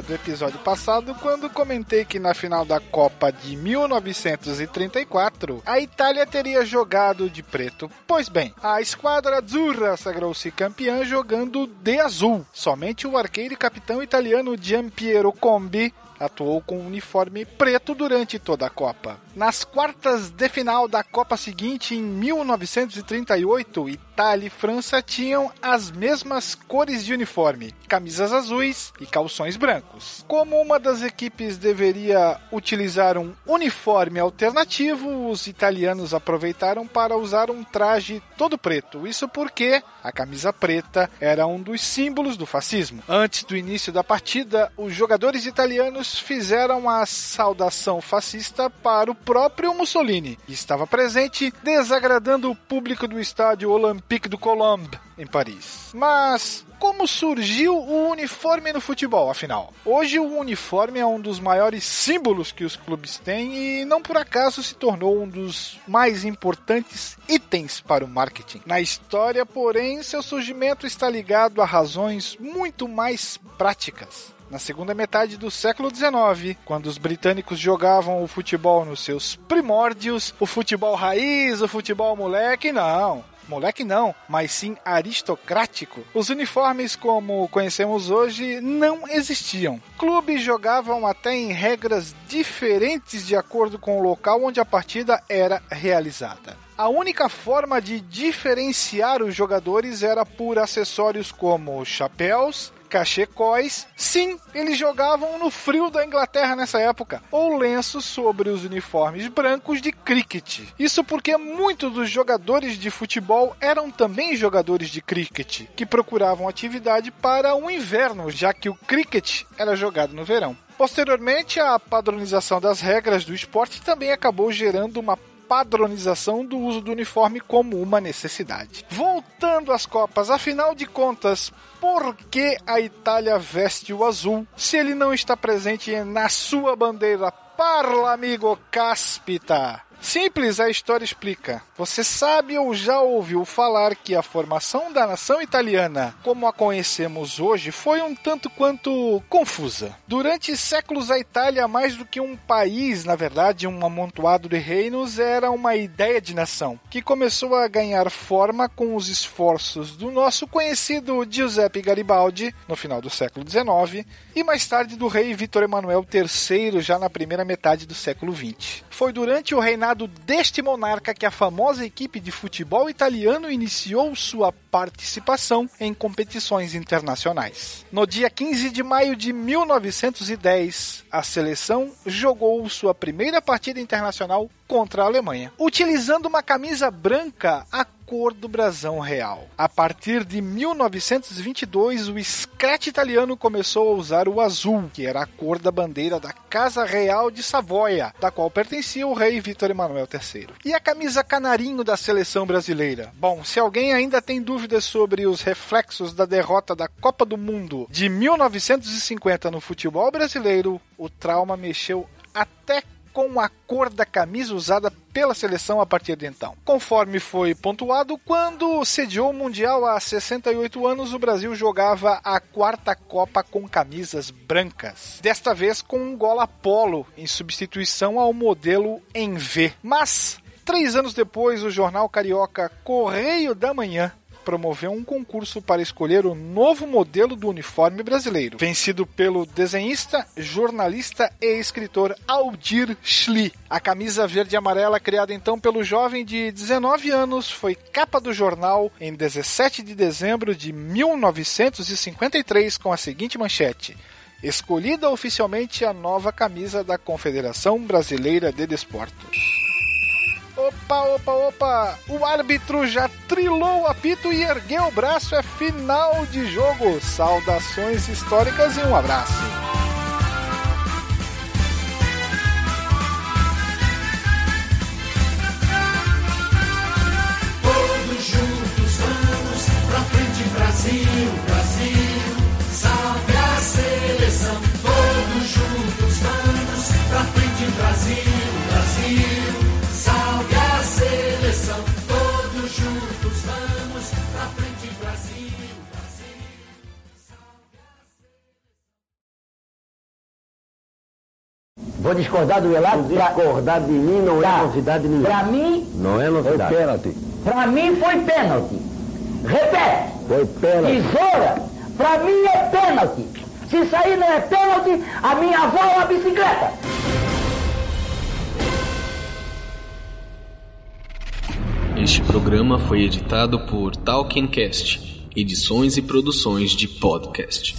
Do episódio passado quando comentei que na final da Copa de 1934 a Itália teria jogado de preto. Pois bem, a esquadra azzurra sagrou-se campeã jogando de azul. Somente o arqueiro e capitão italiano Giampiero Combi atuou com um uniforme preto durante toda a Copa. Nas quartas de final da Copa seguinte, em 1938, Itália e França tinham as mesmas cores de uniforme, camisas azuis e calções brancos. Como uma das equipes deveria utilizar um uniforme alternativo, os italianos aproveitaram para usar um traje todo preto. Isso porque a camisa preta era um dos símbolos do fascismo. Antes do início da partida, os jogadores italianos fizeram a saudação fascista para o próprio Mussolini, que estava presente, desagradando o público do estádio Olympique du Colombe, em Paris. Mas como surgiu o uniforme no futebol, afinal? Hoje o uniforme é um dos maiores símbolos que os clubes têm e não por acaso se tornou um dos mais importantes itens para o marketing. Na história, porém, seu surgimento está ligado a razões muito mais práticas na segunda metade do século XIX, quando os britânicos jogavam o futebol nos seus primórdios, o futebol raiz, o futebol moleque, não. Moleque não, mas sim aristocrático. Os uniformes como conhecemos hoje não existiam. Clubes jogavam até em regras diferentes de acordo com o local onde a partida era realizada. A única forma de diferenciar os jogadores era por acessórios como chapéus, cachecóis. Sim, eles jogavam no frio da Inglaterra nessa época, ou lenços sobre os uniformes brancos de cricket. Isso porque muitos dos jogadores de futebol eram também jogadores de cricket, que procuravam atividade para o inverno, já que o cricket era jogado no verão. Posteriormente, a padronização das regras do esporte também acabou gerando uma padronização do uso do uniforme como uma necessidade. Voltando às Copas, afinal de contas, por que a Itália veste o azul se ele não está presente na sua bandeira? Parla, amigo Cáspita! Simples, a história explica. Você sabe ou já ouviu falar que a formação da nação italiana, como a conhecemos hoje, foi um tanto quanto confusa. Durante séculos, a Itália, mais do que um país, na verdade, um amontoado de reinos, era uma ideia de nação, que começou a ganhar forma com os esforços do nosso conhecido Giuseppe Garibaldi, no final do século XIX, e mais tarde do rei Vítor Emanuel III, já na primeira metade do século XX. Foi durante o reinado deste monarca que a famosa equipe de futebol italiano iniciou sua participação em competições internacionais. No dia 15 de maio de 1910, a seleção jogou sua primeira partida internacional contra a Alemanha, utilizando uma camisa branca a cor do brasão real. A partir de 1922, o Scratch italiano começou a usar o azul, que era a cor da bandeira da Casa Real de Savoia, da qual pertencia o rei Vítor Emanuel III. E a camisa canarinho da seleção brasileira? Bom, se alguém ainda tem dúvidas sobre os reflexos da derrota da Copa do Mundo de 1950 no futebol brasileiro, o trauma mexeu até com a cor da camisa usada pela seleção a partir de então. Conforme foi pontuado, quando sediou o Mundial há 68 anos, o Brasil jogava a quarta Copa com camisas brancas. Desta vez com um gola polo, em substituição ao modelo em V. Mas, três anos depois, o jornal carioca Correio da Manhã promoveu um concurso para escolher o novo modelo do uniforme brasileiro, vencido pelo desenhista, jornalista e escritor Aldir Schli. A camisa verde e amarela, criada então pelo jovem de 19 anos, foi capa do jornal em 17 de dezembro de 1953 com a seguinte manchete: Escolhida oficialmente a nova camisa da Confederação Brasileira de Desportos. Opa, opa, opa! O árbitro já trilou o apito e ergueu o braço. É final de jogo. Saudações históricas e um abraço. Todos juntos vamos pra frente, Brasil. Vou discordar do relato. Discordar de mim não é novidade nenhuma. Pra mim, Não é novidade. Foi pênalti. pra mim foi pênalti. Repete. Foi pênalti. Tesoura, pra mim é pênalti. Se isso aí não é pênalti, a minha avó é uma bicicleta. Este programa foi editado por Talkencast, edições e produções de podcast.